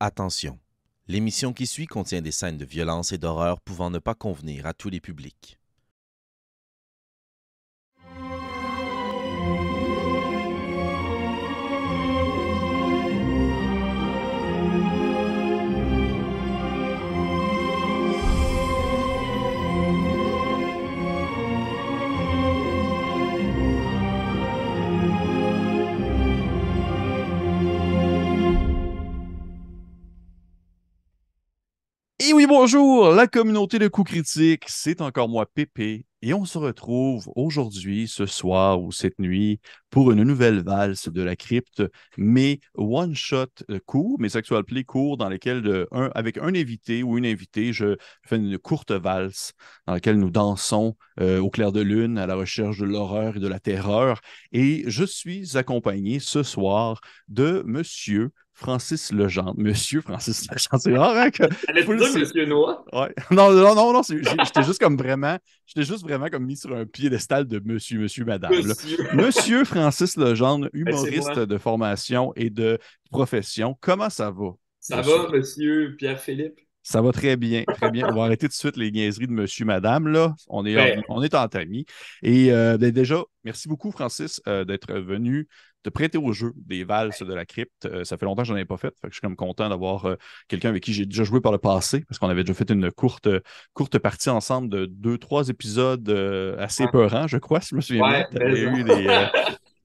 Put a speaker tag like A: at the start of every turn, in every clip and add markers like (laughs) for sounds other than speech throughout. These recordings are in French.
A: Attention, l'émission qui suit contient des scènes de violence et d'horreur pouvant ne pas convenir à tous les publics.
B: Oui, bonjour, la communauté de coups critiques, c'est encore moi, Pépé, et on se retrouve aujourd'hui, ce soir ou cette nuit, pour une nouvelle valse de la crypte, mais one-shot court, mes actual play court, dans lesquels, de, un, avec un invité ou une invitée, je fais une courte valse dans laquelle nous dansons euh, au clair de lune à la recherche de l'horreur et de la terreur. Et je suis accompagné ce soir de monsieur Francis Legendre. Monsieur Francis Legendre, c'est rare, hein? Que...
C: Dire Monsieur Noah?
B: Ouais. Non, non, non, non, j'étais juste comme vraiment, j'étais juste vraiment comme mis sur un piédestal de monsieur, monsieur, madame.
C: Monsieur.
B: Monsieur Francis Legendre, humoriste de formation et de profession. Comment ça va?
C: Ça
B: Monsieur.
C: va, Monsieur? Pierre-Philippe?
B: Ça va très bien, très bien. On va arrêter tout de suite les niaiseries de monsieur, madame, là. On est,
C: Ben.
B: on est entre amis. Et euh, ben, déjà, merci beaucoup, Francis, euh, d'être venu te prêter au jeu des valses de la crypte. Euh, ça fait longtemps que je n'en ai pas fait. Fait que je suis comme content d'avoir euh, quelqu'un avec qui j'ai déjà joué par le passé, parce qu'on avait déjà fait une courte, courte partie ensemble de deux, trois épisodes euh, assez
C: Ouais.
B: peurants, je crois, si je me souviens
C: Ouais,
B: bien. T'avais
C: mais
B: eu
C: ça.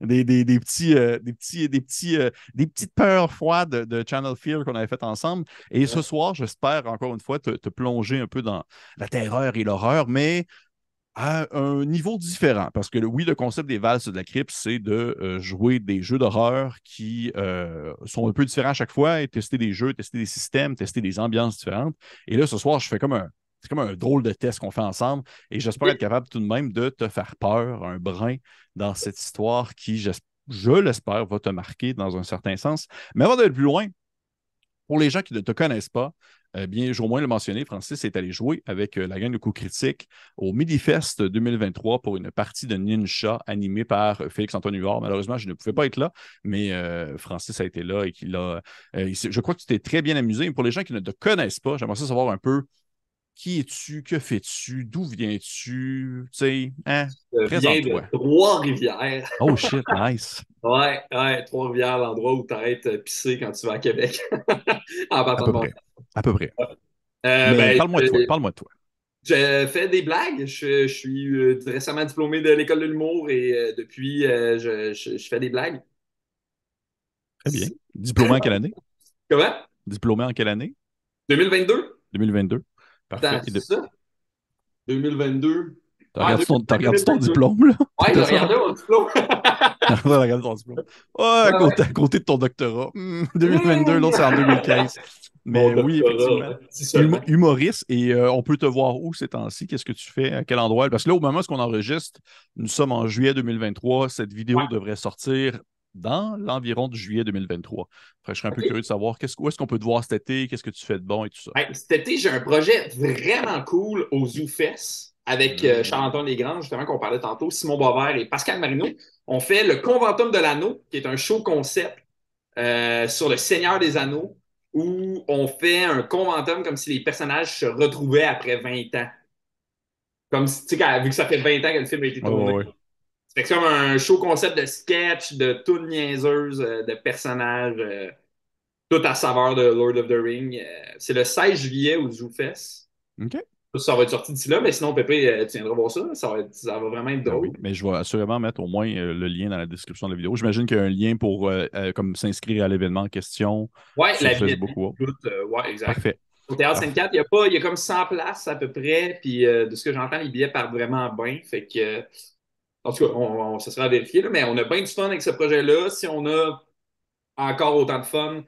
B: des, des, des, des petits, euh, des, petits, des, petits, euh, des petites peurs froides de, de Channel Fear qu'on avait fait ensemble. Et ce soir, j'espère encore une fois te, te plonger un peu dans la terreur et l'horreur, mais à un niveau différent. Parce que oui, le concept des valses de la crypte, c'est de euh, jouer des jeux d'horreur qui euh, sont un peu différents à chaque fois et tester des jeux, tester des systèmes, tester des ambiances différentes. Et là, ce soir, je fais comme un. C'est comme un drôle de test qu'on fait ensemble et j'espère être capable tout de même de te faire peur un brin dans cette histoire qui, je l'espère, va te marquer dans un certain sens. Mais avant d'aller plus loin, pour les gens qui ne te connaissent pas, eh bien, je vais au moins le mentionner, Francis est allé jouer avec euh, la gang de coups critiques au Midifest 2023 pour une partie de Ninja animée par euh, Félix-Antoine Huard. Malheureusement, je ne pouvais pas être là, mais euh, Francis a été là et qu'il a. je crois que tu t'es très bien amusé. Pour les gens qui ne te connaissent pas, j'aimerais savoir un peu qui es-tu, que fais-tu, d'où viens-tu, tu sais, hein?
C: Viens
B: Présente-toi.
C: Trois-Rivières. (laughs)
B: Oh shit, nice.
C: Ouais, ouais, Trois-Rivières, l'endroit où t'arrêtes euh, pisser quand tu vas à Québec. (laughs) en
B: À peu près. À peu près.
C: Euh, ben,
B: parle-moi de toi. Parle-moi de toi.
C: Je fais des blagues. Je, je suis euh, récemment diplômé de l'école de l'humour et euh, depuis, euh, je, je- je fais des blagues.
B: Très bien. Diplômé en quelle année?
C: Comment?
B: Diplômé en quelle année?
C: 2022?
B: 2022. Parfait.
C: Attends,
B: Et de-
C: c'est ça? 2022.
B: T'as
C: Ah,
B: regardé ton, t'as regardé ton
C: 2022.
B: diplôme, là?
C: Ouais,
B: ça?
C: regardé mon diplôme. (laughs)
B: T'as regardé ton diplôme. Ouais, à,
C: Ouais,
B: côté, à côté de ton doctorat. Hmm, 2022, l'autre, c'est en 2015. Mais oui,
C: doctorat,
B: effectivement. Hum- humoriste, et euh, on peut te voir où ces temps-ci? Qu'est-ce que tu fais? À quel endroit? Parce que là, au moment où on enregistre, nous sommes en juillet 2023. Cette vidéo
C: Ouais.
B: devrait sortir dans l'environ de juillet 2023. Fait que je serais un peu curieux de savoir qu'est-ce, où est-ce qu'on peut te voir cet été, qu'est-ce que tu fais de bon et tout ça.
C: Hey, cet été, j'ai un projet vraiment cool au ZooFest avec euh,
B: Mm.
C: Charles-Antoine justement, qu'on parlait tantôt, Simon Bovert et Pascal Marino. On fait le Conventum de l'Anneau, qui est un show concept euh, sur le Seigneur des Anneaux, où on fait un conventum comme si les personnages se retrouvaient après 20 ans. Comme si, tu sais, vu que ça fait 20 ans que le film a été tourné.
B: ouais.
C: C'est comme un show concept de sketch, de toutes niaiseuses, euh, de personnages, euh, tout à saveur de Lord of the Ring. Euh, c'est le 16 juillet au ZooFest.
B: OK.
C: Ça va être sorti d'ici là, mais sinon, Pépé, tu viendras voir ça. Ça va, être- ça va vraiment être
B: Ben
C: drôle.
B: oui, mais je vais assurément mettre au moins euh, le lien dans la description de la vidéo. J'imagine qu'il y a un lien pour euh, comme s'inscrire à l'événement en question. Sur
C: la
B: Facebook,
C: billetterie,
B: ouais.
C: exact.
B: Parfait.
C: Au Théâtre
B: Parfait.
C: Sainte-Cat, il y a pas, il y a comme 100 places à peu près, puis euh, de ce que j'entends, les billets partent vraiment bien. Fait que, en tout cas, on, on- ça sera à vérifier, là, mais on a bien du fun avec ce projet-là. Si on a encore autant de fun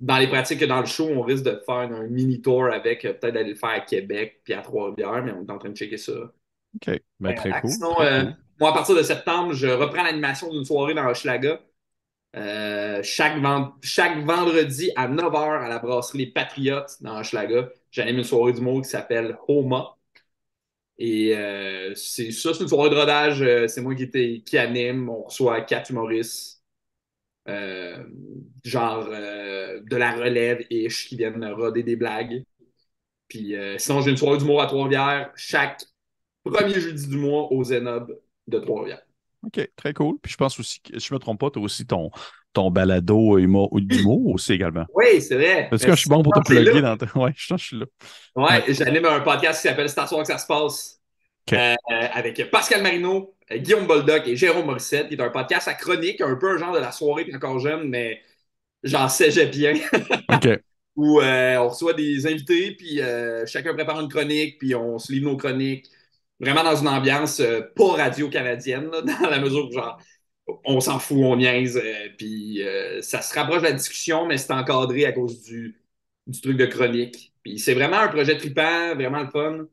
C: dans les pratiques que dans le show, on risque de faire un mini tour avec, euh, peut-être d'aller le faire à Québec puis à Trois-Rivières, mais on est en train de checker ça.
B: OK. Ben, très
C: Euh,
B: cool.
C: Sinon,
B: très
C: euh,
B: cool.
C: moi, à partir de septembre, je reprends l'animation d'une soirée dans Hochelaga. Euh, chaque, vend- chaque vendredi à 9h à la brasserie Patriotes dans Hochelaga, j'anime une soirée d'humour qui s'appelle Homa. Et euh, c'est ça, c'est une soirée de rodage. euh, c'est moi qui, était- qui anime. On reçoit quatre humoristes. euh, genre de la relève-ish qui viennent roder des blagues. Puis sinon, j'ai une soirée d'humour à Trois-Rivières chaque premier jeudi du mois au Zenob de Trois-Rivières.
B: OK, très cool. Puis je pense aussi, si je ne me trompe pas, tu as aussi ton, ton balado humour, d'humour aussi également.
C: Oui, c'est vrai.
B: Parce que je suis bon pour te plugger dans ta... Ouais, je, je suis là.
C: Ouais, j'anime un podcast qui s'appelle C'est à soir que ça se passe euh, avec Pascal Marino, euh, Guillaume Boldoc et Jérôme Morissette, qui est un podcast à chronique, un peu un genre de la soirée puis encore jeune, mais j'en sais bien. (laughs)
B: OK.
C: Où euh, on reçoit des invités, puis chacun prépare une chronique, puis on se livre nos chroniques. Vraiment dans une ambiance pas radio-canadienne, (laughs) dans la mesure où genre on s'en fout, on niaise, puis ça se rapproche de la discussion, mais c'est encadré à cause du, du truc de chronique. Puis c'est vraiment un projet trippant, vraiment le fun.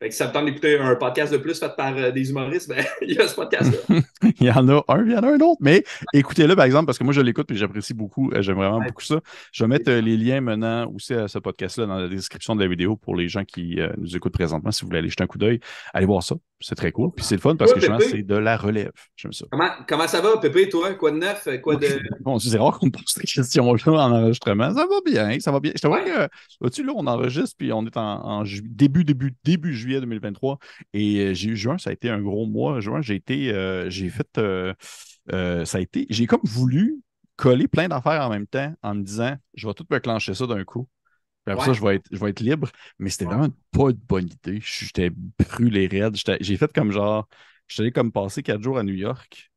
C: Fait que si ça me tente d'écouter un podcast de plus fait par euh, des humoristes, ben, (laughs) il y a ce podcast-là. (laughs)
B: il y en a un, il y en a un autre, mais écoutez-le par exemple, parce que moi je l'écoute et j'apprécie beaucoup, euh, j'aime vraiment beaucoup ça. Je vais mettre euh, les liens maintenant aussi à ce podcast-là dans la description de la vidéo pour les gens qui nous écoutent présentement. Si vous voulez aller jeter un coup d'œil, allez voir ça. C'est très cool. Puis c'est le fun parce que je pense c'est de la relève. J'aime ça.
C: Comment, comment ça va, Pépé, toi? Quoi de neuf? Quoi de.
B: Bon, c'est rare qu'on me pose ces questions-là en enregistrement. Ça va bien, ça va bien. Je te vois que, vois-tu, là, on enregistre, puis on est en, début, début, début juillet 2023. Et euh, j'ai eu juin, ça a été un gros mois. Juin, j'ai été, euh, j'ai fait, euh, ça a été, j'ai comme voulu coller plein d'affaires en même temps en me disant, je vais tout me clencher ça d'un coup. Puis après ça, je vais, être, je vais être libre. Mais c'était vraiment pas une bonne idée. J'étais brûlé raide. J'ai fait comme genre, j'étais allé comme passer quatre jours à New York.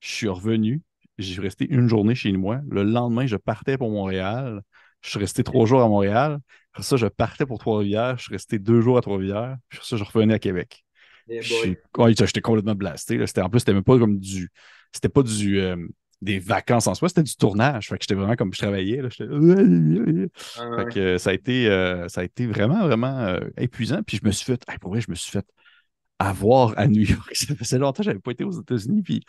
B: Je suis revenu. J'ai resté une journée chez moi. Le lendemain, je partais pour Montréal. Je suis resté trois jours à Montréal. Après ça, je partais pour Trois-Rivières. Je suis resté deux jours à Trois-Rivières. Puis après ça, je revenais à Québec.
C: Yeah,
B: j'étais complètement blasté. C'était, en plus, c'était même pas comme du. C'était pas du. Euh, des vacances en soi, c'était du tournage. Fait que j'étais vraiment comme je travaillais. Là, ah fait que ça a été, euh, ça a été vraiment, vraiment euh, épuisant. Puis je me suis fait, pour vrai, je me suis fait avoir à New York. (laughs) Ça faisait longtemps que je n'avais pas été aux États-Unis. Puis,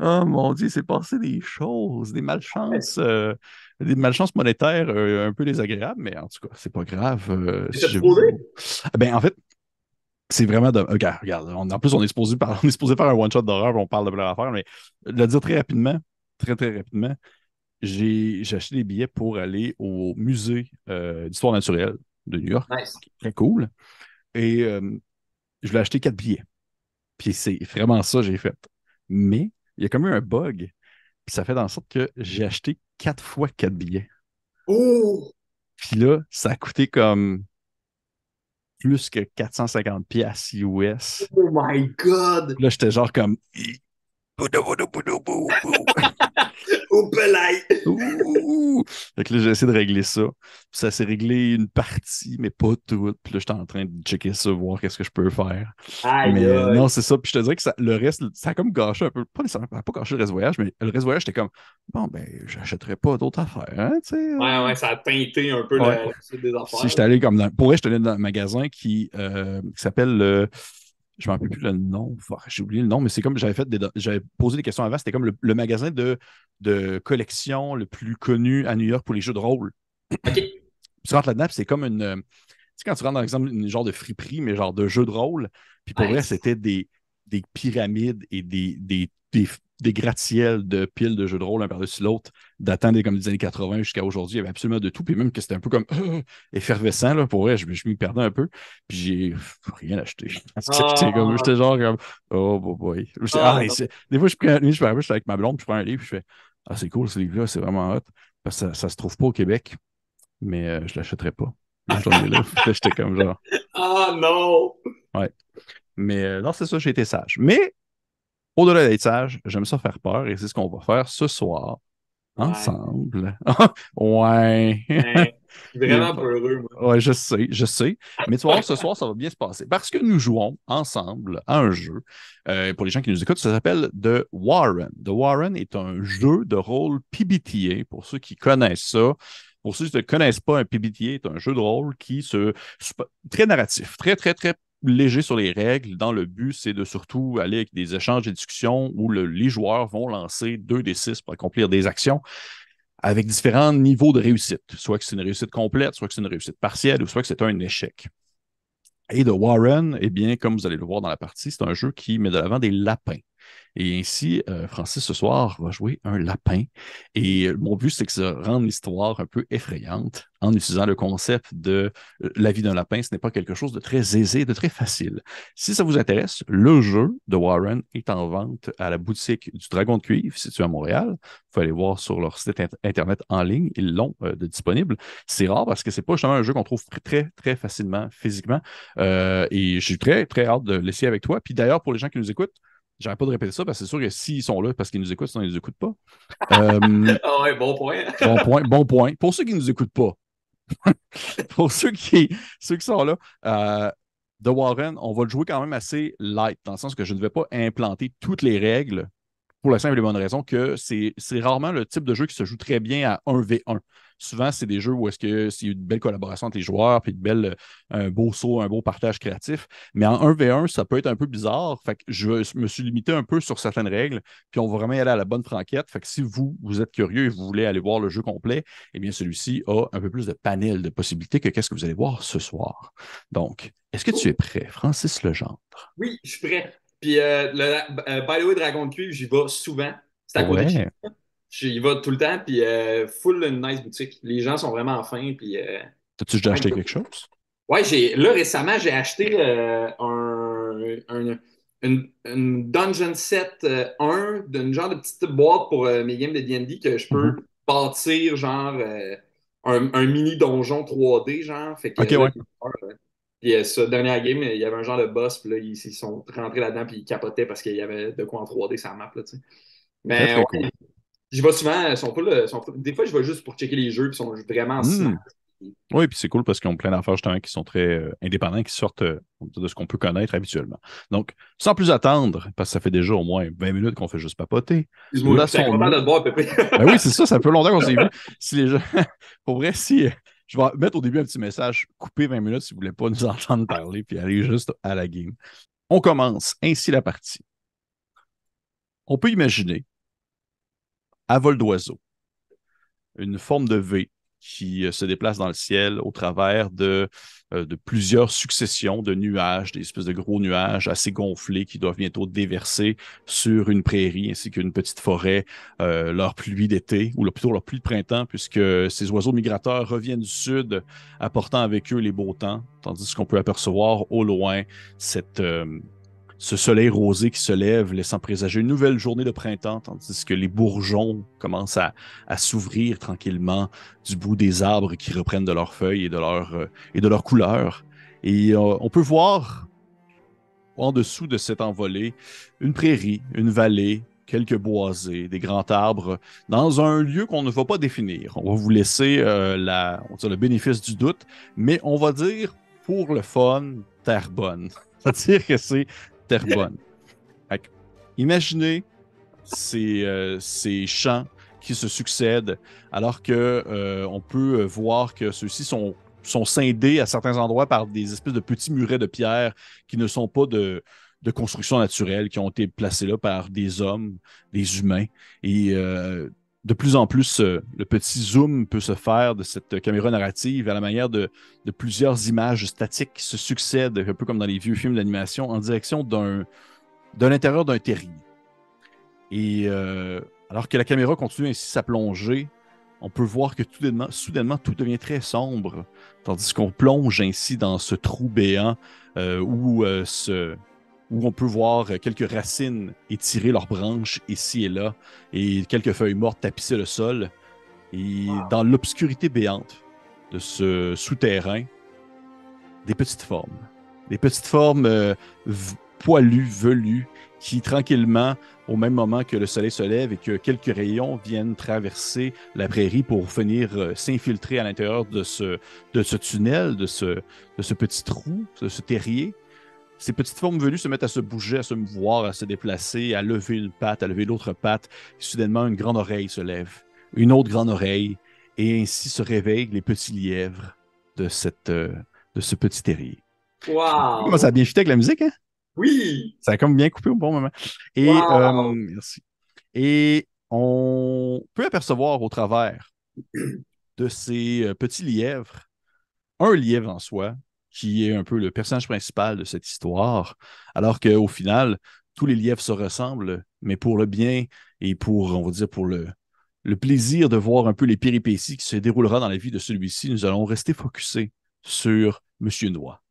B: oh mon Dieu, c'est passé des choses, des malchances, euh, des malchances monétaires un peu désagréables, mais en tout cas, c'est pas grave.
C: Si
B: ben, en fait, c'est vraiment de. Regarde, regarde en plus, on est, supposé on est supposé faire un one-shot d'horreur, on parle de plein d'affaires, mais le dire très rapidement, très, très rapidement, j'ai acheté des billets pour aller au musée euh, d'histoire naturelle de New York. Très cool. Et euh, je voulais acheter quatre billets. Puis c'est vraiment ça que j'ai fait. Mais il y a comme eu un bug. Puis ça fait en sorte que j'ai acheté quatre fois quatre billets.
C: Oh!
B: Puis là, ça a coûté comme plus que 450 pièces US.
C: Oh my God!
B: Là, j'étais genre comme
C: Au!
B: Fait que là, j'ai essayé de régler ça. ça s'est réglé une partie, mais pas toute. Puis là, j'étais en train de checker ça, voir qu'est-ce que je peux faire. mais non, c'est ça. Puis je te dirais que ça, le reste, ça a comme gâché un peu. Pas nécessairement, pas gâché le reste voyage, mais le reste voyage, j'étais comme, bon, ben, j'achèterai pas d'autres affaires. Hein,
C: ouais, ouais, ça a teinté un peu ouais. des affaires.
B: Si j'étais allé comme dans, pour vrai, j'étais allé dans un magasin qui, euh, qui s'appelle le je ne me rappelle plus le nom, j'ai oublié le nom, mais c'est comme j'avais fait j'avais posé des questions avant, c'était comme le, magasin de, de, collection le plus connu à New York pour les jeux de rôle.
C: OK.
B: tu rentres là-dedans, c'est comme une. Tu sais, quand tu rentres dans exemple une genre de friperie, mais genre de jeux de rôle, puis pour vrai, c'était des, des pyramides et des, des, des gratte-ciels de piles de jeux de rôle un par-dessus l'autre, datant des, comme des années 80 jusqu'à aujourd'hui. Il y avait absolument de tout. Puis même que c'était un peu comme effervescent, là, pour vrai, je, je m'y perdais un peu. Puis j'ai rien acheté. (laughs) Oh. J'étais genre comme Oh boy. Ah, des fois, je prends un livre, je suis avec ma blonde, puis je prends un livre, puis je fais Ah, c'est cool ce livre-là, c'est vraiment hot. Parce que ça, ne se trouve pas au Québec, mais je euh, je l'achèterais pas. (laughs) J'étais comme genre.
C: Ah non!
B: Ouais. Mais euh, non, c'est ça, j'ai été sage. Mais au-delà d'être sage, j'aime ça faire peur et c'est ce qu'on va faire ce soir ensemble. (laughs) ouais. (laughs)
C: vraiment pas heureux, moi.
B: Ouais, je sais, je sais. Mais tu vois, ce soir, ça va bien se passer parce que nous jouons ensemble à un jeu. Euh, pour les gens qui nous écoutent, ça s'appelle The Warren. The Warren est un jeu de rôle PBTA, pour ceux qui connaissent ça. Pour ceux qui ne connaissent pas, un PBTA est un jeu de rôle qui se. très narratif, très, très, très léger sur les règles. Dans le but, c'est de surtout aller avec des échanges et discussions où les joueurs vont lancer deux des six pour accomplir des actions avec différents niveaux de réussite. Soit que c'est une réussite complète, soit que c'est une réussite partielle, ou soit que c'est un échec. Et The Warren, eh bien, comme vous allez le voir dans la partie, c'est un jeu qui met de l'avant des lapins. Et ainsi, euh, Francis, ce soir, va jouer un lapin. Et mon but, c'est que ça rende l'histoire un peu effrayante en utilisant le concept de euh, la vie d'un lapin. Ce n'est pas quelque chose de très aisé, de très facile. Si ça vous intéresse, le jeu de Warren est en vente à la boutique du Dragon de Cuivre, situé à Montréal. Vous pouvez aller voir sur leur site Internet en ligne. Ils l'ont euh, disponible. C'est rare parce que c'est pas justement un jeu qu'on trouve très, très facilement physiquement. et j'ai très, très hâte de l'essayer avec toi. Puis d'ailleurs, pour les gens qui nous écoutent, J'arrête pas de répéter ça parce que c'est sûr que s'ils sont là parce qu'ils nous écoutent, sinon ils nous écoutent pas. (laughs)
C: Euh, ah ouais, bon point. (laughs)
B: bon point, bon point. Pour ceux qui ne nous écoutent pas, (laughs) pour ceux qui, ceux qui sont là, euh, The Warren, on va le jouer quand même assez light, dans le sens que je ne vais pas implanter toutes les règles pour la simple et bonne raison que c'est rarement le type de jeu qui se joue très bien à 1v1. Souvent, c'est des jeux où est-ce que c'est une belle collaboration entre les joueurs, puis un beau saut, un beau partage créatif. Mais en 1v1, ça peut être un peu bizarre. Fait que je me suis limité un peu sur certaines règles, puis on va vraiment aller à la bonne franquette. Fait que si vous, vous êtes curieux et vous voulez aller voir le jeu complet, eh bien, celui-ci a un peu plus de panel de possibilités que qu'est-ce que vous allez voir ce soir. Donc, est-ce que tu es prêt, Francis Legendre?
C: Oui, je suis prêt. Puis, euh, le, euh, by the way, Dragon de Cuivre, j'y vais souvent. C'est à côté ouais. J'y vais tout le temps, puis euh, full une nice boutique. Les gens sont vraiment fins, puis... Euh,
B: T'as-tu déjà acheté quelque chose?
C: Ouais, j'ai, là, récemment, j'ai acheté euh, un, une, Dungeon Set 1 d'une genre de petite boîte pour mes games de D&D que je peux mm-hmm. bâtir, genre, un, mini donjon 3D, genre. Fait que,
B: OK, ouais.
C: Puis ce dernier game, il y avait un genre de boss, puis là, ils, sont rentrés là-dedans, puis ils capotaient parce qu'il y avait de quoi en 3D sur la map, là, tu sais. Mais ouais, je vais souvent, sont sont des fois, je vais juste pour checker les jeux, puis sont vraiment mmh.
B: Oui, puis c'est cool parce qu'ils ont plein d'affaires justement qui sont très euh, indépendants, qui sortent euh, de ce qu'on peut connaître habituellement. Donc, sans plus attendre, parce que ça fait déjà au moins 20 minutes qu'on fait juste papoter.
C: Excuse-moi, c'est de boire
B: ben oui, c'est ça, ça fait longtemps qu'on s'est vu. Si les gens, (laughs) pour vrai, si euh, je vais mettre au début un petit message, coupez 20 minutes si vous voulez pas nous (laughs) entendre parler, puis aller juste à la game. On commence ainsi la partie. On peut imaginer à vol d'oiseau. Une forme de V qui euh, se déplace dans le ciel au travers de, euh, de, plusieurs successions de nuages, des espèces de gros nuages assez gonflés qui doivent bientôt déverser sur une prairie ainsi qu'une petite forêt, euh, leur pluie d'été, ou plutôt leur pluie de printemps, puisque ces oiseaux migrateurs reviennent du sud, apportant avec eux les beaux temps, tandis qu'on peut apercevoir au loin cette ce soleil rosé qui se lève, laissant présager une nouvelle journée de printemps, tandis que les bourgeons commencent à, s'ouvrir tranquillement du bout des arbres qui reprennent de leurs feuilles et de leur, euh, et de leur couleur. Et euh, on peut voir en dessous de cette envolée une prairie, une vallée, quelques boisés, des grands arbres, dans un lieu qu'on ne va pas définir. On va vous laisser euh, la, le bénéfice du doute, mais on va dire pour le fun, terre bonne. (laughs) C'est-à-dire que c'est terre bonne. imaginez euh, ces, champs qui se succèdent, alors que euh, on peut voir que ceux-ci sont, sont scindés à certains endroits par des espèces de petits murets de pierre qui ne sont pas de, de construction naturelle, qui ont été placés là par des hommes, des humains. Et euh, de plus en plus, le petit zoom peut se faire de cette caméra narrative à la manière de, plusieurs images statiques qui se succèdent, un peu comme dans les vieux films d'animation, en direction d'un de l'intérieur d'un terrier. Et euh, alors que la caméra continue ainsi sa plongée, on peut voir que soudainement, soudainement tout devient très sombre, tandis qu'on plonge ainsi dans ce trou béant euh, où euh, ce, où on peut voir quelques racines étirer leurs branches ici et là, et quelques feuilles mortes tapisser le sol. Et dans l'obscurité béante de ce souterrain, des petites formes. Des petites formes euh, poilues, velues, qui tranquillement, au même moment que le soleil se lève et que quelques rayons viennent traverser la prairie pour venir euh, s'infiltrer à l'intérieur de ce, de ce tunnel, de ce, de ce petit trou, de ce terrier, ces petites formes venues se mettent à se bouger, à se mouvoir, à se déplacer, à lever une patte, à lever l'autre patte. Et soudainement, une grande oreille se lève, une autre grande oreille, et ainsi se réveillent les petits lièvres de, cette, euh, de ce petit terrier.
C: Wow!
B: ça a bien chuté avec la musique, hein?
C: Oui!
B: Ça a comme bien coupé au bon moment. Et, euh, merci. Et on peut apercevoir au travers de ces euh, petits lièvres un lièvre en soi, qui est un peu le personnage principal de cette histoire, alors qu'au final, tous les lièvres se ressemblent, mais pour le bien et pour, on va dire, pour le, le plaisir de voir un peu les péripéties qui se déroulera dans la vie de celui-ci, nous allons rester focusés sur Monsieur Noix.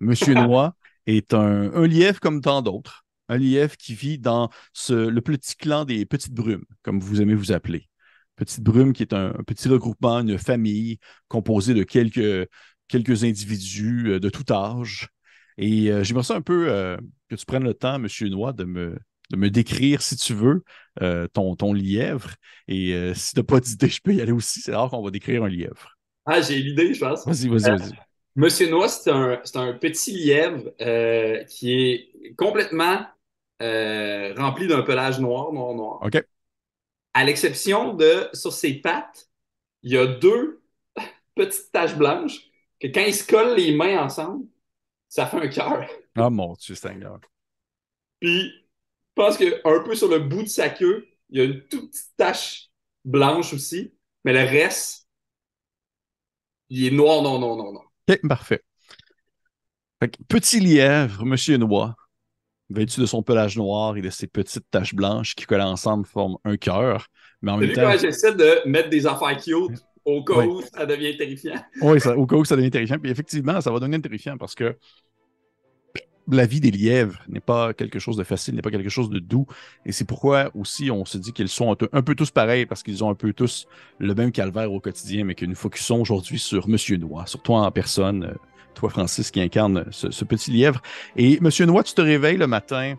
B: Monsieur (laughs) Noix est un, un lièvre comme tant d'autres, un lièvre qui vit dans ce, le petit clan des petites brumes, comme vous aimez vous appeler. Petite brume qui est un, un petit regroupement, une famille composée de quelques, quelques individus euh, de tout âge. Et euh, j'aimerais ça un peu euh, que tu prennes le temps, Monsieur Noix, de me, de me décrire, si tu veux, ton, ton lièvre. Et si tu n'as pas d'idée, je peux y aller aussi. C'est rare qu'on va décrire un lièvre.
C: Ah, j'ai l'idée, je pense.
B: Vas-y, vas-y, vas-y.
C: Monsieur Noix, c'est un, un petit lièvre euh, qui est complètement euh, rempli d'un pelage noir, noir, noir.
B: OK.
C: À l'exception de, sur ses pattes, il y a deux (laughs) petites taches blanches que quand il se colle les mains ensemble, ça fait un cœur. (laughs)
B: Ah, mon Dieu, Seigneur.
C: Puis, je pense qu'un peu sur le bout de sa queue, il y a une toute petite tache blanche aussi, mais le reste, il est noir, non, non, non, non.
B: OK, parfait. Fait que, petit lièvre, Monsieur Noix, vêtu de son pelage noir et de ses petites taches blanches qui collent ensemble forment un cœur. Mais en même temps,
C: j'essaie de mettre des affaires cute au cas
B: Ouais.
C: où ça devient terrifiant? (laughs)
B: Oui, au cas où ça devient terrifiant. Puis effectivement, ça va devenir terrifiant parce que la vie des lièvres n'est pas quelque chose de facile, n'est pas quelque chose de doux. Et c'est pourquoi aussi on se dit qu'ils sont un, peu- tous pareils parce qu'ils ont un peu tous le même calvaire au quotidien, mais que nous focusons aujourd'hui sur Monsieur Noix, sur toi en personne, toi Francis qui incarne ce, ce petit lièvre. Et Monsieur Noix, tu te réveilles le matin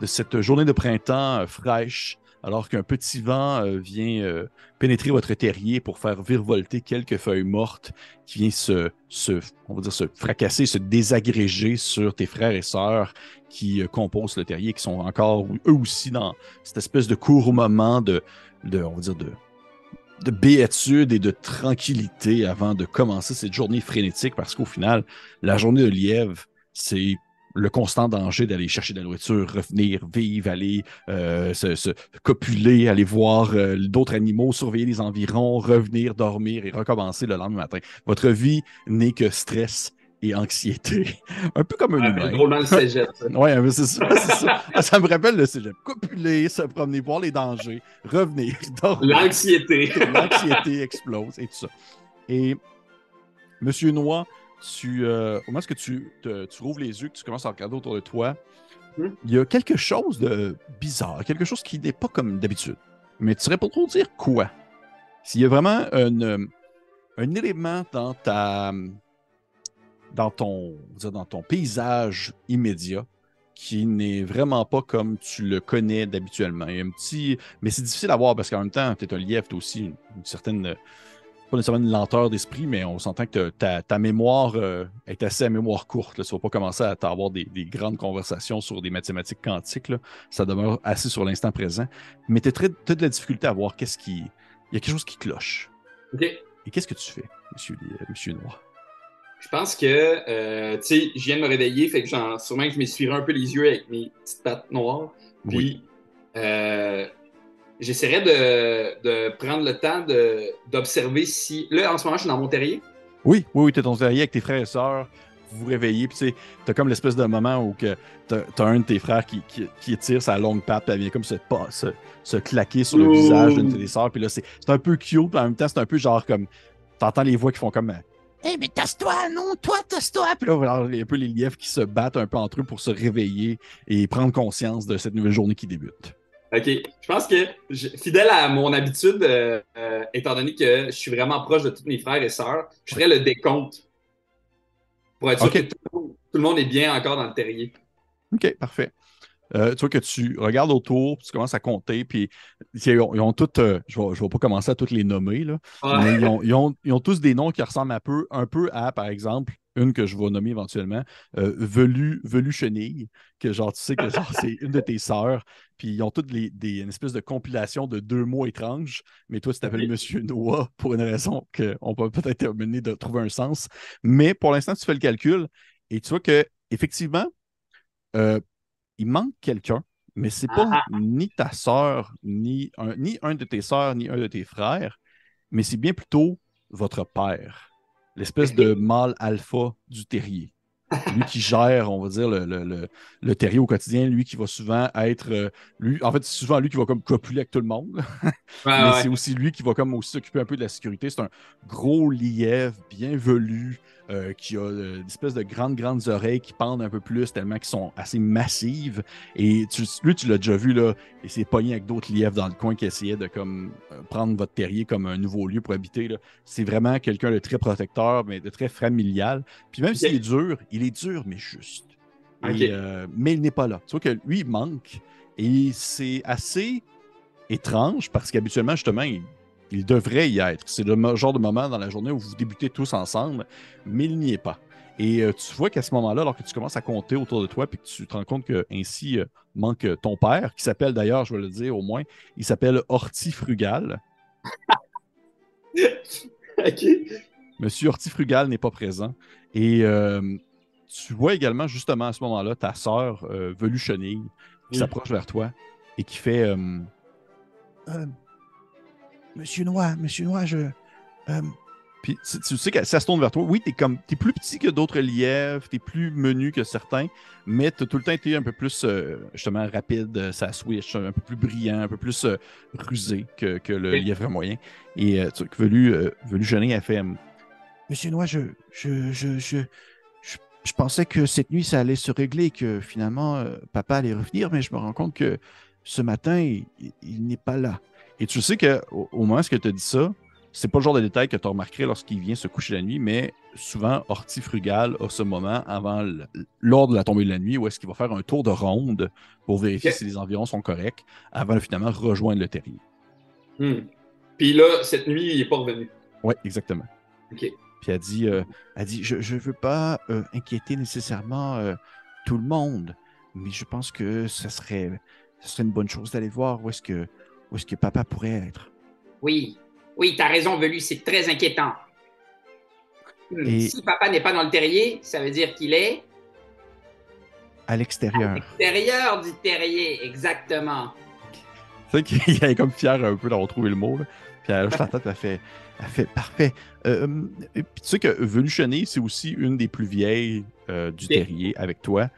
B: de cette journée de printemps euh, fraîche, alors qu'un petit vent euh, vient euh, pénétrer votre terrier pour faire virevolter quelques feuilles mortes qui vient se, on va dire, se fracasser, se désagréger sur tes frères et sœurs qui euh, composent le terrier, qui sont encore eux aussi dans cette espèce de court moment de, de on va dire, de, de et de tranquillité avant de commencer cette journée frénétique, parce qu'au final, la journée de lièvre, c'est le constant danger d'aller chercher de la nourriture, revenir, vivre, aller euh, se, se copuler, aller voir euh, d'autres animaux, surveiller les environs, revenir, dormir et recommencer le lendemain matin. Votre vie n'est que stress et anxiété. (laughs) Un peu comme un humain.
C: drôlement le cégep. (laughs)
B: mais c'est ça. Ah, Ça me rappelle le cégep. Copuler, se promener, voir les dangers, revenir, (laughs) dormir.
C: L'anxiété.
B: L'anxiété explose et tout ça. Et Monsieur Noix, tu, euh, au moment où tu, te- tu rouvres les yeux, que tu commences à regarder autour de toi,
C: Mhm.
B: il y a quelque chose de bizarre, quelque chose qui n'est pas comme d'habitude. Mais tu ne saurais pas trop dire quoi. S'il y a vraiment un, un élément dans ta dans ton, dans ton paysage immédiat qui n'est vraiment pas comme tu le connais d'habituellement. Il y a un petit. Mais c'est difficile à voir parce qu'en même temps, tu es un lièvre, tu as aussi une, une certaine. Pas nécessairement une lenteur d'esprit, mais on s'entend que ta, ta mémoire euh, est assez à mémoire courte. Là. Tu ne vas pas commencer à avoir des, des grandes conversations sur des mathématiques quantiques. là. Ça demeure assez sur l'instant présent. Mais tu as de la difficulté à voir qu'est-ce qui. Il y a quelque chose qui cloche. Et qu'est-ce que tu fais, monsieur, euh, monsieur Noir?
C: Je pense que, euh, tu sais, je viens de me réveiller, fait que sûrement que je m'essuierai un peu les yeux avec mes petites pattes noires. Puis,
B: Oui.
C: euh, j'essaierai de, de prendre le temps d'observer si. Là, en ce moment, je suis dans mon terrier.
B: Oui, oui, oui, t'es ton terrier avec tes frères et sœurs, vous vous réveillez, puis tu sais, t'as comme l'espèce de moment où que t'as, t'as un de tes frères qui, qui, qui tire sa longue patte, puis elle vient comme se, pas- se, se claquer sur le
C: Ouh.
B: visage d'une de tes sœurs, puis là, c'est, un peu cute, puis en même temps, c'est un peu genre comme, t'entends les voix qui font comme, Hé, mais tasse-toi, non, toi, tasse-toi, puis là, alors, il y a un peu les lièvres qui se battent un peu entre eux pour se réveiller et prendre conscience de cette nouvelle journée qui débute.
C: OK. Je pense que, je- fidèle à mon habitude, euh, euh, étant donné que je suis vraiment proche de tous mes frères et sœurs, je ferai le décompte pour être sûr
B: OK.
C: que tout, le monde- tout le monde est bien encore dans le terrier.
B: OK, parfait. Euh, tu vois que tu regardes autour, puis tu commences à compter, puis ils ont, ils ont toutes, euh, je ne vais, pas commencer à toutes les nommer, là,
C: Ouais.
B: mais ils ont, ils ont- ils ont tous des noms qui ressemblent un peu, un peu à, par exemple, une que je vais nommer éventuellement, euh, Velu, Velu Chenille, que genre, tu sais que c'est une de tes (laughs) sœurs, puis ils ont toutes les, des, une espèce de compilation de deux mots étranges, mais toi, tu t'appelles
C: Oui.
B: Monsieur Noah pour une raison qu'on peut peut-être mener de trouver un sens. Mais pour l'instant, tu fais le calcul et tu vois que, effectivement, euh, il manque quelqu'un, mais c'est pas
C: Ah,
B: ni ta sœur, ni un, ni un de tes sœurs, ni un de tes frères, mais c'est bien plutôt votre père, l'espèce de mâle alpha du terrier. lui qui gère, on va dire, le, le, le, le terrier au quotidien, lui qui va souvent être. euh, lui, en fait, c'est souvent lui qui va comme copuler avec tout le monde. (laughs)
C: Ouais,
B: Mais
C: ouais.
B: c'est aussi lui qui va comme aussi s'occuper un peu de la sécurité. C'est un gros lièvre bien velu euh, qui a euh, une espèce de grandes, grandes oreilles qui pendent un peu plus tellement qu'ils sont assez massives. Et tu- lui, tu l'as déjà vu, là, et s'est pogné avec d'autres lièvres dans le coin qui essayaient de comme, euh, prendre votre terrier comme un nouveau lieu pour habiter. là. C'est vraiment quelqu'un de très protecteur, mais de très familial. Puis même s'il est dur, il est dur, mais juste. Et, euh, mais il n'est pas là. Tu vois que lui, il manque. Et c'est assez étrange parce qu'habituellement, justement, il, il devrait y être. C'est le genre de moment dans la journée où vous débutez tous ensemble, mais il n'y est pas. Et euh, tu vois qu'à ce moment-là, alors que tu commences à compter autour de toi, puis que tu te rends compte que ainsi euh, manque ton père, qui s'appelle d'ailleurs, je vais le dire au moins, il s'appelle Hortifrugal. (laughs)
C: OK.
B: Monsieur Hortifrugal n'est pas présent. Et euh, tu vois également, justement, à ce moment-là, ta sœur, euh, Velu Chenille, qui s'approche vers toi et qui fait euh, Euh, Monsieur Noir, Monsieur Noir, je. euh, Puis tu, sais que ça se tourne vers toi. Oui, t'es comme t'es plus petit que d'autres lièvres, t'es plus menu que certains, mais t'as tout le temps été un peu plus euh, justement rapide, euh, ça switch, un peu plus brillant, un peu plus euh, rusé que, que le lièvre moyen. Et euh, tu vois que Velu, euh, Velu Genet a fait Monsieur Noir, je, je, je, je, je, je pensais que cette nuit ça allait se régler, que finalement euh, papa allait revenir, mais je me rends compte que ce matin, il, il- il n'est pas là. Et tu sais qu'au au moment où tu as dit ça, c'est pas le genre de détail que tu remarquerais lorsqu'il vient se coucher la nuit, mais souvent, Hortifrugal a ce moment avant, lors de la tombée de la nuit, où est-ce qu'il va faire un tour de ronde pour vérifier si les environs sont corrects, avant de finalement rejoindre le terrier.
C: Hmm. Puis là, cette nuit, il n'est pas revenu.
B: Oui, exactement.
C: OK.
B: Puis elle dit, euh, elle dit Je ne veux pas euh, inquiéter nécessairement euh, tout le monde, mais je pense que ça serait, ça serait une bonne chose d'aller voir où est-ce que, où est-ce que papa pourrait être.
D: Oui, oui, t'as raison, Velu, c'est très inquiétant. Hmm,
B: Et-
D: Si papa n'est pas dans le terrier, ça veut dire qu'il est
B: À
D: à
B: l'extérieur.
D: l'extérieur du terrier, exactement.
B: C'est qu'il est comme fier un peu d'avoir trouvé le mot. Là. Puis elle hoche la tête, elle fait, elle fait parfait. Euh, et puis tu sais que Veluchené, c'est aussi une des plus vieilles euh, du terrier avec toi.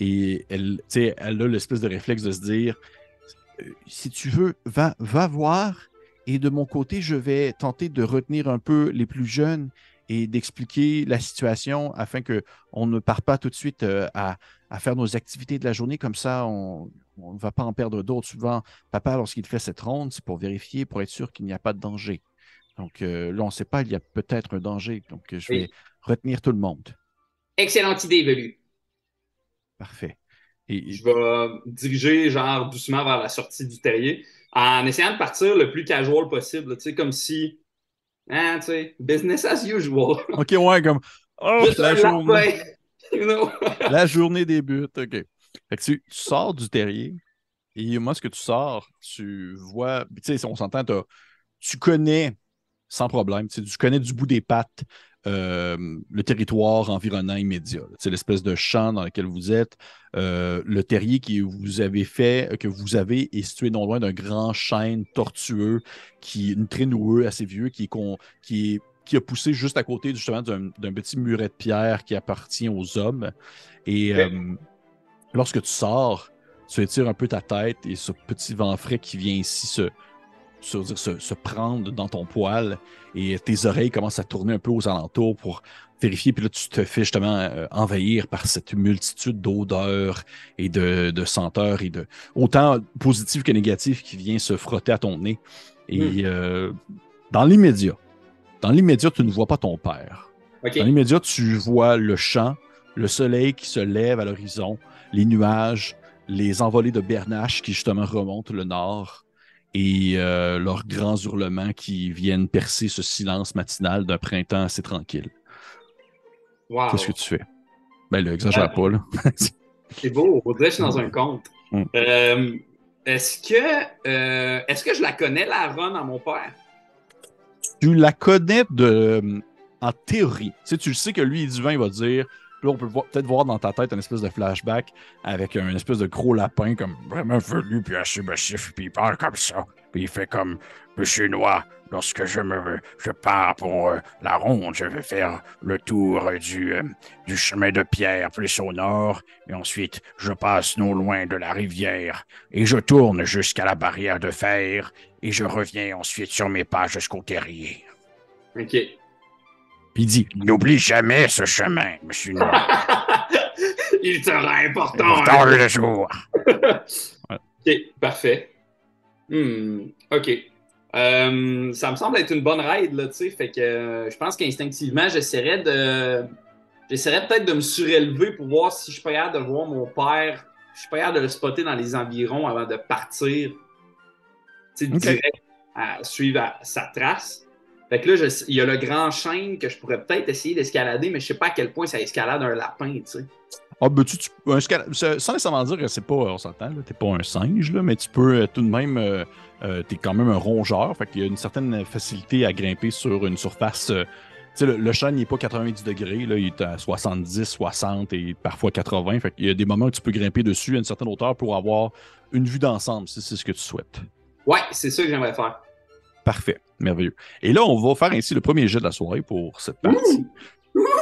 B: Et elle, tu elle a l'espèce de réflexe de se dire euh, si tu veux, va, va voir. Et de mon côté, je vais tenter de retenir un peu les plus jeunes et d'expliquer la situation afin que on ne parte pas tout de suite euh, à, à faire nos activités de la journée. Comme ça, on ne va pas en perdre d'autres. Souvent, papa, lorsqu'il fait cette ronde, c'est pour vérifier, pour être sûr qu'il n'y a pas de danger. Donc euh, là, on ne sait pas, il y a peut-être un danger. Donc euh, je vais retenir tout le monde.
D: Excellente idée, Velu.
B: Parfait. Et,
C: Je vais diriger genre doucement vers la sortie du terrier en essayant de partir le plus casual possible. Tu sais, comme si, hein, tu sais, business as usual. (laughs)
B: OK, ouais, comme oh, la, journée, (laughs)
C: you know? (laughs)
B: la journée débute. OK. Fait que tu, tu sors du terrier et moi, ce que tu sors, tu vois, tu sais, si on s'entend, tu connais sans problème, tu connais du bout des pattes euh, le territoire environnant immédiat. C'est l'espèce de champ dans lequel vous êtes. Euh, le terrier que vous avez fait, que vous avez, est situé non loin d'un grand chêne tortueux, qui une très noueux, assez vieux, qui est, con- qui est- qui a poussé juste à côté justement d'un d'un petit muret de pierre qui appartient aux hommes. Et euh, lorsque tu sors, tu étires un peu ta tête et ce petit vent frais qui vient ici se, se, dire, se, se prendre dans ton poil et tes oreilles commencent à tourner un peu aux alentours pour vérifier. Puis là, tu te fais justement euh, envahir par cette multitude d'odeurs et de, de senteurs et de autant positives que négatives qui vient se frotter à ton nez. Et euh, dans l'immédiat, dans l'immédiat, tu ne vois pas ton père. Dans l'immédiat, tu vois le champ, le soleil qui se lève à l'horizon, les nuages, les envolées de bernaches qui justement remontent le nord et euh, leurs grands hurlements qui viennent percer ce silence matinal d'un printemps assez tranquille.
C: Wow.
B: Qu'est-ce que tu fais? Ben là, exagère pas, là. (laughs)
C: C'est beau, on dirait que je suis dans un conte.
B: Mm.
C: Euh, est-ce que euh, est-ce que je la connais, la run à mon père?
B: tu la connais de, en théorie. Tu sais, tu le sais que lui, il dit vin, il va dire. Là, on peut peut-être voir dans ta tête un espèce de flashback avec un espèce de gros lapin, comme vraiment velu, puis assez massif, puis il parle comme ça.
E: Puis il fait comme Monsieur Noir, lorsque je me je pars pour euh, la ronde, je vais faire le tour du, euh, du chemin de pierre plus au nord, et ensuite je passe non loin de la rivière, et je tourne jusqu'à la barrière de fer, et je reviens ensuite sur mes pas jusqu'au terrier.
C: OK.
E: Puis il dit N'oublie jamais ce chemin, Monsieur Noir. (laughs)
C: Il sera important.
E: Pourtant
C: hein.
E: le jour. (laughs)
C: OK, parfait. Hmm, OK. Euh, ça me semble être une bonne ride, là, tu sais. Fait que euh, je pense qu'instinctivement, j'essaierais de. J'essaierais peut-être de me surélever pour voir si je suis pas capable de voir mon père. Je suis pas capable de le spotter dans les environs avant de partir. Tu sais, direct à suivre à- sa trace. Fait que là, je- il y a le grand chêne que je pourrais peut-être essayer d'escalader, mais je sais pas à quel point ça escalade un lapin, tu sais.
B: Ah, ben, tu, tu- un sans nécessairement dire que c'est pas, on s'entend, t'es pas un singe, là, mais tu peux euh, tout de même, euh, euh, t'es quand même un rongeur, fait qu'il y a une certaine facilité à grimper sur une surface. euh, tu sais, le, le chêne n'est pas 90 degrés, là, il est à 70, 60 et parfois 80. Fait qu'il y a des moments où tu peux grimper dessus à une certaine hauteur pour avoir une vue d'ensemble, si c'est ce que tu souhaites.
C: Ouais, c'est ça que j'aimerais faire.
B: Parfait, merveilleux. Et là, on va faire ainsi le premier jet de la soirée pour cette partie.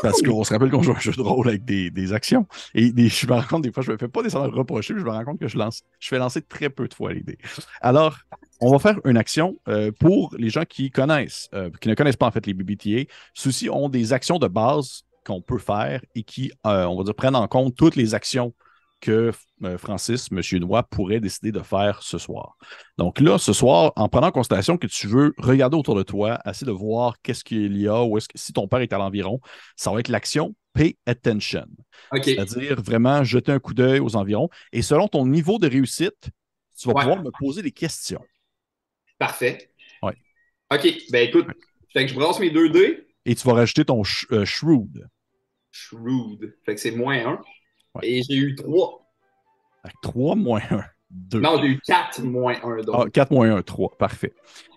B: Parce qu'on se rappelle qu'on joue un jeu de rôle avec des, des actions. Et des- je me rends compte, des fois, je me fais pas des à reprocher, mais je me rends compte que je lance, je fais lancer très peu de fois les dés. Alors, on va faire une action euh, pour les gens qui connaissent, euh, qui ne connaissent pas en fait les BBTA. Ceux-ci ont des actions de base qu'on peut faire et qui, euh, on va dire, prennent en compte toutes les actions que euh, Francis, Monsieur Noir, pourrait décider de faire ce soir. Donc là, ce soir, en prenant en considération que tu veux regarder autour de toi, essayer de voir qu'est-ce qu'il y a, ou est-ce que si ton père est à l'environ, ça va être l'action Pay Attention.
C: OK.
B: C'est-à-dire vraiment jeter un coup d'œil aux environs. Et selon ton niveau de réussite, tu vas
C: Ouais.
B: pouvoir me poser des questions.
C: Parfait.
B: Ouais.
C: OK. Ben écoute, fait que je brasse mes deux dés.
B: Et tu vas rajouter ton sh- euh, Shrewd.
C: Shrewd. Fait que c'est moins un.
B: Ouais.
C: Et j'ai eu trois.
B: Avec 3 moins 1, 2.
C: Non, j'ai eu quatre moins un. Donc,
B: Ah, 4 moins 1, 3. Parfait.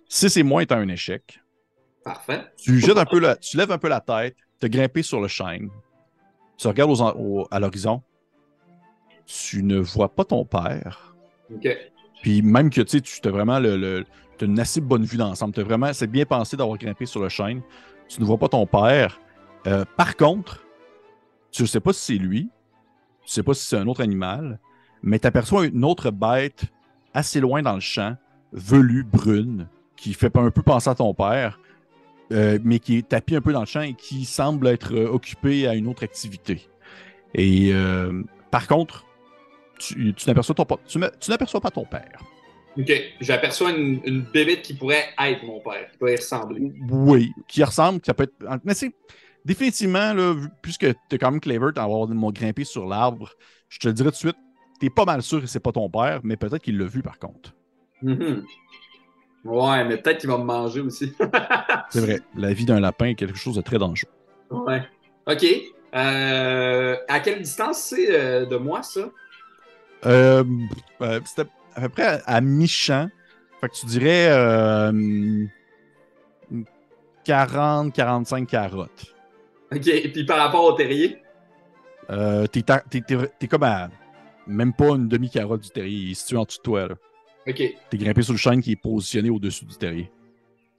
B: 6 et moins est un échec.
C: parfait.
B: Tu jettes un peu la- tu lèves un peu la tête, tu as grimpé sur le chêne. Tu regardes aux en- au- à l'horizon. Tu ne vois pas ton père.
C: OK.
B: Puis même que tu sais, tu as vraiment le, le- t'as une assez bonne vue d'ensemble. Vraiment, c'est bien pensé d'avoir grimpé sur le chêne. Tu ne vois pas ton père. Euh, par contre, tu ne sais pas si c'est lui. Tu ne sais pas si c'est un autre animal. Mais tu aperçois une autre bête assez loin dans le champ, velue, brune, qui fait un peu penser à ton père, euh, mais qui est tapis un peu dans le champ et qui semble être euh, occupé à une autre activité. Et euh, par contre, tu, tu n'aperçois ton- tu ne- tu n'aperçois pas ton père.
C: OK. J'aperçois une, une bébête qui pourrait être mon père, qui pourrait y ressembler.
B: Oui, qui ressemble, qui ça peut être. Mais c'est définitivement, là, puisque tu es quand même clever d'avoir grimpé sur l'arbre, je te le dirais tout de suite, tu pas mal sûr que c'est pas ton père, mais peut-être qu'il l'a vu par contre.
C: Mhm. Ouais, mais peut-être qu'il va me manger aussi. (laughs)
B: C'est vrai, la vie d'un lapin est quelque chose de très dangereux.
C: ouais. OK. Euh, à quelle distance c'est euh, de moi, ça?
B: Euh, euh, C'était à peu près à, à mi-champ. Fait que tu dirais euh, 40-45 carottes.
C: OK. Puis par rapport au terrier?
B: Euh, t'es, ta- t'es- t'es- t'es comme à même pas une demi-carotte du terrier. Il est situé en dessous de toi. Là.
C: OK.
B: T'es grimpé sur le chêne qui est positionné au-dessus du terrier.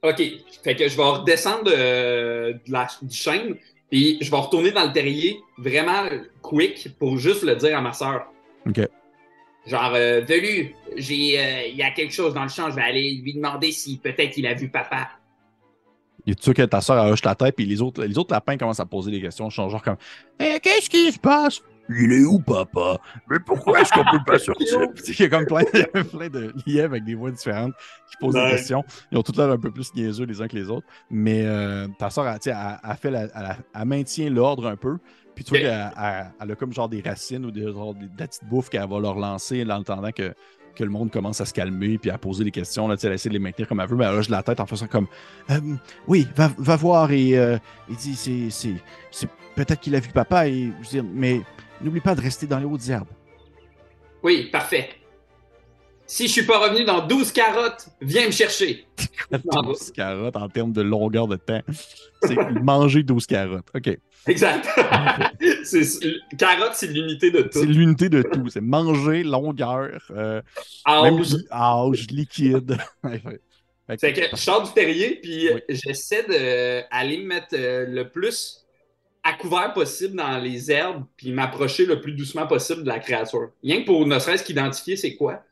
C: OK. Fait que je vais redescendre de, de la, du chêne, puis je vais retourner dans le terrier vraiment quick pour juste le dire à ma soeur.
B: OK.
C: Genre, euh, Velu, euh, il y a quelque chose dans le champ, je vais aller lui demander si peut-être il a vu papa.
B: Il est sûr que ta soeur hoche la tête, puis les autres, les autres lapins commencent à poser des questions. Ils sont genre comme Eh, Qu'est-ce qui se passe? Il est où, papa? Mais pourquoi est-ce qu'on peut pas (laughs) sortir Il y a comme plein, (laughs) plein de lièvres avec des voix différentes qui posent
C: Ouais.
B: des questions. Ils ont tout l'air un peu plus niaiseux les uns que les autres. Mais euh, ta soeur, elle, tu sais, elle- elle fait la- elle, elle maintient l'ordre un peu. Puis tu vois qu'elle elle- elle a comme genre des racines ou des, genre des- de la petite bouffe qu'elle va leur lancer en attendant que, que le monde commence à se calmer puis à poser des questions. Là, elle essaie de les maintenir comme elle veut, mais elle hoche la tête en faisant comme Euh, Oui, va, va voir et euh, il dit c'est, peut-être qu'il a vu papa et je veux dire, mais n'oublie pas de rester dans les hautes herbes.
C: Oui, parfait. Si je suis pas revenu dans 12 carottes, viens me chercher. (laughs)
B: 12 carottes en termes de longueur de temps. C'est manger 12 carottes. OK.
C: Exact. (laughs) carotte, c'est l'unité de tout.
B: C'est l'unité de tout. C'est manger, longueur, euh,
C: Âge.
B: âge, liquide. (laughs)
C: C'est que je sors du terrier, puis j'essaie d'aller me mettre euh, le plus à couvert possible dans les herbes, puis m'approcher le plus doucement possible de la créature. Rien que pour ne serait-ce qu'identifier c'est quoi.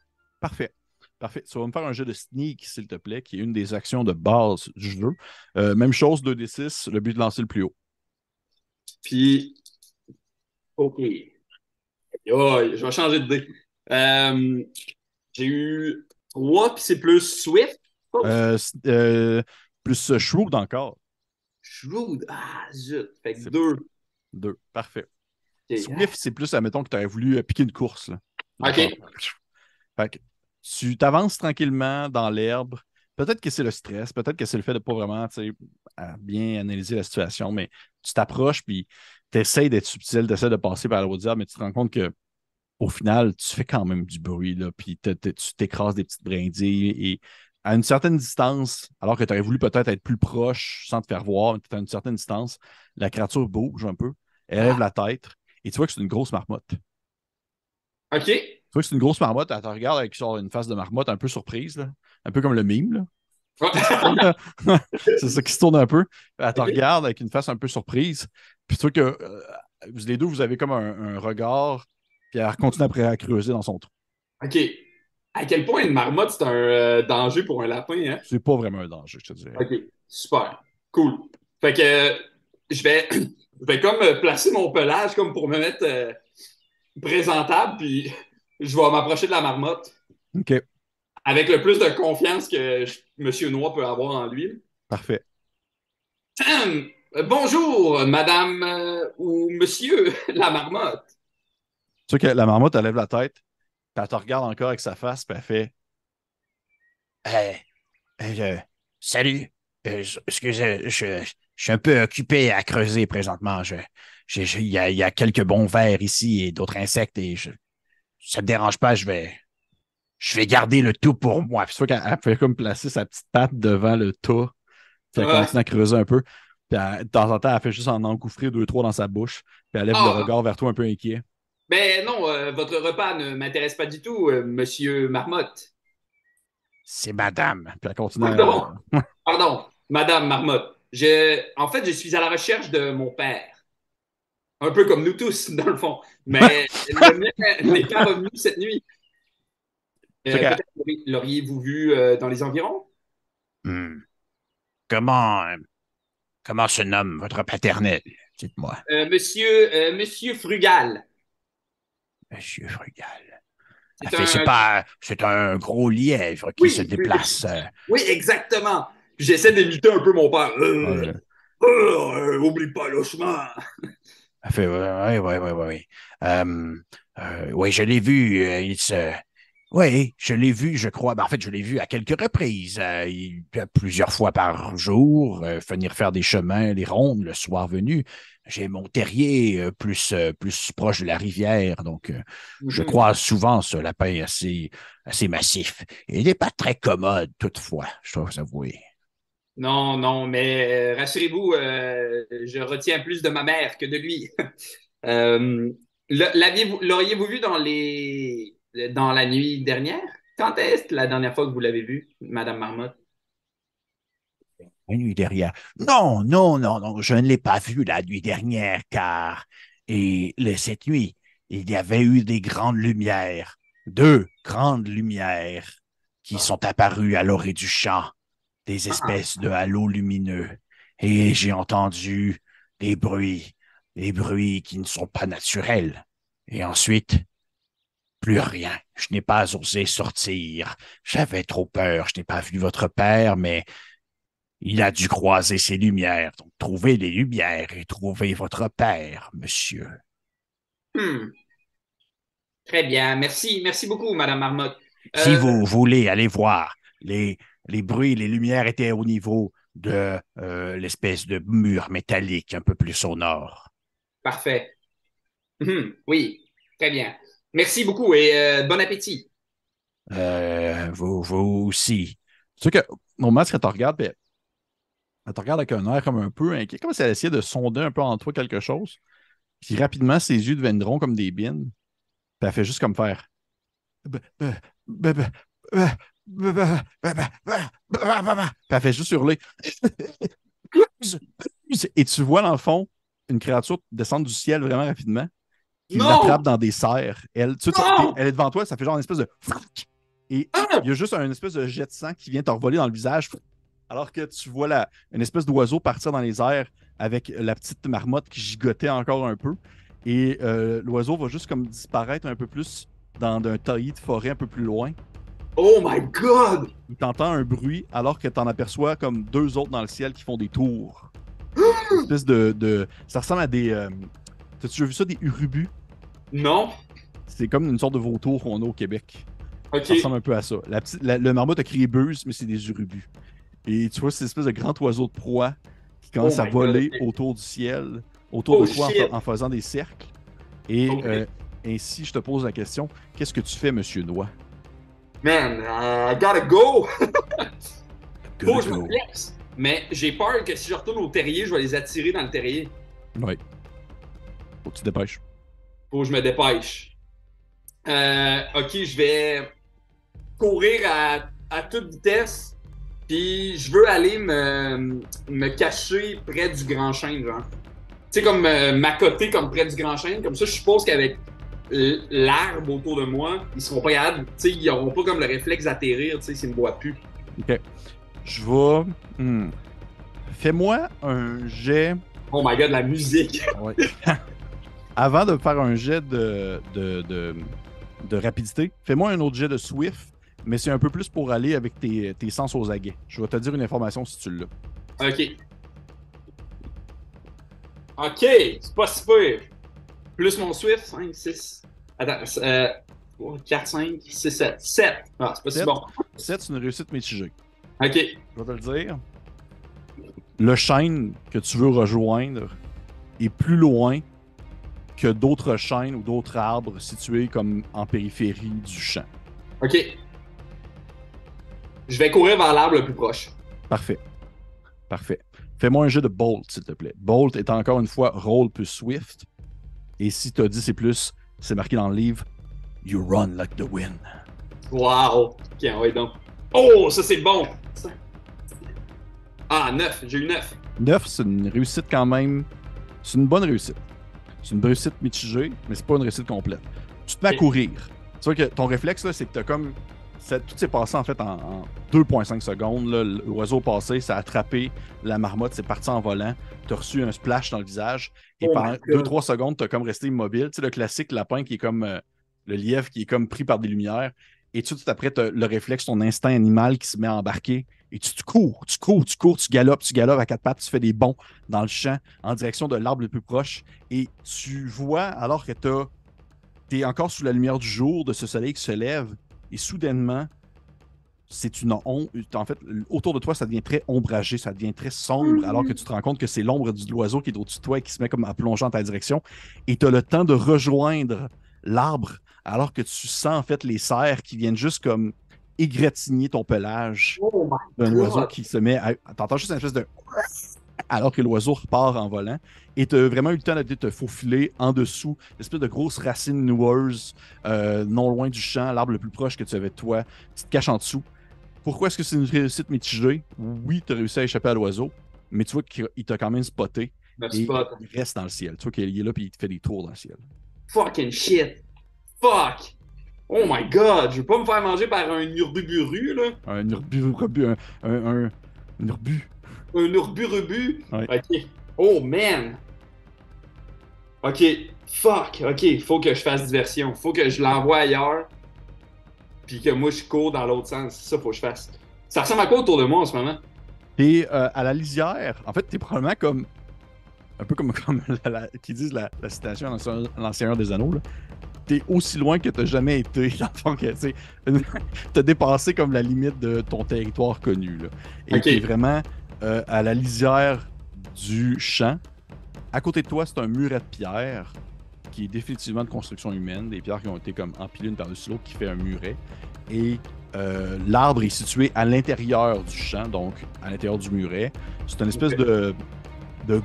B: Parfait. Parfait. Tu vas me faire un jeu de sneak, s'il te plaît, qui est une des actions de base du jeu. Euh, même chose, 2d6, le but de lancer le plus haut.
C: Puis, OK. Oh, je vais changer de dé. Euh, J'ai eu 3, puis c'est plus Swift? Oh.
B: Euh, euh, plus Shrewd encore.
C: Shrewd. Ah, zut. Fait que
B: C'est-
C: 2.
B: Deux. Parfait. Swift, c'est plus, admettons, que tu aurais voulu piquer une course. là.
C: OK.
B: Fait que tu t'avances tranquillement dans l'herbe. Peut-être que c'est le stress, peut-être que c'est le fait de ne pas vraiment bien analyser la situation, mais tu t'approches puis tu essaies d'être subtil, tu essaies de passer par la herbe, mais tu te rends compte que au final, tu fais quand même du bruit, là, puis te- te- tu t'écrases des petites brindilles et à une certaine distance, alors que tu aurais voulu peut-être être plus proche sans te faire voir, mais à une certaine distance, la créature bouge un peu, elle lève la tête et tu vois que c'est une grosse marmotte.
C: OK.
B: Tu vois que c'est une grosse marmotte, elle te regarde avec genre, une face de marmotte un peu surprise, là. un peu comme le mime. Là. (laughs) C'est ça qui se tourne un peu. Elle te regarde avec une face un peu surprise. Puis tu vois que euh, vous les deux, vous avez comme un, un regard, puis elle continue après à creuser dans son trou.
C: OK. À quel point une marmotte, c'est un euh, danger pour un lapin, hein?
B: C'est pas vraiment un danger, je te dirais.
C: OK. Super. Cool. Fait que euh, je vais, (clears throat) je vais comme euh, placer mon pelage comme pour me mettre présentable, puis je vais m'approcher de la marmotte
B: OK,
C: avec le plus de confiance que je- Monsieur Noir peut avoir en lui.
B: parfait.
C: Hum, bonjour, madame euh, ou monsieur (laughs) la marmotte.
B: Tu vois que la marmotte, elle lève la tête, puis elle te regarde encore avec sa face, puis elle fait
E: Euh, euh, salut. Euh, je- excusez, je, je suis un peu occupé à creuser présentement. Je, je- je- Il y, y a quelques bons vers ici et d'autres insectes et je, ça ne me dérange pas, je vais, je vais garder le tout pour moi.
B: Puis tu vois qu'elle elle fait comme placer sa petite patte devant le tas. Puis elle
C: Ouais.
B: continue à creuser un peu. Puis elle- de temps en temps, elle fait juste en engouffrer deux, trois dans sa bouche. Puis elle lève
C: Ah.
B: le regard vers toi un peu inquiet.
C: Ben non, euh, votre repas ne m'intéresse pas du tout, euh, monsieur marmotte.
E: C'est madame.
B: Puis elle continue à.
C: Pardon. (laughs) Pardon, madame marmotte. Je, en fait, je suis à la recherche de mon père. Un peu comme nous tous, (laughs) dans le fond. Mais (laughs) le mien n'est pas revenu cette nuit. Euh, L'auriez-vous vu euh, dans les environs?
E: Hmm. Comment, comment se nomme votre paternel? Dites-moi,
C: Euh, monsieur, monsieur Frugal.
E: Monsieur Frugal.
C: C'est
E: fait-
C: un-
E: pas, un gros lièvre qui
C: Oui,
E: se déplace.
C: Oui, exactement. J'essaie d'imiter un peu mon père.
B: Ouais.
C: euh, oublie pas le chemin.
E: Oui, oui, oui, oui, oui. Oui, je l'ai vu. il se... Oui, je l'ai vu, je crois. Ben, en fait, je l'ai vu à quelques reprises, euh, il- plusieurs fois par jour, euh, venir faire des chemins, les rondes le soir venu. J'ai mon terrier euh, plus, euh, plus proche de la rivière, donc euh, je
C: Mhm.
E: croise souvent ce lapin assez, assez massif. Il n'est pas très commode, toutefois, je dois vous avouer.
C: Non, non, mais euh, rassurez-vous, euh, je retiens plus de ma mère que de lui. (laughs) Euh, L'auriez-vous vu dans les dans la nuit dernière? Quand est-ce la dernière fois que vous l'avez vu, Madame Marmotte?
E: La nuit dernière. Non, non, non, non, je ne l'ai pas vu la nuit dernière, car et le- cette nuit, il y avait eu des grandes lumières, deux grandes lumières qui sont apparues à l'orée du champ, des espèces de halos lumineux, et j'ai entendu des bruits, des bruits qui ne sont pas naturels. Et ensuite, plus rien. Je n'ai pas osé sortir. J'avais trop peur. Je n'ai pas vu votre père, mais il a dû croiser ces lumières. Donc, trouvez les lumières et trouvez votre père, monsieur.
C: Hmm. Très bien, merci, merci beaucoup, Madame Marmotte.
E: Si
C: Euh,
E: vous voulez aller voir, les, les bruits, les lumières étaient au niveau de euh, l'espèce de mur métallique un peu plus au nord.
C: Parfait. Mhm, Oui, très bien. Merci beaucoup et euh, bon appétit.
E: Euh, vous, vous aussi.
B: Tu sais que, normalement, ce qu'elle te regarde, puis elle, elle te regarde avec un air comme un peu inquiet, comme si elle essayait de sonder un peu en toi quelque chose. Puis rapidement, ses yeux deviendront comme des bines. Puis elle fait juste comme faire. Puis elle fait juste hurler. Et tu vois, dans le fond, une créature descendre du ciel vraiment rapidement. Qui l'attrape dans des serres. Elle, tu elle est devant toi, ça fait genre une espèce de. Et
C: Ah!
B: il y a juste un espèce de jet de sang qui vient te revoler dans le visage. Alors que tu vois la, une espèce d'oiseau partir dans les airs avec la petite marmotte qui gigotait encore un peu. Et euh, l'oiseau va juste comme disparaître un peu plus dans un taillis de forêt un peu plus loin.
C: Oh my god!
B: Il t'entend un bruit alors que tu en aperçois comme deux autres dans le ciel qui font des tours. (gasps) Une espèce de, de- Ça ressemble à des. euh, T'as-tu déjà vu ça, des urubus?
C: Non?
B: C'est comme une sorte de vautour qu'on a au Québec. Ça ressemble un peu à ça. La petite, la- le marmotte a crié buzz, mais c'est des urubus. Et tu vois, c'est une espèce de grand oiseau de proie qui commence
C: Oh
B: à voler
C: God.
B: autour du ciel, autour
C: Oh
B: de toi en, faisant des cercles. Et euh, ainsi, je te pose la question qu'est-ce que tu fais, monsieur Noix?
C: Man, uh, I gotta go! Faut que je me flex. Mais j'ai peur que si je retourne au terrier, je vais les attirer dans le terrier.
B: Ouais. Faut que tu te dépêches.
C: Faut que je me dépêche. Euh, ok, je vais courir à, à toute vitesse. Puis je veux aller me, me cacher près du grand chêne, genre. Tu sais, comme euh, m'accoter comme près du grand chêne. Comme ça, je suppose qu'avec l'arbre autour de moi, ils seront pas capables. Tu sais, ils auront pas comme le réflexe d'atterrir, tu sais, s'ils me voient plus.
B: Ok. Je vais. hmm. Fais-moi un jet.
C: Oh my god, la musique!
B: Ouais. (laughs) Avant de faire un jet de, de, de, de rapidité, fais-moi un autre jet de Swift, mais c'est un peu plus pour aller avec tes, tes sens aux aguets. Je vais te dire une information si tu l'as.
C: Ok. Ok, c'est pas si peu. Plus mon Swift, 5, 6. Attends, euh, 4, 5, 6, 7. 7. Ah, c'est pas si bon.
B: 7, c'est une réussite mitigée.
C: Ok.
B: Je vais te le dire. Le chêne que tu veux rejoindre est plus loin que d'autres chênes ou d'autres arbres situés comme en périphérie du champ.
C: Ok. Je vais courir vers l'arbre le plus proche.
B: Parfait. Parfait. Fais-moi un jeu de Bolt, s'il te plaît. Bolt est encore une fois roll plus Swift. Et si tu as dit c'est plus, c'est marqué dans le livre You run like the wind.
C: Wow. Ok, ouais donc. Oh, ça c'est bon. Ça. Ah, 9. J'ai eu 9.
B: 9, c'est une réussite quand même. C'est une bonne réussite. C'est une réussite mitigée, mais c'est pas une réussite complète. Tu te mets à courir. Tu vois que ton réflexe, là, c'est que t'as comme. ça- tout s'est passé en fait en, en 2,5 secondes. L'oiseau passé, ça a attrapé la marmotte, c'est parti en volant. T'as reçu un splash dans le visage. Et
C: Oh
B: pendant
C: my God.
B: 2-3 secondes, t'as comme resté immobile. Tu sais, le classique lapin qui est comme. euh, le lièvre qui est comme pris par des lumières. Et tout de après, t'as le réflexe, ton instinct animal qui se met à embarquer. Et tu, tu cours, tu cours, tu cours, tu galopes, tu galopes à quatre pattes, tu fais des bonds dans le champ en direction de l'arbre le plus proche. Et tu vois, alors que tu es encore sous la lumière du jour, de ce soleil qui se lève, et soudainement, c'est une ombre. En fait, autour de toi, ça devient très ombragé, ça devient très sombre, alors que tu te rends compte que c'est l'ombre de l'oiseau qui est au-dessus de toi et qui se met comme à plonger dans ta direction. Et tu as le temps de rejoindre l'arbre, alors que tu sens en fait les cerfs qui viennent juste comme égratigner ton pelage
C: Oh
B: d'un oiseau qui se met à. T'entends juste une espèce de. (laughs) Alors que l'oiseau repart en volant. Et tu as vraiment eu le temps de te faufiler en dessous, l'espèce de grosse racine noueuse, euh, non loin du champ, l'arbre le plus proche que tu avais de toi. Tu te caches en dessous. Pourquoi est-ce que c'est une réussite mitigée? Oui, tu as réussi à échapper à l'oiseau, mais tu vois qu'il t'a quand même spoté
C: Me
B: et
C: spot.
B: il reste dans le ciel. Tu vois qu'il est là puis il te fait des tours dans le ciel.
C: Fucking shit. Fuck. Oh my god. Je veux pas me faire manger par un urbuburu, là.
B: Un urbu, urbu- un, un, un- un urbu.
C: Un.
B: Ouais.
C: Ok. Oh man. Ok. Fuck. Ok. Faut que je fasse diversion. Faut que je l'envoie ailleurs. Puis que moi je cours dans l'autre sens. C'est ça faut que je fasse. Ça ressemble à quoi autour de moi en ce moment?
B: T'es euh, à la lisière. En fait, t'es probablement comme. Un peu comme, (laughs) comme la, la- qui disent la, la citation L'ancien- L'Ancien des Anneaux. là. T'es aussi loin que t'as jamais été. (laughs) Dans (laughs) t'as dépassé comme la limite de ton territoire connu. Là. Et
C: Ok.
B: t'es vraiment euh, à la lisière du champ. À côté de toi, c'est un muret de pierre qui est définitivement de construction humaine. Des pierres qui ont été comme empilées une par-dessus l'autre qui fait un muret. et euh, l'arbre est situé à l'intérieur du champ, donc à l'intérieur du muret. C'est une espèce de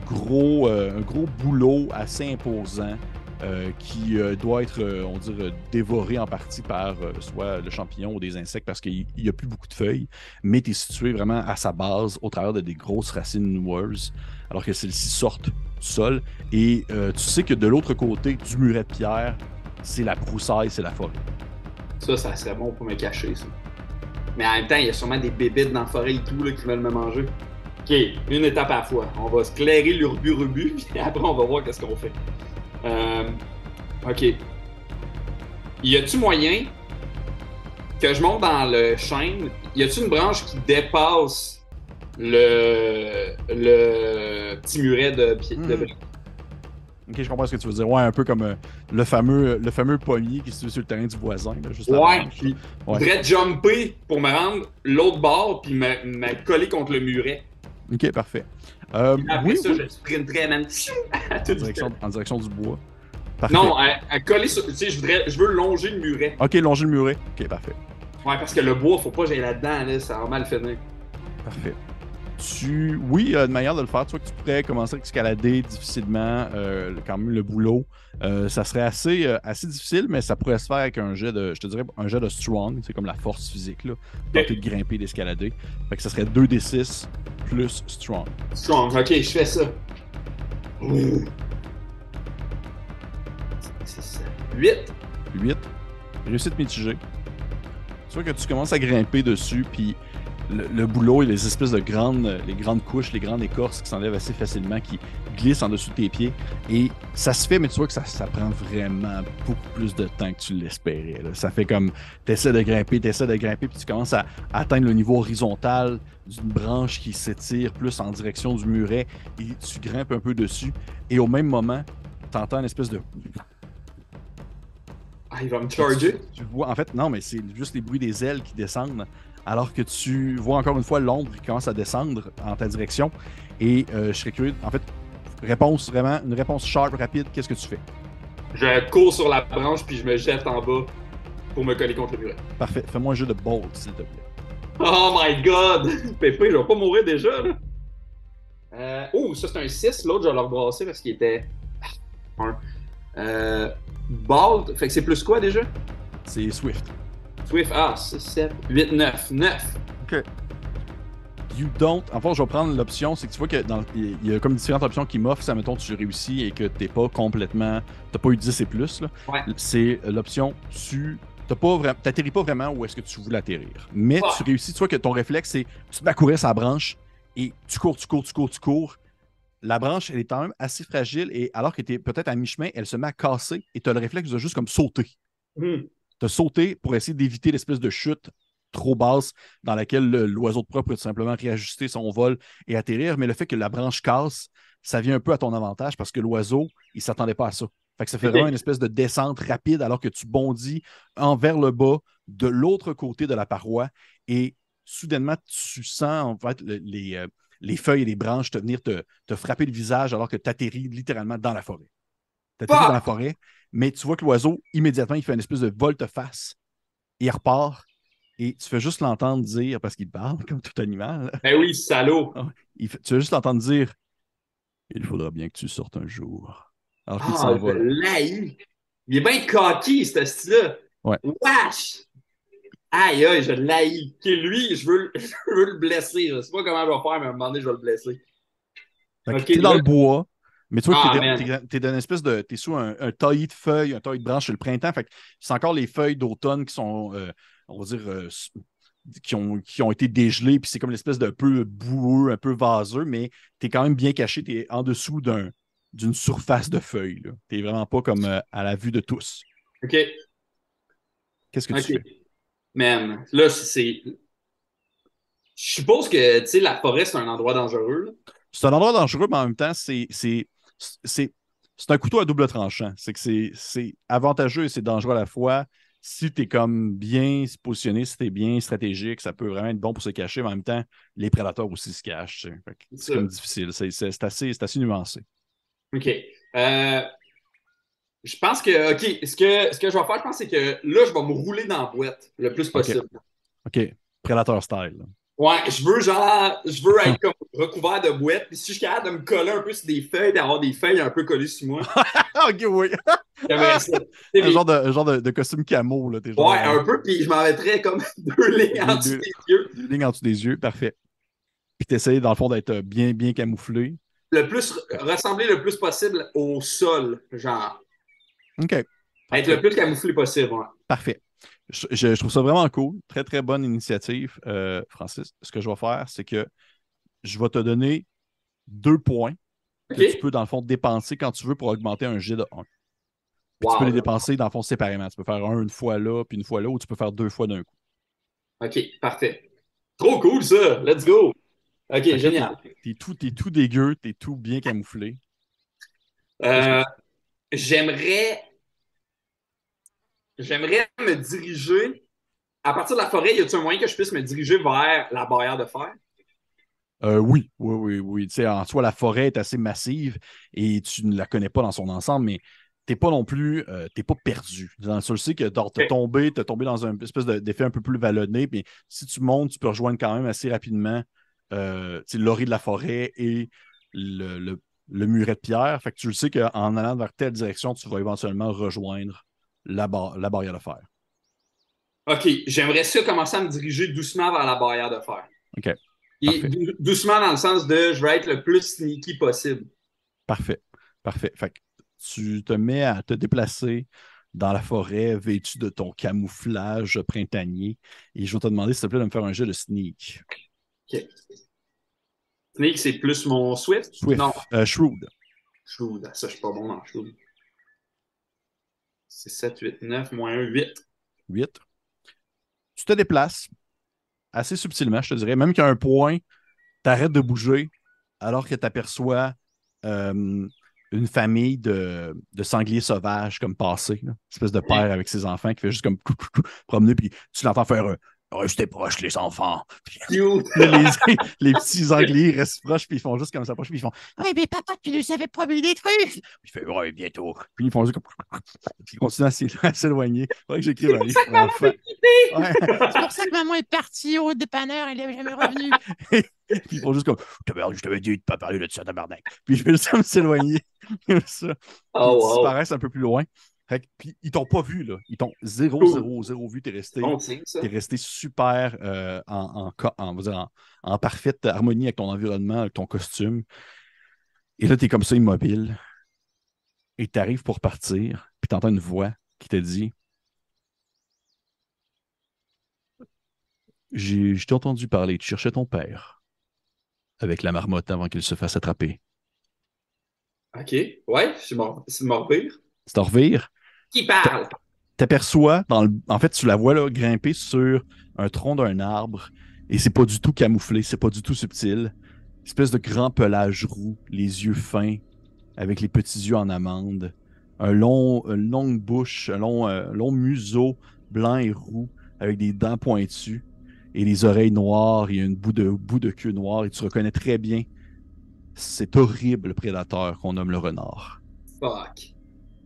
B: gros, euh, un gros boulot assez imposant euh, qui euh, doit être, euh, on dirait, dévoré en partie par soit le champignon ou des insectes parce qu'il n'y a plus beaucoup de feuilles, mais tu es situé vraiment à sa base au travers de des grosses racines noueuses, alors que celles-ci sortent du sol. Et tu sais que de l'autre côté du muret de pierre, c'est la broussaille, c'est la forêt.
C: Ça, ça serait bon pour me cacher, ça. Mais en même temps, il y a sûrement des bébites dans la forêt et tout là, qui veulent me manger. Ok, une étape à la fois. On va se clairer l'urbu-rubu, (laughs) puis après, on va voir qu'est-ce qu'on fait. Euh, ok. Y a-tu moyen que je monte dans le chêne? Y a-tu une branche qui dépasse le, le petit muret de, pied, de
B: Hmm. Ok, je comprends ce que tu veux dire. Ouais, un peu comme euh, le fameux le fameux pommier qui se situe sur le terrain du voisin. Là, juste avant.
C: Ouais, puis je voudrais jumper pour me rendre l'autre bord puis me, me coller contre le muret.
B: Ok, parfait. Euh,
C: Après
B: oui,
C: ça,
B: oui,
C: je sprinterais, man. (laughs) à
B: en, direction, en direction du bois. Parfait.
C: Non, à, à coller sur. Tu sais, je voudrais. Je veux longer le muret.
B: Ok, longer le muret. Ok, parfait.
C: Ouais, parce que le bois, faut pas que j'aille là-dedans, là. Ça va mal finir.
B: Parfait. Tu... Oui, il y a une manière de le faire. Tu vois que tu pourrais commencer à escalader difficilement euh, quand même le boulot. Euh, ça serait assez, euh, assez difficile, mais ça pourrait se faire avec un jet de, je te dirais, un jet de strong. C'est comme la force physique, là. Tenter de grimper, d'escalader. Fait que ça serait 2d6 plus strong.
C: Strong. Ok, je fais ça. C'est ça. 8.
B: 8. Réussite mitigée. Tu vois que tu commences à grimper dessus, puis le, le boulot et les espèces de grandes, les grandes couches, les grandes écorces qui s'enlèvent assez facilement, qui glissent en dessous de tes pieds. Et ça se fait, mais tu vois que ça, ça prend vraiment beaucoup plus de temps que tu l'espérais. là. Ça fait comme, tu essaies de grimper, tu essaies de grimper, puis tu commences à atteindre le niveau horizontal d'une branche qui s'étire plus en direction du muret, et tu grimpes un peu dessus. Et au même moment, tu entends une espèce de
C: Ah, il va me charger?
B: tu vois, en fait, non, mais c'est juste les bruits des ailes qui descendent, alors que tu vois encore une fois l'ombre qui commence à descendre en ta direction. Et euh, je serais curieux, en fait, réponse vraiment, une réponse sharp, rapide, qu'est-ce que tu fais?
C: Je cours sur la branche puis je me jette en bas pour me coller contre le muret.
B: Parfait, fais-moi un jeu de bolt, s'il te plaît.
C: Oh my god! (laughs) Pépé, je vais pas mourir déjà, là. Euh, oh, ça c'est un 6. L'autre, je vais le rebrasser parce qu'il était. Un. Euh, fait que c'est plus quoi déjà?
B: C'est Swift.
C: Swift, ah, 6, 7, 8, 9. 9.
B: You don't. En fait, je vais prendre l'option, c'est que tu vois que dans il y a comme différentes options qui m'offrent, ça mettons tu réussis et que t'es pas complètement. T'as pas eu 10 et plus. là.
C: Ouais.
B: C'est l'option tu. T'as pas vraiment. T'atterris pas vraiment où est-ce que tu voulais atterrir. Mais
C: Ouais.
B: tu réussis, tu vois que ton réflexe, c'est tu à courir sa branche et tu cours, tu cours, tu cours, tu cours. La branche, elle est quand même assez fragile et alors que tu es peut-être à mi-chemin, elle se met à casser et tu as le réflexe de juste comme sauter.
C: Hmm.
B: De sauter pour essayer d'éviter l'espèce de chute trop basse dans laquelle le- l'oiseau de proie peut tout simplement réajuster son vol et atterrir. Mais le fait que la branche casse, ça vient un peu à ton avantage parce que l'oiseau, il s'attendait pas à ça. Fait que ça fait vraiment une espèce de descente rapide alors que tu bondis envers le bas de l'autre côté de la paroi et soudainement, tu sens en fait le- les, euh, les feuilles et les branches te venir te, te frapper le visage alors que tu atterris littéralement dans la forêt. Tu atterris
C: Fuck!
B: dans la forêt, mais tu vois que l'oiseau, immédiatement, il fait une espèce de volte-face. Il repart et tu fais juste l'entendre dire, parce qu'il parle comme tout animal,
C: Ben oui, salaud.
B: il fait- tu vas juste l'entendre dire Il faudra bien que tu sortes un jour. Alors qu'il
C: Ah,
B: s'en va. là.
C: l'haïs. Il est bien cocky, ce style-là.
B: Ouais.
C: Wesh! Aïe, aïe, je l'haïs. Lui, je veux, (laughs) je veux le blesser. Je sais pas comment je vais faire, mais à un moment donné, je vais le blesser. Ok,
B: t'es dans le bois, mais tu vois
C: Ah,
B: que t'es, dans une espèce de. T'es sous un, un taillis de feuilles, un taillis de branches, c'est le printemps. Fait c'est encore les feuilles d'automne qui sont, euh, on va dire, euh, qui, ont, qui ont été dégelées, puis c'est comme l'espèce d'un peu boueux, un peu vaseux, mais t'es quand même bien caché, t'es en dessous d'un, d'une surface de feuilles. T'es vraiment pas comme euh, à la vue de tous.
C: OK.
B: Qu'est-ce que tu fais?
C: Man, là, c'est. Je suppose que, tu sais, la forêt, c'est un endroit dangereux. là.
B: C'est un endroit dangereux, mais en même temps, c'est, c'est, un couteau à double tranchant. C'est que c'est, avantageux et c'est dangereux à la fois. Si tu es comme bien positionné, si tu es bien stratégique, ça peut vraiment être bon pour se cacher, mais en même temps, les prédateurs aussi se cachent. C'est comme difficile. C'est, assez, assez nuancé.
C: OK. Euh, Je pense que, OK, ce que, ce que je vais faire, je pense, c'est que là, je vais me rouler dans la boîte le plus possible.
B: OK. Prédateur style.
C: Ouais, je veux genre, je veux être comme recouvert de boîte. Puis si je suis capable de me coller un peu sur des feuilles, d'avoir des feuilles un peu collées sur moi, (laughs)
B: OK, oui. (laughs) un genre de, un genre de, de costume camo. Là, t'es genre,
C: Ouais, un peu, puis je m'en mettrais comme (laughs) deux lignes en dessous
B: Deux.
C: des yeux.
B: Une ligne en dessous des yeux, parfait. Puis t'essayes, dans le fond, d'être bien, bien camouflé.
C: Le plus, ressembler le plus possible au sol, genre.
B: OK.
C: Être le plus camouflé possible, ouais.
B: Parfait. Je, trouve ça vraiment cool. Très, très bonne initiative, euh, Francis. Ce que je vais faire, c'est que je vais te donner deux points que tu peux, dans le fond, dépenser quand tu veux pour augmenter un jet de 1. Puis tu peux les dépenser, dans le fond, séparément. Tu peux faire un une fois là, puis une fois là, ou tu peux faire deux fois d'un coup.
C: OK, parfait. Trop cool, ça. Let's go. OK,
B: Fait
C: génial.
B: T'es tout, t'es tout dégueu, t'es tout bien camouflé.
C: Euh, j'aimerais. J'aimerais me diriger. À partir de la forêt, y a-t-il un moyen que je puisse me diriger vers la barrière de fer?
B: Euh, oui, oui, oui, oui. Tu sais, en soi, la forêt est assez massive et tu ne la connais pas dans son ensemble, mais t'es pas non plus, euh, t'es pas perdu. Dans le c'est que t'as t'as
C: Ok.
B: tombé, tombé dans un espèce de- d'effet un peu plus vallonné, puis si tu montes, tu peux rejoindre quand même assez rapidement euh, l'orée de la forêt et le, le- le muret de pierre. Fait que tu le sais qu'en allant vers telle direction, tu vas éventuellement rejoindre la, bar- la barrière de fer.
C: OK, j'aimerais ça commencer à me diriger doucement vers la barrière de fer.
B: OK,
C: Et dou- doucement dans le sens de je veux être le plus sneaky possible.
B: parfait. Parfait. Fait que tu te mets à te déplacer dans la forêt vêtu de ton camouflage printanier. Et je vais te demander, s'il te plaît, de me faire un jeu de sneak.
C: OK. Sneak, c'est plus mon Swift?
B: Swift.
C: Non,
B: Euh, shrewd.
C: Shrewd. Ça, je suis pas bon dans Shrewd. C'est 7, 8, 9, moins 1, 8.
B: 8. Tu te déplaces assez subtilement, je te dirais. Même qu'à un point, tu arrêtes de bouger alors que tu aperçois une famille de, de sangliers sauvages comme passer. là. Une espèce de père avec ses enfants qui fait juste comme promener, puis tu l'entends faire un Restez proches, les enfants. Puis (laughs) les, les petits sangliers restent proches, puis ils font juste comme ça, proche, puis ils font
F: Oui, mais papa, tu nous avais promis des trucs.
B: il fait Ouais, bientôt. Puis ils font juste comme. Puis ils continuent à s'é- à s'éloigner. Faudrait que j'écrive un livre. pour enfants. (laughs) Ouais.
F: C'est pour ça que maman est partie au dépanneur, elle n'est jamais revenue. (laughs)
B: Puis ils font juste comme Je t'avais je t'avais dit de pas parler de ça, tabarnak. Puis je fais ça me s'éloigner. Comme ça. Puis
C: Oh,
B: ils
C: wow.
B: disparaissent un peu plus loin. Fait puis ils t'ont pas vu, là. Ils t'ont zéro,
C: Cool.
B: zéro, zéro vu. T'es resté,
C: Bon
B: resté super euh, en, en, en, on va dire en- parfaite harmonie avec ton environnement, avec ton costume. Et là, t'es comme ça immobile. Et t'arrives pour partir. Puis t'entends une voix qui te dit J'ai je t'ai entendu parler, tu cherchais ton père. Avec la marmotte avant qu'il se fasse attraper.
C: OK. Ouais, c'est. C'est mort pire.
B: Tu revires.
D: Qui parle?
B: t'aperçois, dans le... en fait, tu la vois là, grimper sur un tronc d'un arbre et c'est pas du tout camouflé, c'est pas du tout subtil. Espèce de grand pelage roux, les yeux fins, avec les petits yeux en amande, un long, une longue bouche, un long, euh, long museau blanc et roux, avec des dents pointues et les oreilles noires et un bout de, bout de queue noire, et tu reconnais très bien cet horrible prédateur qu'on nomme le renard.
C: Fuck.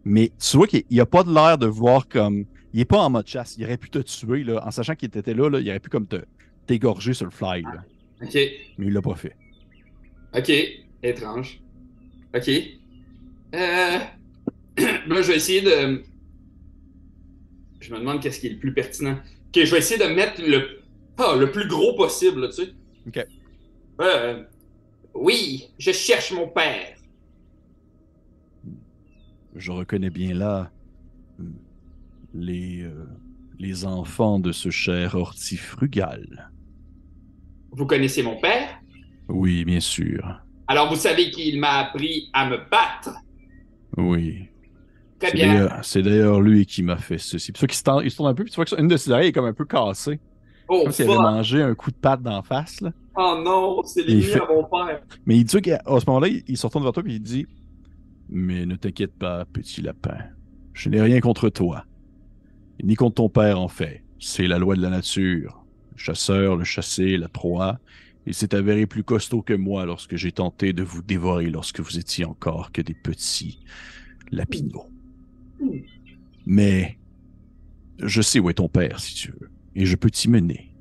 B: Mais tu vois qu'il n'a pas de l'air de voir comme. Il est pas en mode chasse. Il aurait pu te tuer, là, en sachant qu'il était là, là, il aurait pu comme te t'égorger sur le fly. là.
C: OK.
B: Mais il l'a pas fait.
C: OK. Étrange. OK. Euh... Là, (clears throat) je vais essayer de... Je me demande qu'est-ce qui est le plus pertinent. OK, je vais essayer de mettre le... Ah, le plus gros possible, là, tu sais.
B: OK.
C: Euh...
D: Oui, je cherche mon père.
B: Je reconnais bien là hmm, les, euh, les enfants de ce cher ortie frugal.
C: Vous connaissez mon père?
B: Oui, bien sûr.
D: Alors vous savez qu'il m'a appris à me battre?
B: Oui.
D: Très
B: C'est
D: bien.
B: d'ailleurs- C'est d'ailleurs lui qui m'a fait ceci. Pour ça qu'il se tend- il se tourne un peu, puis tu vois que une de ses oreilles est comme un peu cassée.
C: Oh,
B: Comme s'il avait mangé un coup de patte d'en face. Là.
C: Oh non, c'est l'ennemi
B: fait-
C: à mon père.
B: Mais il dit qu'à ce moment-là, il, il se retourne vers toi et il dit Mais ne t'inquiète pas, petit lapin. Je n'ai rien contre toi. Ni contre ton père, en fait. C'est la loi de la nature. Le chasseur, le chassé, la proie. Il s'est avéré plus costaud que moi lorsque j'ai tenté de vous dévorer lorsque vous étiez encore que des petits lapinots. Mais je sais où est ton père, si tu veux, et je peux t'y mener.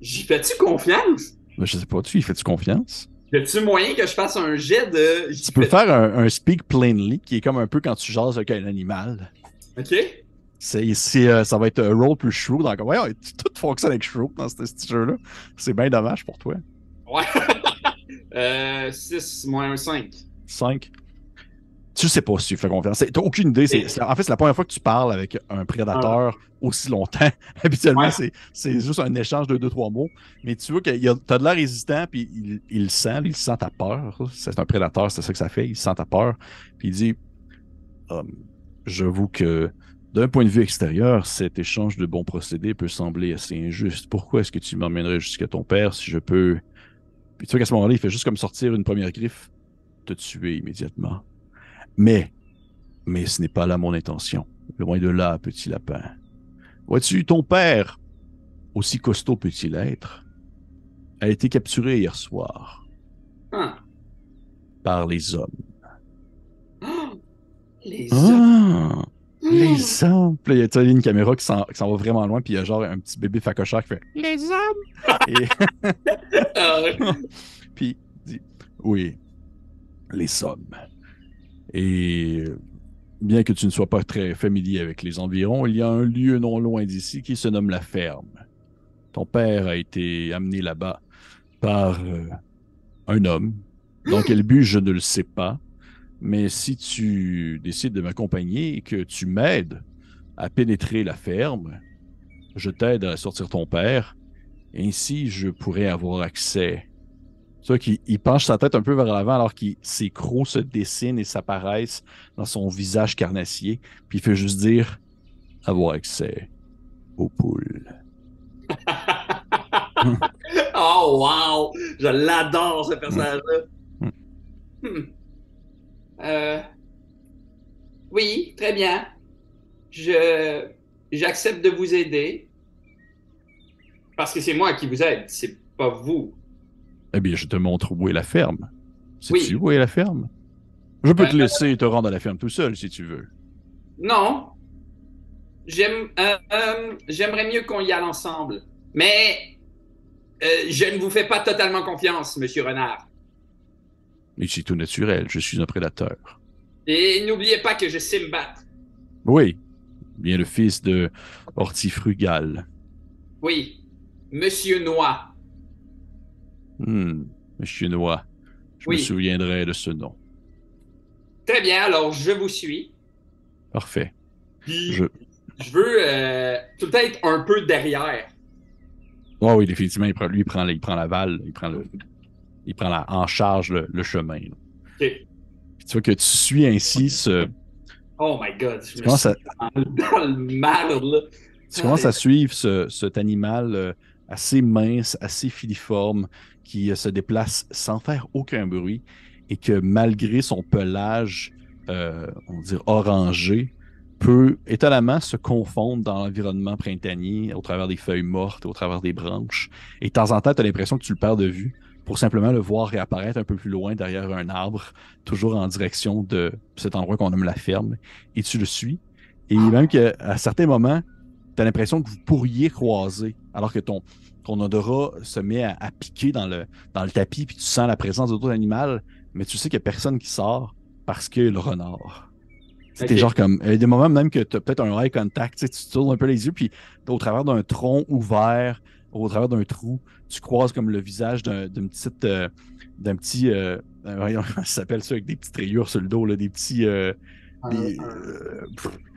C: J'y fais-tu confiance?
B: Mais je sais pas, tu y fais-tu confiance?
C: Y a-tu moyen que je fasse un jet de.
B: Tu peux faire un, un speak plainly, qui est comme un peu quand tu jases avec un animal.
C: Ok.
B: C'est, c'est, euh, ça va être un rôle plus shrew. Donc, ouais, ouais, tout fonctionne avec shrew dans ce, ce jeu-là. C'est bien dommage pour toi.
C: Ouais. (laughs) euh, 6 moins 5.
B: 5. Tu sais pas si tu fais confiance. T'as aucune idée. C'est, c'est- en fait, c'est la première fois que tu parles avec un prédateur aussi longtemps. (laughs) Habituellement,
C: Ouais.
B: c'est, c'est juste un échange de deux, trois mots. Mais tu vois que t'as de l'air résistant, puis il, il le sent, il sent ta peur. C'est un prédateur, c'est ça que ça fait. Il sent ta peur. Puis il dit Hum, J'avoue que d'un point de vue extérieur, cet échange de bons procédés peut sembler assez injuste. Pourquoi est-ce que tu m'emmènerais jusqu'à ton père si je peux? Puis tu vois qu'à ce moment-là, il fait juste comme sortir une première griffe, te tuer immédiatement. Mais, mais ce n'est pas là mon intention. Loin de là, petit lapin. Vois-tu, ton père, aussi costaud peut-il être, a été capturé hier soir
C: Ah.
B: par les hommes. (gasps)
C: Ah. Les hommes.
B: Ah! Les hommes! Puis là, il y a une caméra qui s'en va vraiment loin, puis il y a genre un petit bébé facochard qui fait.
F: Les hommes.
B: Et- (laughs) (laughs)
C: Ah,
B: Puis il dit Oui, les sommes. Et bien que tu ne sois pas très familier avec les environs, il y a un lieu non loin d'ici qui se nomme la ferme. Ton père a été amené là-bas par euh, un homme. Dans quel but, je ne le sais pas. Mais si tu décides de m'accompagner et que tu m'aides à pénétrer la ferme, je t'aide à sortir ton père. Ainsi, je pourrais avoir accès tu vois qu'il il penche sa tête un peu vers l'avant alors que ses crocs se dessinent et s'apparaissent dans son visage carnassier. Puis il fait juste dire avoir accès aux poules. (laughs)
C: oh, wow! Je l'adore, ce personnage-là.
D: Hmm. Euh, oui, très bien. Je j'accepte de vous aider parce que c'est moi qui vous aide, c'est pas vous.
B: Eh bien, je te montre où est la ferme. Sais-tu
D: Oui.
B: où est la ferme? Je peux te
D: Euh,
B: laisser te rendre à la ferme tout seul si tu veux.
D: Non. J'aime, euh, euh, j'aimerais mieux qu'on y aille ensemble. Mais euh, je ne vous fais pas totalement confiance, Monsieur Renard.
B: Mais c'est tout naturel, je suis un prédateur.
D: Et n'oubliez pas que je sais me battre.
B: Oui, bien le fils de Hortifrugal.
D: Oui, Monsieur Noix.
B: Hmm, Monsieur Noix, je
D: Oui.
B: me souviendrai de ce nom.
D: Très bien, alors je vous suis.
B: Parfait.
C: Puis,
B: Je...
C: je veux euh, tout le temps être un peu derrière.
B: Oh oui, définitivement, il prend, lui, il prend, il prend la balle, il prend, le, il prend la- en charge le, le chemin. tu vois que tu suis ainsi ce.
C: Oh my god. Je
B: Tu
C: me
B: commences à,
C: suis dans le marde, là.
B: tu commences à suivre ce, cet animal euh, assez mince, assez filiforme, qui euh, se déplace sans faire aucun bruit et que malgré son pelage, euh, on va dire orangé, peut étonnamment se confondre dans l'environnement printanier au travers des feuilles mortes, au travers des branches. Et de temps en temps, tu as l'impression que tu le perds de vue pour simplement le voir réapparaître un peu plus loin derrière un arbre, toujours en direction de cet endroit qu'on nomme la ferme. Et tu le suis. Et même qu'à certains moments, tu as l'impression que vous pourriez croiser, alors que ton, ton odorat se met à, à piquer dans le, dans le tapis, puis tu sens la présence d'autres animaux, mais tu sais qu'il n'y a personne qui sort parce que le renard. C'était genre comme. Il y a des moments même que tu as peut-être un eye contact, tu tournes un peu les yeux, puis au travers d'un tronc ouvert, au travers d'un trou, tu croises comme le visage d'un d'une petite. euh, d'un petit. euh, euh, (laughs) ça s'appelle ça avec des petites rayures sur le dos, là, des petits. euh, des,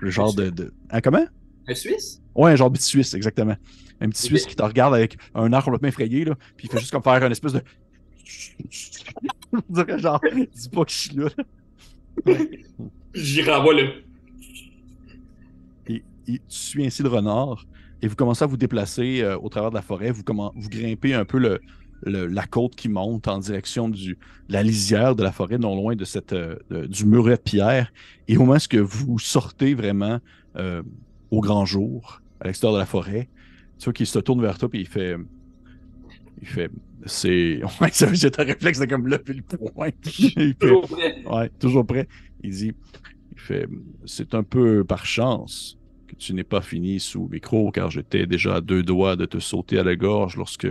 B: genre de. de... Hein, comment?
C: Un Suisse?
B: Ouais, un genre de petit Suisse, exactement. Un petit. Suisse qui te regarde avec un air complètement effrayé, là, puis il fait juste comme faire une espèce de. (laughs) On dirait genre, dis pas que je suis là.
C: J'y renvoie là.
B: Et, et tu suis ainsi le renard, et vous commencez à vous déplacer euh, au travers de la forêt. Vous, vous grimpez un peu le, le- la côte qui monte en direction du, de la lisière de la forêt, non loin de cette, euh, de- du muret de pierre. Et au moment où vous sortez vraiment euh, au grand jour, à l'extérieur de la forêt, tu vois qu'il se tourne vers toi et il fait. Il fait. C'est. (laughs) Ouais, j'ai un réflexe de comme lever le poing. (laughs) Il fait-
C: Toujours prêt.
B: Ouais, toujours prêt. Il dit Il fait C'est un peu par chance que tu n'aies pas fini sous mes crocs, car j'étais déjà à deux doigts de te sauter à la gorge lorsque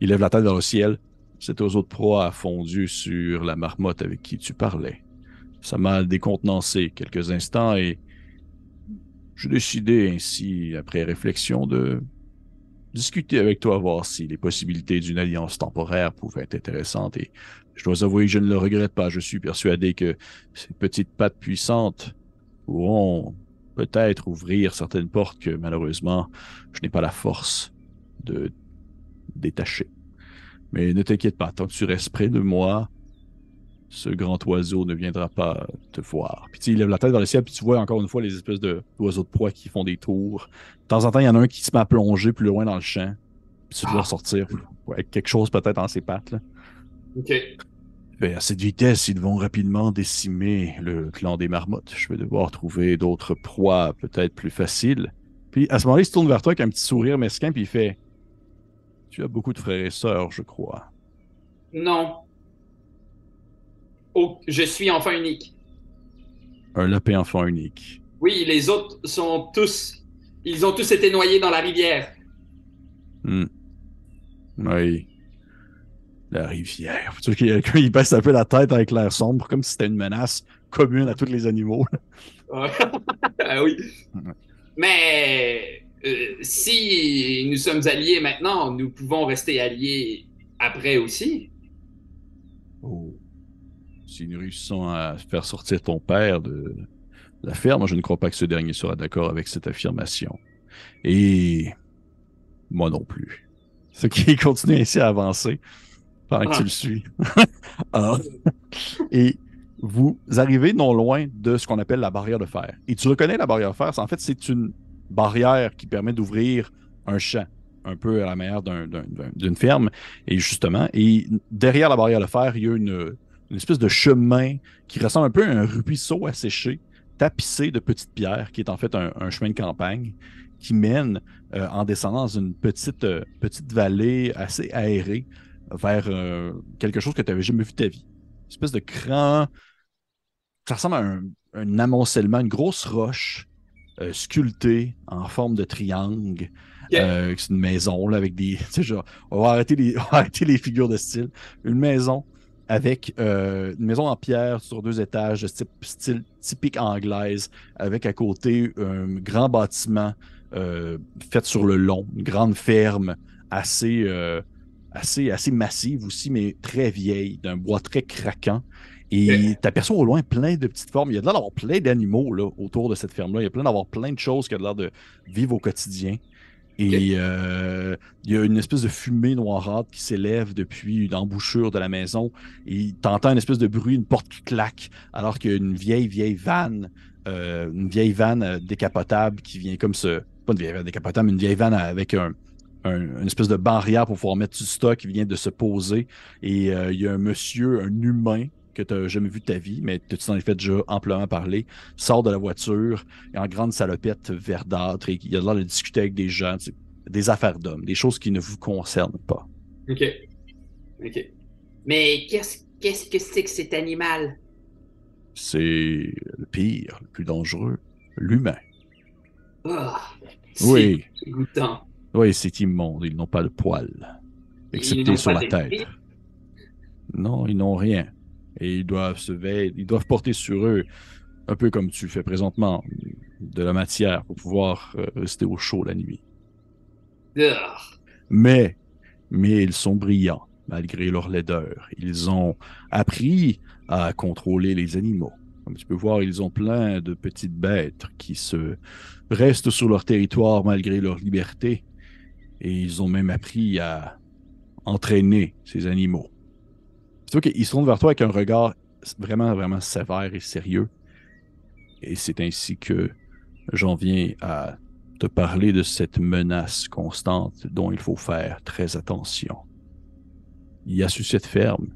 B: il lève la tête vers le ciel. Cet oiseau de proie a fondu sur la marmotte avec qui tu parlais. Ça m'a décontenancé quelques instants et j'ai décidé ainsi, après réflexion, de discuter avec toi, voir si les possibilités d'une alliance temporaire pouvaient être intéressantes. Et je dois avouer que je ne le regrette pas. Je suis persuadé que ces petites pattes puissantes pourront peut-être ouvrir certaines portes que malheureusement je n'ai pas la force de détacher. Mais ne t'inquiète pas, tant que tu restes près de moi, ce grand oiseau ne viendra pas te voir. Puis il lève la tête vers le ciel, puis tu vois encore une fois les espèces d'oiseaux de, proie qui font des tours. De temps en temps, il y en a un qui se met à plonger plus loin dans le champ. Puis tu dois
C: Ah.
B: sortir avec quelque chose peut-être en ses pattes. Là.
C: OK.
B: À cette vitesse, ils vont rapidement décimer le clan des marmottes. Je vais devoir trouver d'autres proies peut-être plus faciles. Puis à ce moment-là, il se tourne vers toi avec un petit sourire mesquin, puis il fait Tu as beaucoup de frères et sœurs, je crois.
D: Non. Je suis enfant unique.
B: Un lapin enfant unique.
D: Oui, les autres sont tous. Ils ont tous été noyés dans la rivière.
B: Hmm. Oui. La rivière. A quelqu'un, il baisse un peu la tête avec l'air sombre, comme si c'était une menace commune à tous les animaux. (laughs) (laughs)
D: Ah oui. Mais euh, si nous sommes alliés maintenant, nous pouvons rester alliés après aussi.
B: Si nous réussissons à faire sortir ton père de la ferme, je ne crois pas que ce dernier sera d'accord avec cette affirmation. Et moi non plus. Ce qui continue ainsi à avancer pendant que tu
D: Ah.
B: le suis. (laughs) Ah. Et vous arrivez non loin de ce qu'on appelle la barrière de fer. Et tu reconnais la barrière de fer, en fait, c'est une barrière qui permet d'ouvrir un champ, un peu à la manière d'un- d'un- d'un- d'une ferme. Et justement, et derrière la barrière de fer, il y a une, une espèce de chemin qui ressemble un peu à un ruisseau asséché, tapissé de petites pierres, qui est en fait un, un chemin de campagne qui mène euh, en descendant dans une petite, euh, petite vallée assez aérée vers euh, quelque chose que tu n'avais jamais vu de ta vie. Une espèce de grand. Ça ressemble à un, un amoncellement, une grosse roche euh, sculptée en forme de triangle. Euh, c'est une maison là, avec des. (laughs) Genre, on va, arrêter les, (laughs) on va arrêter les figures de style. Une maison avec euh, une maison en pierre sur deux étages, de type, style typique anglaise, avec à côté un grand bâtiment euh, fait sur le long, une grande ferme assez, euh, assez, assez massive aussi, mais très vieille, d'un bois très craquant. Et tu aperçois au loin plein de petites formes. Il y a de l'air d'avoir plein d'animaux autour de cette ferme-là. Il y a plein d'avoir plein de choses qui ont l'air de vivre au quotidien. Et euh, il y a une espèce de fumée noirâtre qui s'élève depuis une embouchure de la maison. Et t'entends une espèce de bruit, une porte qui claque, alors qu'il y a une vieille, vieille vanne, euh, une vieille vanne euh, décapotable qui vient comme ce. Pas une vieille vanne décapotable, mais une vieille vanne avec un, un- une espèce de barrière pour pouvoir mettre du stock qui vient de se poser. Et euh, il y a un monsieur, un humain que tu n'as jamais vu de ta vie, mais tu t'en es fait déjà amplement parler, sort de la voiture et en grande salopette verdâtre et il a l'air de discuter avec des gens, des affaires d'hommes, des choses qui ne vous concernent pas.
D: OK. OK. Mais qu'est-ce qu'est-ce que c'est que cet animal?
B: C'est le pire, le plus dangereux, l'humain.
D: Ah,
B: Oui,
D: c'est dégoûtant.
B: oui, c'est immonde, ils n'ont pas de poils,
D: Ils
B: excepté sur la tête. Non, ils n'ont rien. Et ils doivent se veiller, ils doivent porter sur eux, un peu comme tu fais présentement, de la matière pour pouvoir euh, rester au chaud la nuit. Mais, mais ils sont brillants, malgré leur laideur. Ils ont appris à contrôler les animaux. Comme tu peux voir, ils ont plein de petites bêtes qui se restent sur leur territoire malgré leur liberté. Et ils ont même appris à entraîner ces animaux. Vois qu'ils se tournent vers toi avec un regard vraiment, vraiment sévère et sérieux. Et c'est ainsi que j'en viens à te parler de cette menace constante dont il faut faire très attention. Il y a sur cette ferme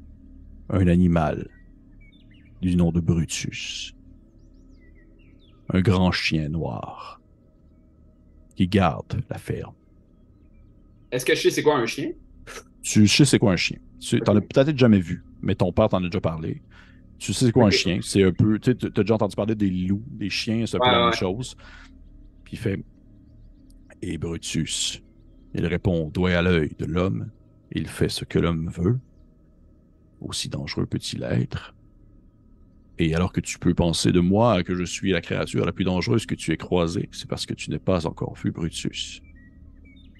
B: un animal du nom de Brutus. Un grand chien noir qui garde la ferme.
D: Est-ce que je sais c'est quoi un chien?
B: Tu sais c'est quoi un chien. Tu t'en as peut-être jamais vu, mais ton père t'en a déjà parlé. Tu sais c'est quoi un chien? C'est un peu. Tu as déjà entendu parler des loups, des chiens, c'est un peu
G: Ouais,
B: la même chose. Puis il fait Et Brutus, il répond doigt à l'œil de l'homme, il fait ce que l'homme veut. Aussi dangereux peut-il être. Et alors que tu peux penser de moi que je suis la créature la plus dangereuse que tu aies croisée, c'est parce que tu n'es pas encore vu Brutus.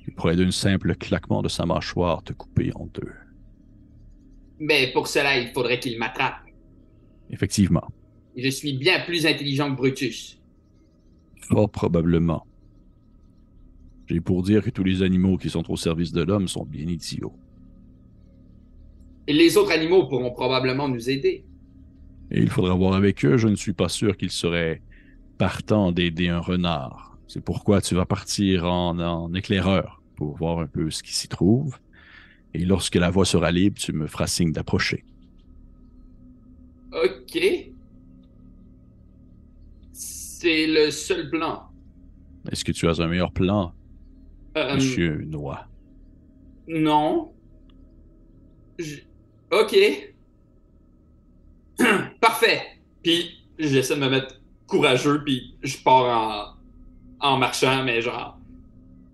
B: Il pourrait d'un simple claquement de sa mâchoire te couper en deux.
C: Mais pour cela, il faudrait qu'il m'attrape.
B: Effectivement,
C: Je suis bien plus intelligent que Brutus.
B: fort probablement. J'ai pour dire que tous les animaux qui sont au service de l'homme sont bien idiots.
C: Et les autres animaux pourront probablement nous aider.
B: Et il faudra voir avec eux, je ne suis pas sûr qu'ils seraient partants d'aider un renard. C'est pourquoi tu vas partir en, en éclaireur pour voir un peu ce qui s'y trouve. Et lorsque la voie sera libre, tu me feras signe d'approcher.
C: Ok. C'est le seul plan.
B: Est-ce que tu as un meilleur plan,
C: Euh,
B: Monsieur Noah?
C: Non. Je- Ok. (clears throat) Parfait. Puis j'essaie de me mettre courageux, puis je pars en, en marchant, mais genre.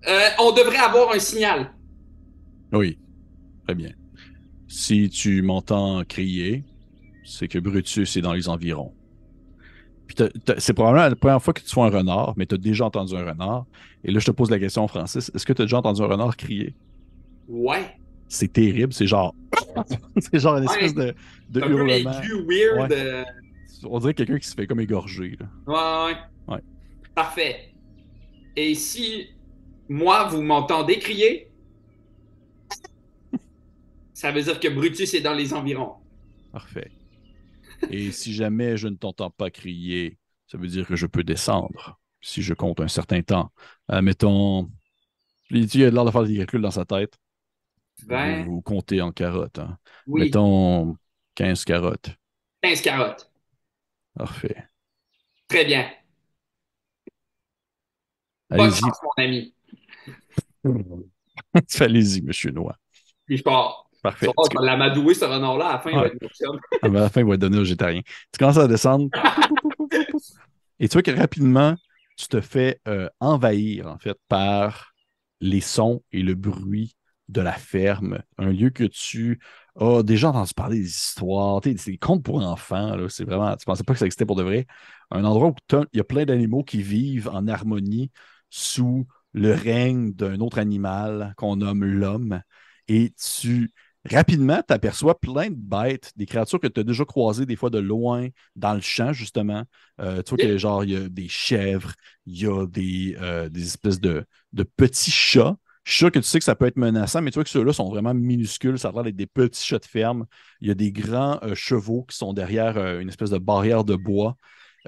C: Euh, on devrait avoir un signal.
B: Oui, très bien. Si tu m'entends crier, c'est que Brutus est dans les environs. C'est probablement la première fois que tu vois un renard, mais tu as déjà entendu un renard. Et là, je te pose la question, Francis, est-ce que tu as déjà entendu un renard crier?
C: Ouais.
B: C'est terrible, c'est genre... (laughs) c'est genre une espèce de, de
C: Un peu
B: hurlement.
C: aigu, weird.
B: Ouais.
C: euh,
B: On dirait quelqu'un qui se fait comme égorger. là.
C: Ouais. Ouais. Parfait. Et si moi, vous m'entendez crier, ça veut dire que Brutus est dans les environs.
B: Parfait. Et (laughs) si jamais je ne t'entends pas crier, ça veut dire que je peux descendre. Si je compte un certain temps. Euh, mettons... Il a l'air de faire des calculs dans sa tête.
C: 20,
B: Vous, vous comptez en carottes. hein.
C: oui,
B: Mettons 15 carottes.
C: 15 carottes.
B: Parfait.
C: Très bien.
B: Allez-y.
C: mon ami. (laughs)
B: Allez-y, monsieur Noah.
C: Puis je pars.
B: Parfait.
C: Tu vas l'amadouer, ce renard-là, à la fin, il va être
B: à la fin, il va être donné aux végétariens. Tu commences à descendre. (laughs) Et tu vois que rapidement, tu te fais euh, envahir, en fait, par les sons et le bruit de la ferme. Un lieu que tu as déjà entendu parler des histoires, tu sais, c'est des contes pour enfants. là. C'est vraiment, tu pensais pas que ça existait pour de vrai. Un endroit où il y a plein d'animaux qui vivent en harmonie sous le règne d'un autre animal qu'on nomme l'homme. Et tu rapidement, tu aperçois plein de bêtes, des créatures que tu as déjà croisées des fois de loin dans le champ, justement. Euh, tu vois que genre, il y a des chèvres, il y a des, euh, des espèces de, de petits chats. Chats que tu sais que ça peut être menaçant, mais tu vois que ceux-là sont vraiment minuscules. Ça a l'air d'être des petits chats de ferme. Il y a des grands euh, chevaux qui sont derrière une espèce de barrière de bois.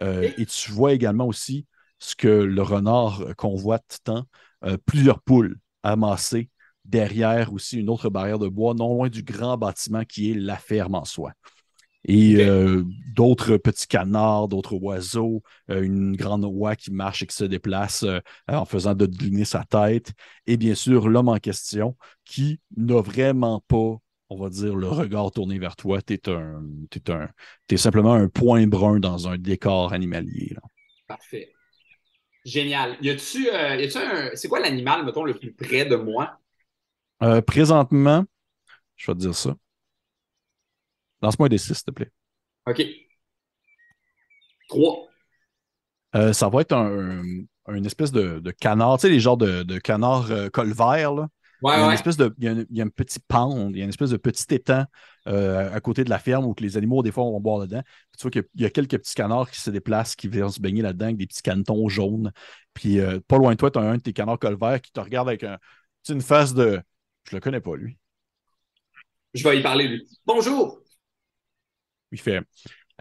B: Et tu vois également aussi ce que le renard convoite tant, euh, plusieurs poules amassées derrière aussi une autre barrière de bois, non loin du grand bâtiment qui est la ferme en soi. Et euh, d'autres petits canards, d'autres oiseaux, euh, une grande oie qui marche et qui se déplace euh, en faisant dodeliner sa tête. Et bien sûr, l'homme en question qui n'a vraiment pas, on va dire, le regard tourné vers toi. Tu es, un, un, simplement un point brun dans un décor animalier. là.
C: Parfait. Génial. Y a-tu euh, y a-tu un. C'est quoi l'animal, mettons, le plus près de moi?
B: Euh, présentement, je vais te dire ça. Lance-moi un des six, s'il te plaît.
C: OK. Trois.
B: Euh, ça va être un, un- une espèce de, de canard, tu sais, les genres de, de canards euh, col Il y a une
C: ouais.
B: espèce de, il y a, un, il y a un petit pond, il y a une espèce de petit étang euh, à côté de la ferme où que les animaux, des fois, vont boire dedans. Puis tu vois qu'il y a quelques petits canards qui se déplacent, qui viennent se baigner là-dedans avec des petits canetons jaunes. Puis euh, pas loin de toi, tu as un de tes canards col vert qui te regarde avec un, une face de. Je le connais pas, lui.
C: Je vais y parler, lui. Bonjour.
B: Il fait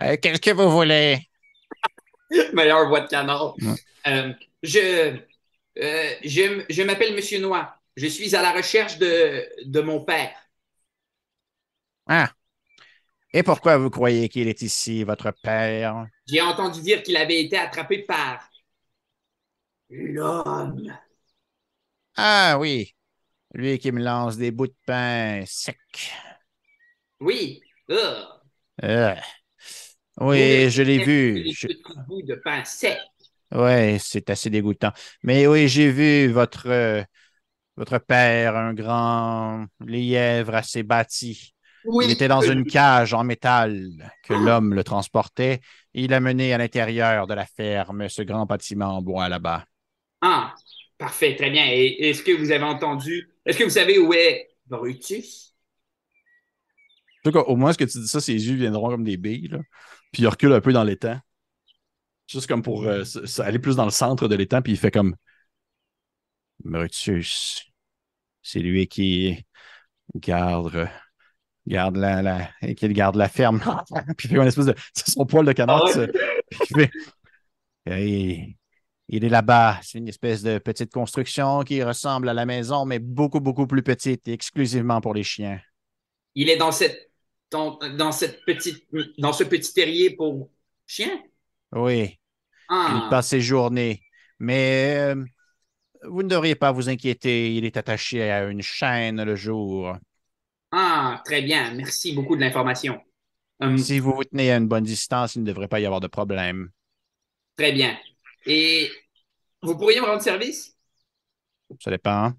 E: Euh, Qu'est-ce que vous voulez? (laughs)
C: Meilleure voix de canard.
B: Ouais.
C: Euh, je, euh, je, je m'appelle Monsieur Noir. Je suis à la recherche de, de mon père.
E: Ah. Et pourquoi vous croyez qu'il est ici, votre père?
C: J'ai entendu dire qu'il avait été attrapé par l'homme.
E: Ah oui. Lui qui me lance des bouts de pain secs.
C: Oui. Ugh.
E: Euh. Oui, je l'ai
C: Des
E: vu. Je-
C: petits bouts de pain sec.
E: Oui, c'est assez dégoûtant. Mais oui, j'ai vu votre, euh, votre père, un grand lièvre assez bâti.
C: Oui.
E: Il était dans une cage en métal que l'homme le transportait. Il l'a mené à l'intérieur de la ferme, ce grand bâtiment en bois là-bas.
C: Ah, parfait, très bien. Et est-ce que vous avez entendu, est-ce que vous savez où est Brutus?
B: En tout cas, au moins, ce que tu dis ça, ses yeux viendront comme des billes, là. Puis il recule un peu dans l'étang. Juste comme pour euh, aller plus dans le centre de l'étang, puis il fait comme Brutus. C'est lui qui garde, garde la, la, qui garde la ferme. (laughs) puis il fait une espèce de. C'est son poil de canard.
C: Ah ouais?
B: ça. Puis (laughs) il fait. Hey, il est là-bas. C'est une espèce de petite construction qui ressemble à la maison, mais beaucoup, beaucoup plus petite et exclusivement pour les chiens.
C: Il est dans cette, dans, dans cette petite, dans ce petit terrier pour chien?
E: Oui.
C: Ah,
E: Il passe ses journées. Mais euh, vous ne devriez pas vous inquiéter. Il est attaché à une chaîne le jour.
C: ah, très bien. Merci beaucoup de l'information. Hum,
E: Si vous vous tenez à une bonne distance, il ne devrait pas y avoir de problème.
C: très bien. Et vous pourriez me rendre service?
E: Ça dépend.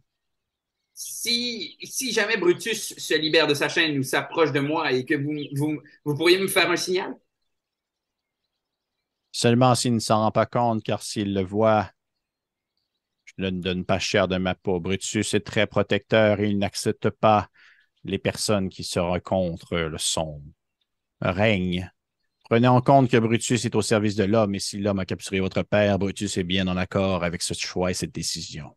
C: Si, si jamais Brutus se libère de sa chaîne ou s'approche de moi et que vous, vous, vous pourriez me faire un signal?
E: Seulement s'il ne s'en rend pas compte, car s'il le voit, ne donne pas cher de ma peau. Brutus est très protecteur et il n'accepte pas les personnes qui se contre le son règne. Prenez en compte que Brutus est au service de l'homme et si l'homme a capturé votre père, Brutus est bien en accord avec ce choix et cette décision.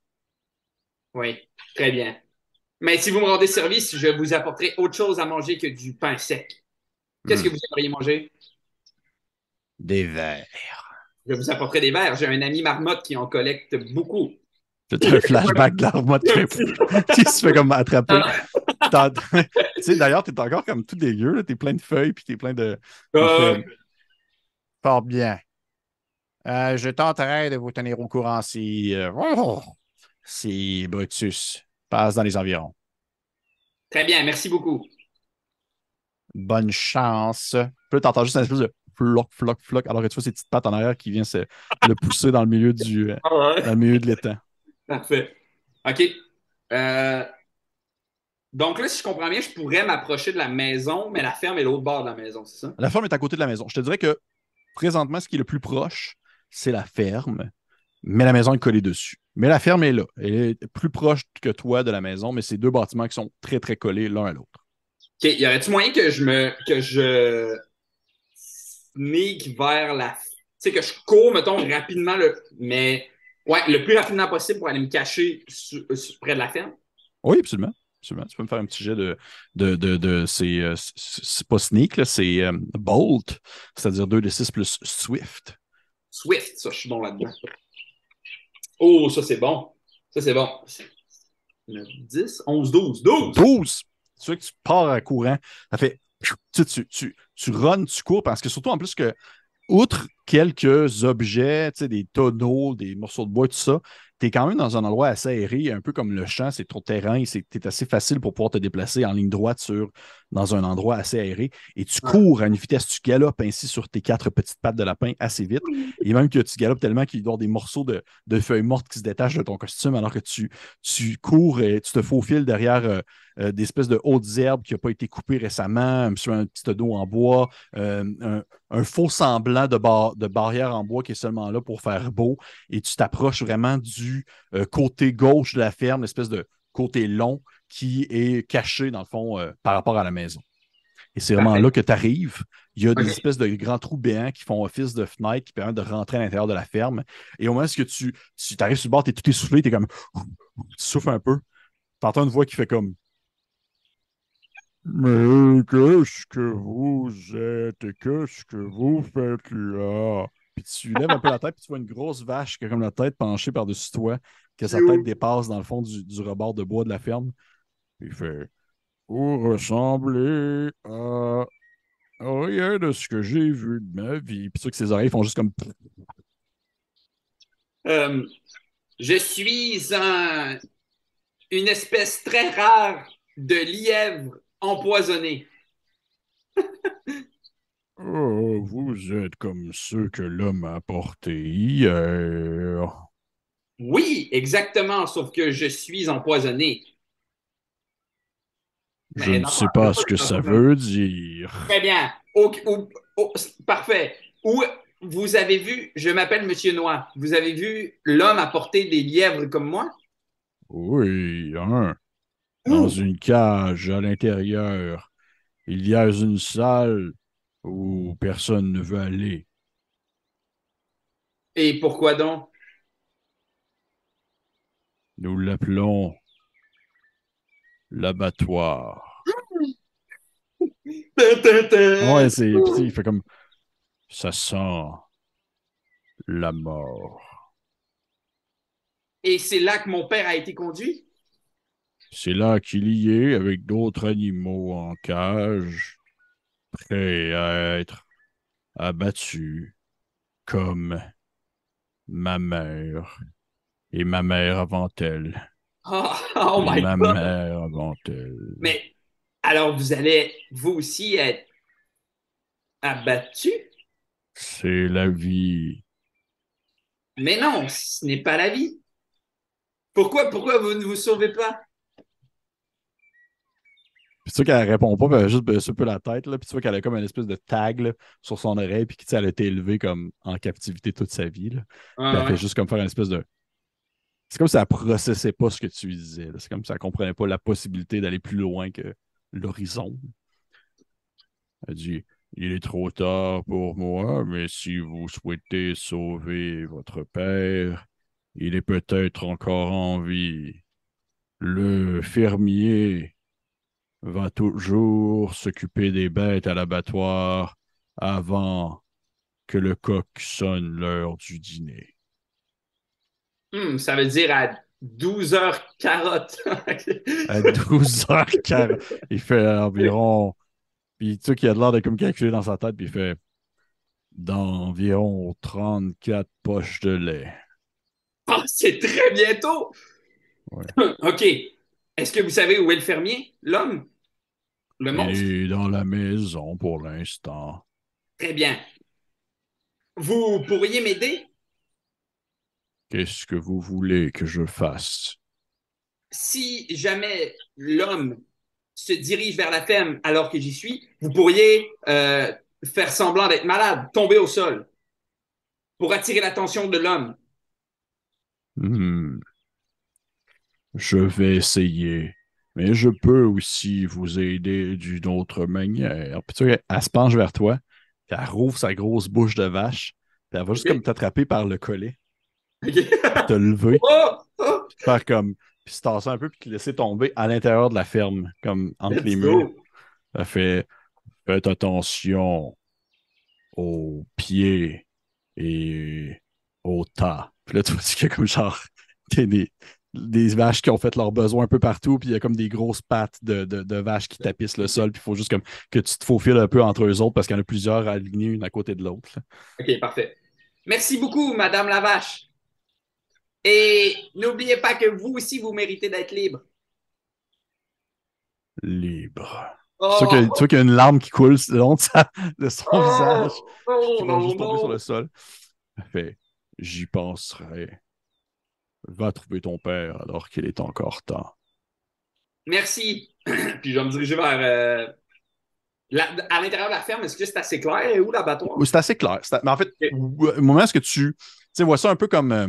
C: Oui, très bien. Mais si vous me rendez service, je vous apporterai autre chose à manger que du pain sec. Qu'est-ce
E: Hmm.
C: que vous aimeriez manger?
E: Des vers.
C: Je vous apporterai des verres. J'ai un ami marmotte qui en collecte beaucoup.
B: C'est un (laughs) flashback de la remote qui, qui se fait comme attraper. (laughs) Sais, d'ailleurs, t'es encore comme tout dégueu. T'es plein de feuilles, puis t'es plein de.
C: Euh,
B: fait-
E: Fort bien. Euh, je tenterai de vous tenir au courant si, euh, oh, si Brutus passe dans les environs.
C: très bien, merci beaucoup.
E: Bonne chance.
B: Puis là, t'entends juste une espèce de floc, floc, floc, alors que tu vois ces petites pattes en arrière qui viennent se, le pousser dans le milieu du, euh, dans le milieu de l'étang.
C: Parfait. OK. Euh, donc là, si je comprends bien, je pourrais m'approcher de la maison, mais la ferme est l'autre bord de la maison, c'est ça?
B: La ferme est à côté de la maison. Je te dirais que présentement, ce qui est le plus proche, c'est la ferme, mais la maison est collée dessus. Mais la ferme est là. Elle est plus proche que toi de la maison, mais c'est deux bâtiments qui sont très, très collés l'un à l'autre.
C: OK. Y aurait-il moyen que je me que je sneak vers la. Tu sais, que je cours, mettons, rapidement, le... mais ouais, le plus rapidement possible pour aller me cacher su- su- près de la ferme?
B: Oui, absolument. absolument. Tu peux me faire un petit jet de. de, de, de- c'est, euh, c'est- pas sneak, c'est euh, bolt, c'est-à-dire 2 de 6 plus swift.
C: Swift, ça, je suis bon là-dedans. Oh, ça, c'est bon. Ça, c'est bon. 9, 10, 11, 12. 12!
B: 12! Tu vois que tu pars à courant. Ça fait. Tu, sais, tu, tu, tu runs, tu cours, parce que surtout en plus que, outre quelques objets, des tonneaux, des morceaux de bois, tout ça, tu quand même dans un endroit assez aéré, un peu comme le champ, c'est trop terrain, c'est assez facile pour pouvoir te déplacer en ligne droite sur, dans un endroit assez aéré. Et tu cours à une vitesse, tu galopes ainsi sur tes quatre petites pattes de lapin assez vite. Et même que tu galopes tellement qu'il doit y avoir des morceaux de, de feuilles mortes qui se détachent de ton costume alors que tu, tu cours et tu te faufiles derrière euh, euh, des espèces de hautes herbes qui n'ont pas été coupées récemment, sur un petit tonneau en bois, euh, un, un faux semblant de, bar- de barrière en bois qui est seulement là pour faire beau. Et tu t'approches vraiment du côté gauche de la ferme, l'espèce de côté long qui est caché, dans le fond, euh, par rapport à la maison. Et c'est vraiment là que tu arrives. Il y a des espèces de grands trous béants qui font office de fenêtres qui permettent de rentrer à l'intérieur de la ferme. Et au moment où tu, tu arrives sur le bord, tu es tout essoufflé, tu es comme. Tu souffles un peu. Tu entends une voix qui fait comme. Mais qu'est-ce que vous êtes? Et qu'est-ce que vous faites là? Puis tu lèves un peu la tête, puis tu vois une grosse vache qui a comme la tête penchée par-dessus toi, que sa tête dépasse dans le fond du, du rebord de bois de la ferme. Il fait Vous ressemblez à rien de ce que j'ai vu de ma vie. Puis vois que ses oreilles font juste comme.
C: Euh, je suis un, une espèce très rare de lièvre empoisonné. (laughs)
B: Oh, vous êtes comme ceux que l'homme a apportés hier.
C: Oui, exactement, sauf que je suis empoisonné.
B: Je
C: Mais
B: ne sais pas ce que ça veut dire.
C: Très bien. Au- au- au- parfait. Vous avez vu, je m'appelle Monsieur Noir, vous avez vu l'homme apporter des lièvres comme moi?
B: Oui, hein.
C: Où?
B: Dans une cage à l'intérieur, il y a une salle où personne ne veut aller.
C: Et pourquoi donc?
B: Nous l'appelons l'abattoir. (laughs) Ouais, c'est. Il fait comme. Ça sent la mort.
C: Et c'est là que mon père a été conduit?
B: C'est là qu'il y est avec d'autres animaux en cage, prêts à être abattus, comme ma mère et ma mère avant elle.
C: Oh, (laughs) oh my
B: ma
C: God!
B: mère.
C: Mais alors vous allez vous aussi être abattu?
B: C'est la vie.
C: Mais non, ce n'est pas la vie. Pourquoi, pourquoi vous ne vous sauvez pas?
B: Puis tu vois qu'elle répond pas, puis elle a juste baissé un peu la tête, là, puis tu vois qu'elle a comme une espèce de tag là, sur son oreille, puis que, tu sais, elle a été élevée comme en captivité toute sa vie. Là. Puis
C: Ah,
B: elle
C: ouais.
B: fait juste comme faire une espèce de. C'est comme si elle processait pas ce que tu disais. C'est comme si elle comprenait pas la possibilité d'aller plus loin que l'horizon. Elle dit Il est trop tard pour moi, mais si vous souhaitez sauver votre père, il est peut-être encore en vie. Le fermier va toujours s'occuper des bêtes à l'abattoir avant que le coq sonne l'heure du dîner.
C: Hmm, ça veut dire à 12 heures carotte. (laughs)
B: À 12h40, il fait environ. Puis tu sais qu'il a l'air de comme calculer dans sa tête, puis il fait d'environ 34 poches de lait.
C: Ah, c'est très bientôt.
B: Ouais. (laughs)
C: OK. Est-ce que vous savez où est le fermier? L'homme? Le
B: Il
C: monstre?
B: est dans la maison pour l'instant.
C: Très bien. Vous pourriez m'aider?
B: Qu'est-ce que vous voulez que je fasse?
C: Si jamais l'homme se dirige vers la ferme alors que j'y suis, vous pourriez euh, faire semblant d'être malade, tomber au sol pour attirer l'attention de l'homme.
B: Hmm. Je vais essayer. Mais je peux aussi vous aider d'une autre manière. Puis tu sais, elle se penche vers toi, puis elle rouvre sa grosse bouche de vache, puis elle va juste comme t'attraper par le collet, Te lever, (laughs)
C: oh!
B: Faire comme, puis se tasser un peu, puis te laisser tomber à l'intérieur de la ferme, comme entre
C: Let's
B: les
C: go.
B: murs. Ça fait, faites attention aux pieds et au tas. Puis là, tu vois qu'il y a comme genre (laughs) des, des, des vaches qui ont fait leurs besoins un peu partout, puis il y a comme des grosses pattes de, de, de vaches qui tapissent le sol, puis il faut juste comme que tu te faufiles un peu entre eux autres parce qu'il y en a plusieurs alignés une à côté de l'autre.
C: OK, parfait. Merci beaucoup, Madame la vache. Et n'oubliez pas que vous aussi, vous méritez d'être libre.
B: Libre.
C: Oh,
B: Tu vois qu'il y a- tu vois qu'il y a une larme qui coule le long de, sa- de son
C: oh,
B: visage.
C: oh,
B: qui va juste tomber sur le sol. Fait J'y penserai. Va trouver ton père alors qu'il est encore temps.
C: Merci. (clears throat) Puis je vais me diriger vers. euh, la- à l'intérieur de la ferme, est-ce que c'est assez clair? Et où l'abattoir?
B: Oui, C'est assez clair. C'est- Mais en fait,
C: Ok.
B: au moment où est-ce que tu. Tu vois ça un peu comme. euh,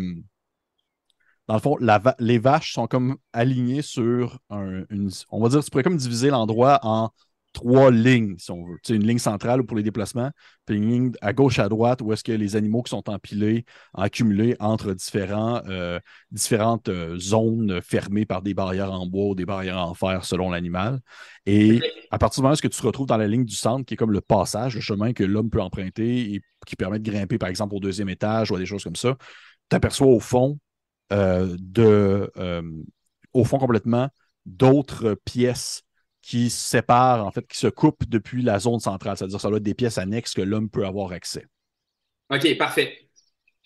B: dans le fond, les vaches sont comme alignées sur un, une. On va dire, tu pourrais comme diviser l'endroit en trois lignes, si on veut. Tu sais, une ligne centrale pour les déplacements, puis une ligne à gauche, à droite, où est-ce que les animaux qui sont empilés, accumulés entre différents, euh, différentes euh, zones fermées par des barrières en bois ou des barrières en fer selon l'animal. Et à partir du moment où que tu te retrouves dans la ligne du centre, qui est comme le passage, le chemin que l'homme peut emprunter et qui permet de grimper, par exemple, au deuxième étage ou à des choses comme ça, tu aperçois au fond de euh, au fond complètement d'autres pièces qui se séparent, en fait, qui se coupent depuis la zone centrale. C'est-à-dire ça doit être des pièces annexes que l'homme peut avoir accès.
C: OK, parfait.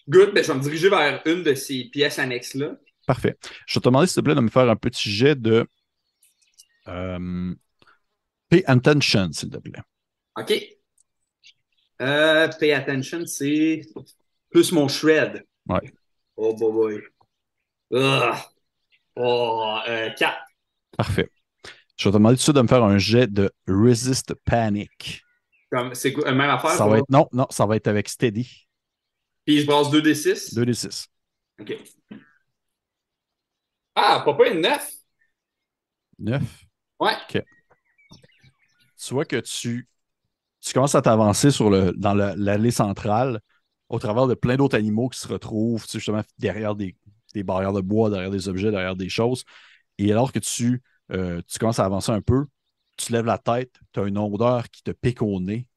C: Good. Ben, je vais me diriger vers une de ces pièces annexes-là.
B: Parfait. Je vais te demander, s'il te plaît, de me faire un petit jet de euh, Pay attention, s'il te plaît.
C: OK. Euh, pay attention, c'est plus mon shred.
B: Ouais.
C: Oh boy boy. Ugh. Oh, euh, 4.
B: Parfait. Je vais te demander tout de suite de me faire un jet de Resist Panic.
C: Comme, c'est quoi, même affaire?
B: Ça va être, non, non, ça va être avec Steady.
C: Puis je brasse 2d6.
B: 2d6.
C: OK. Ah, papa, une 9.
B: 9.
C: Ouais.
B: Tu vois que tu, tu commences à t'avancer sur le, dans l'allée centrale au travers de plein d'autres animaux qui se retrouvent tu sais, justement derrière des, des barrières de bois, derrière des objets, derrière des choses. Et alors que tu, euh, tu commences à avancer un peu, tu lèves la tête, tu as une odeur qui te pique au nez,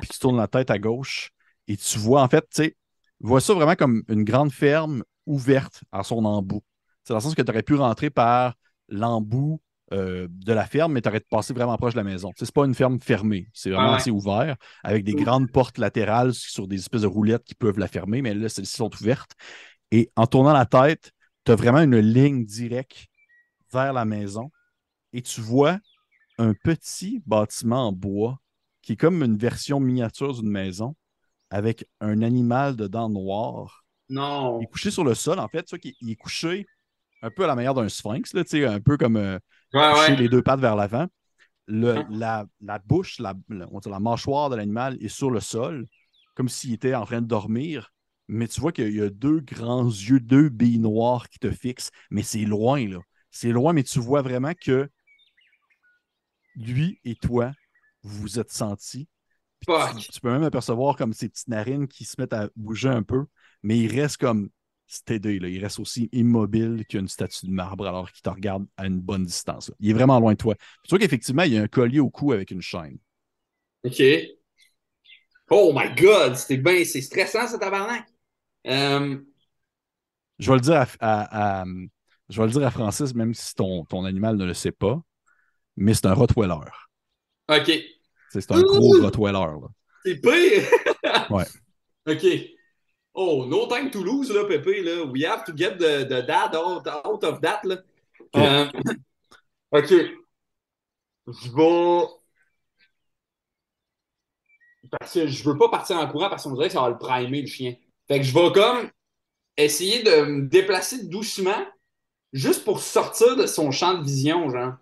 B: puis tu tournes la tête à gauche et tu vois, en fait, tu sais, vois ça vraiment comme une grande ferme ouverte à son embout. C'est dans le sens que tu aurais pu rentrer par l'embout euh, de la ferme, mais tu aurais passé vraiment proche de la maison. Sais, C'est pas une ferme fermée, c'est vraiment
C: ouais.
B: assez ouvert, avec des grandes portes latérales sur des espèces de roulettes qui peuvent la fermer, mais là, celles-ci sont ouvertes. Et en tournant la tête, tu as vraiment une ligne directe vers la maison et tu vois un petit bâtiment en bois qui est comme une version miniature d'une maison avec un animal de dents noires.
C: Non.
B: Il est couché sur le sol, en fait. Tu vois qu'il il est couché un peu à la manière d'un sphinx, là, un peu comme euh,
C: Ouais,
B: couché
C: ouais.
B: les deux pattes vers l'avant. Le-
C: Hein?
B: la, la bouche, la, la- on la mâchoire de l'animal est sur le sol, comme s'il était en train de dormir. Mais tu vois qu'il y a deux grands yeux, deux billes noires qui te fixent. Mais c'est loin, là. C'est loin, mais tu vois vraiment que lui et toi, vous vous êtes sentis. Tu, tu peux même apercevoir comme ses petites narines qui se mettent à bouger un peu, mais il reste comme steady, là. Il reste aussi immobile qu'une statue de marbre alors qu'il te regarde à une bonne distance. là. Il est vraiment loin de toi. Tu vois qu'effectivement, il y a un collier au cou avec une chaîne.
C: OK. Oh my God, c'était bien, c'est stressant, ce tabarnak. Euh,
B: Je vais le dire à, à- à- je vais le dire à Francis, même si ton, ton animal ne le sait pas, mais c'est un Rottweiler.
C: OK.
B: C'est un gros Rottweiler. là.
C: C'est pire. (laughs)
B: Ouais.
C: OK. Oh, no time to lose, là, Pépé, là. We have to get the, the dad out, out of that, là. Euh, OK. Je vais... Parce que je veux pas partir en courant parce qu'on dirait que ça va le primer, le chien. Fait que je vais comme essayer de me déplacer doucement juste pour sortir de son champ de vision, genre.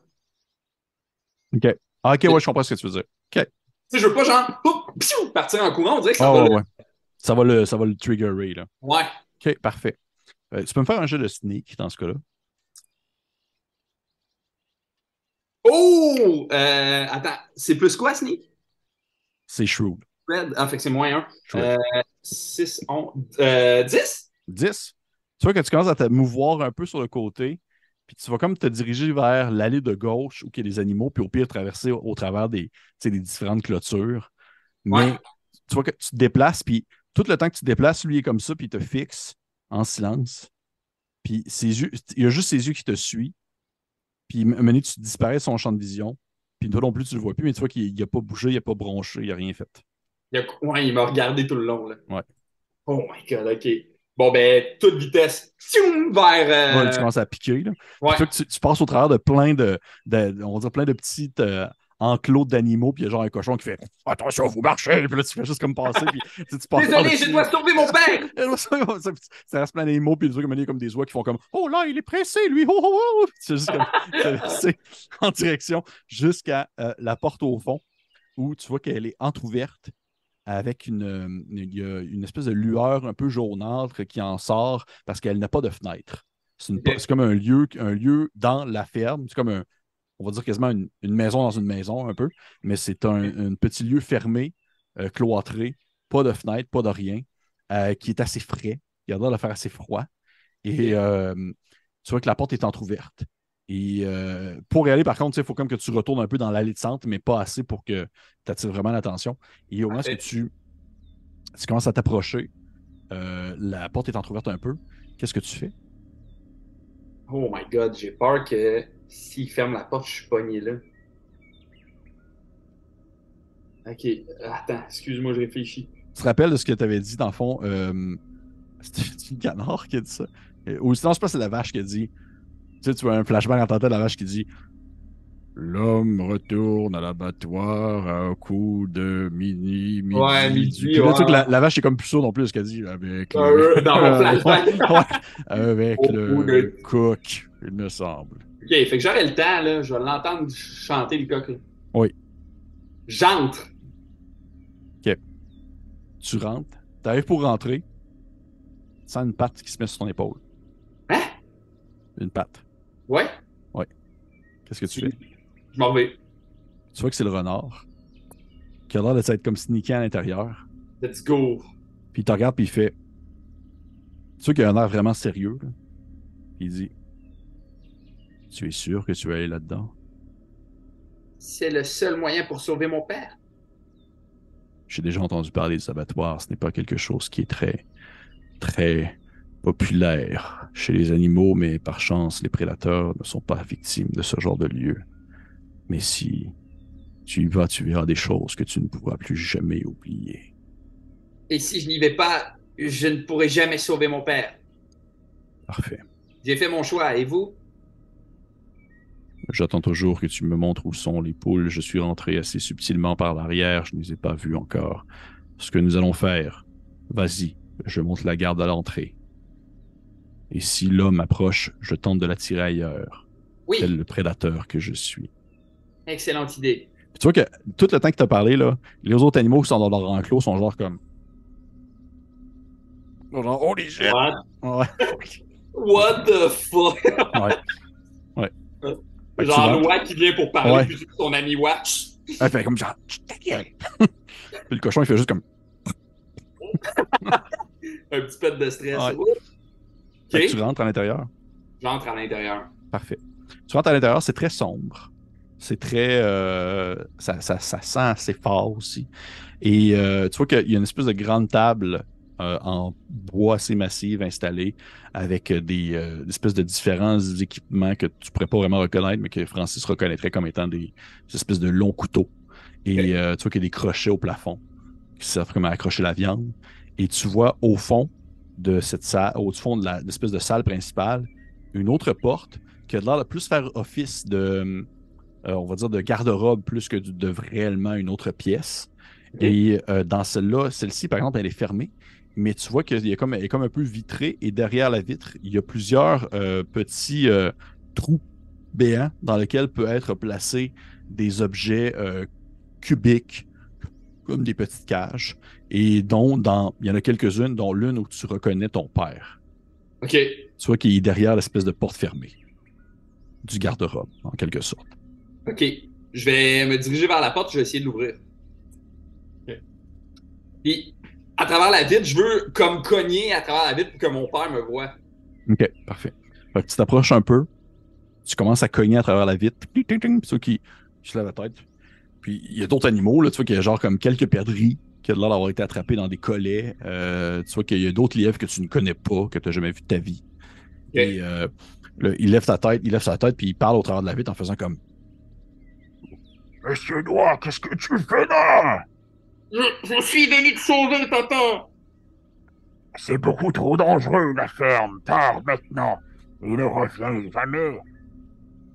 B: OK. Ah, OK, ouais, je comprends ce que tu veux dire.
C: Tu sais, je veux pas, genre, poup, pfiou, partir en courant. On dirait que ça
B: Ah,
C: va
B: ouais,
C: le-
B: ouais. Ça va le, ça va le triggerer, là.
C: Ouais.
B: OK, parfait. Euh, tu peux me faire un jeu de sneak dans ce cas-là?
C: Oh! Euh, attends, c'est plus quoi, Sneak?
B: C'est Shrewd.
C: Ah, fait que c'est moins 1.
B: Shrewd.
C: Euh, 6, 11, euh, 10?
B: 10. Tu vois que tu commences à te mouvoir un peu sur le côté, puis tu vas comme te diriger vers l'allée de gauche où il y a des animaux, puis au pire traverser au, au travers des, des différentes clôtures. Mais
C: Ouais.
B: tu vois que tu te déplaces, puis tout le temps que tu te déplaces, lui est comme ça, puis il te fixe en silence. Puis ses yeux, il y a juste ses yeux qui te suivent. Puis à un moment donné, tu disparais de son champ de vision. Puis toi non plus, tu le vois plus, mais tu vois qu'il n'a pas bougé, il n'a pas bronché, il n'a rien fait.
C: Il a- ouais, il m'a regardé tout le long, là.
B: Ouais.
C: Oh my God, OK. Bon, ben, toute vitesse. Tioum, vers... euh,
B: Ouais, tu commences à piquer. Là.
C: ouais.
B: Tu, passes au travers de plein de, de- on va dire plein de petites euh, enclos d'animaux, puis il y a genre un cochon qui fait Attention, vous marchez, puis là tu fais juste comme passer, puis tu, sais, tu passes
C: Désolé, (laughs) je dois sauver mon père!
B: Ça, reste plein d'animaux, puis trucs comme, comme des oies qui font comme Oh là, il est pressé, lui, oh oh oh! Juste comme (laughs) traverser en direction jusqu'à euh, la porte au fond, où tu vois qu'elle est entr'ouverte avec une, euh, une espèce de lueur un peu jaunâtre qui en sort parce qu'elle n'a pas de fenêtre. C'est comme un lieu, un lieu dans la ferme. C'est comme un, on va dire quasiment une, une maison dans une maison un peu, mais c'est un, un petit lieu fermé, euh, cloîtré, pas de fenêtre, pas de rien, euh, qui est assez frais. Il a l'air de faire assez froid. Et euh, tu vois que la porte est entr'ouverte. Et euh, pour y aller, par contre, il faut comme que tu retournes un peu dans l'allée de centre, mais pas assez pour que tu attires vraiment l'attention. Et au moment où tu, tu commences à t'approcher, euh, la porte est entr'ouverte un peu. Qu'est-ce que tu fais?
C: Oh my God, j'ai peur que s'il ferme la porte, je suis pogné là. OK. Attends, excuse-moi, je réfléchis.
B: Tu te rappelles de ce que tu avais dit, dans le fond? Euh, (laughs) C'était le canard qui a dit ça. Ou sinon, je pense que c'est la vache qui a dit. Tu sais, tu vois un flashback en de la vache qui dit L'homme retourne à l'abattoir à un coup de mini, midi.
C: Ouais, midi, ouais.
B: la, la vache est comme plus sourde non plus, ce qu'elle dit. Avec
C: dans mon (laughs) flashback.
B: Ouais, avec
C: Au
B: le
C: de-
B: cook, il me semble.
C: OK, fait que j'aurai le temps, là. Je vais l'entendre chanter le coq. là.
B: Oui.
C: J'entre.
B: Tu rentres, tu arrives pour rentrer, tu sens une patte qui se met sur ton épaule.
C: Hein?
B: Une patte.
C: Ouais.
B: Qu'est-ce que tu fais?
C: Je m'en vais.
B: Tu vois que c'est le renard qui a l'air de s'être comme sneaké à l'intérieur.
C: Let's go.
B: Puis il te regarde puis il fait. Tu vois qu'il a un air vraiment sérieux. là. Puis il dit Tu es sûr que tu vas aller là-dedans?
C: C'est le seul moyen pour sauver mon père.
B: J'ai déjà entendu parler des abattoirs. Ce n'est pas quelque chose qui est très, très populaire chez les animaux, mais par chance, les prédateurs ne sont pas victimes de ce genre de lieu. Mais si tu y vas, tu verras des choses que tu ne pourras plus jamais oublier.
C: Et si je n'y vais pas, je ne pourrai jamais sauver mon père.
B: Parfait.
C: J'ai fait mon choix. Et vous?
B: J'attends toujours que tu me montres où sont les poules. Je suis rentré assez subtilement par l'arrière. Je ne les ai pas vues encore. Ce que nous allons faire, vas-y, je monte la garde à l'entrée. Et si l'homme approche, je tente de l'attirer ailleurs,
C: Oui.
B: tel le prédateur que je suis.
C: Excellente idée.
B: Puis tu vois que tout le temps que tu as parlé, là, les autres animaux qui sont dans leur enclos sont genre comme. Genre, shit!
C: What?
B: Ouais. (laughs)
C: What the fuck? (laughs)
B: Ouais. Ouais.
C: Genre. Noah qui vient pour parler,
B: Ouais.
C: puis son ami Watch.
B: Elle fait comme genre, Chut, ta gueule. (laughs) Puis le cochon, il fait juste comme.
C: Un petit peu de stress.
B: Ouais. Tu rentres à l'intérieur.
C: J'entre à l'intérieur.
B: Parfait. Tu rentres à l'intérieur, c'est très sombre. C'est très. euh, ça, ça, ça sent assez fort aussi. Et euh, tu vois qu'il y a une espèce de grande table euh, en bois assez massive installée avec des, espèces de différents équipements que tu pourrais pas vraiment reconnaître, mais que Francis reconnaîtrait comme étant des, des espèces de longs couteaux. Et tu vois qu'il y a des crochets au plafond qui servent comme à accrocher la viande. Et tu vois au fond de cette salle, au fond de l'espèce de salle principale, une autre porte qui a l'air de plus faire office de, euh, on va dire, de garde-robe plus que de, réellement une autre pièce. Et euh, dans celle-là, celle-ci, par exemple, elle est fermée, mais tu vois qu'elle est comme, elle est comme un peu vitrée et derrière la vitre, il y a plusieurs euh, petits trous béants dans lesquels peut être placés des objets cubiques, comme des petites cages, et dont, dans, il y en a quelques-unes, dont l'une où tu reconnais ton père.
C: OK.
B: Tu vois qu'il est derrière l'espèce de porte fermée du garde-robe, en quelque sorte.
C: OK. Je vais me diriger vers la porte, je vais essayer de l'ouvrir.
H: Ok.
C: Puis, à travers la vitre, je veux comme cogner à travers la vitre pour que mon père me voie.
B: OK, parfait. Fait que tu t'approches un peu, tu commences à cogner à travers la vitre, puis ceux qui, qui se lèvent la tête. Puis il y a d'autres animaux, là, tu vois qu'il y a genre comme quelques perdrix qui ont l'air d'avoir été attrapés dans des collets. Euh, tu vois qu'il y a d'autres lièvres que tu ne connais pas, que tu n'as jamais vu de ta vie. Et euh, là, il lève sa tête, il lève sa tête, puis il parle au travers de la vitre en faisant comme
I: Monsieur Noir, qu'est-ce que tu fais là?
C: Je, je suis venu te sauver, papa!
I: C'est beaucoup trop dangereux, la ferme. Pars maintenant. Il ne revient jamais.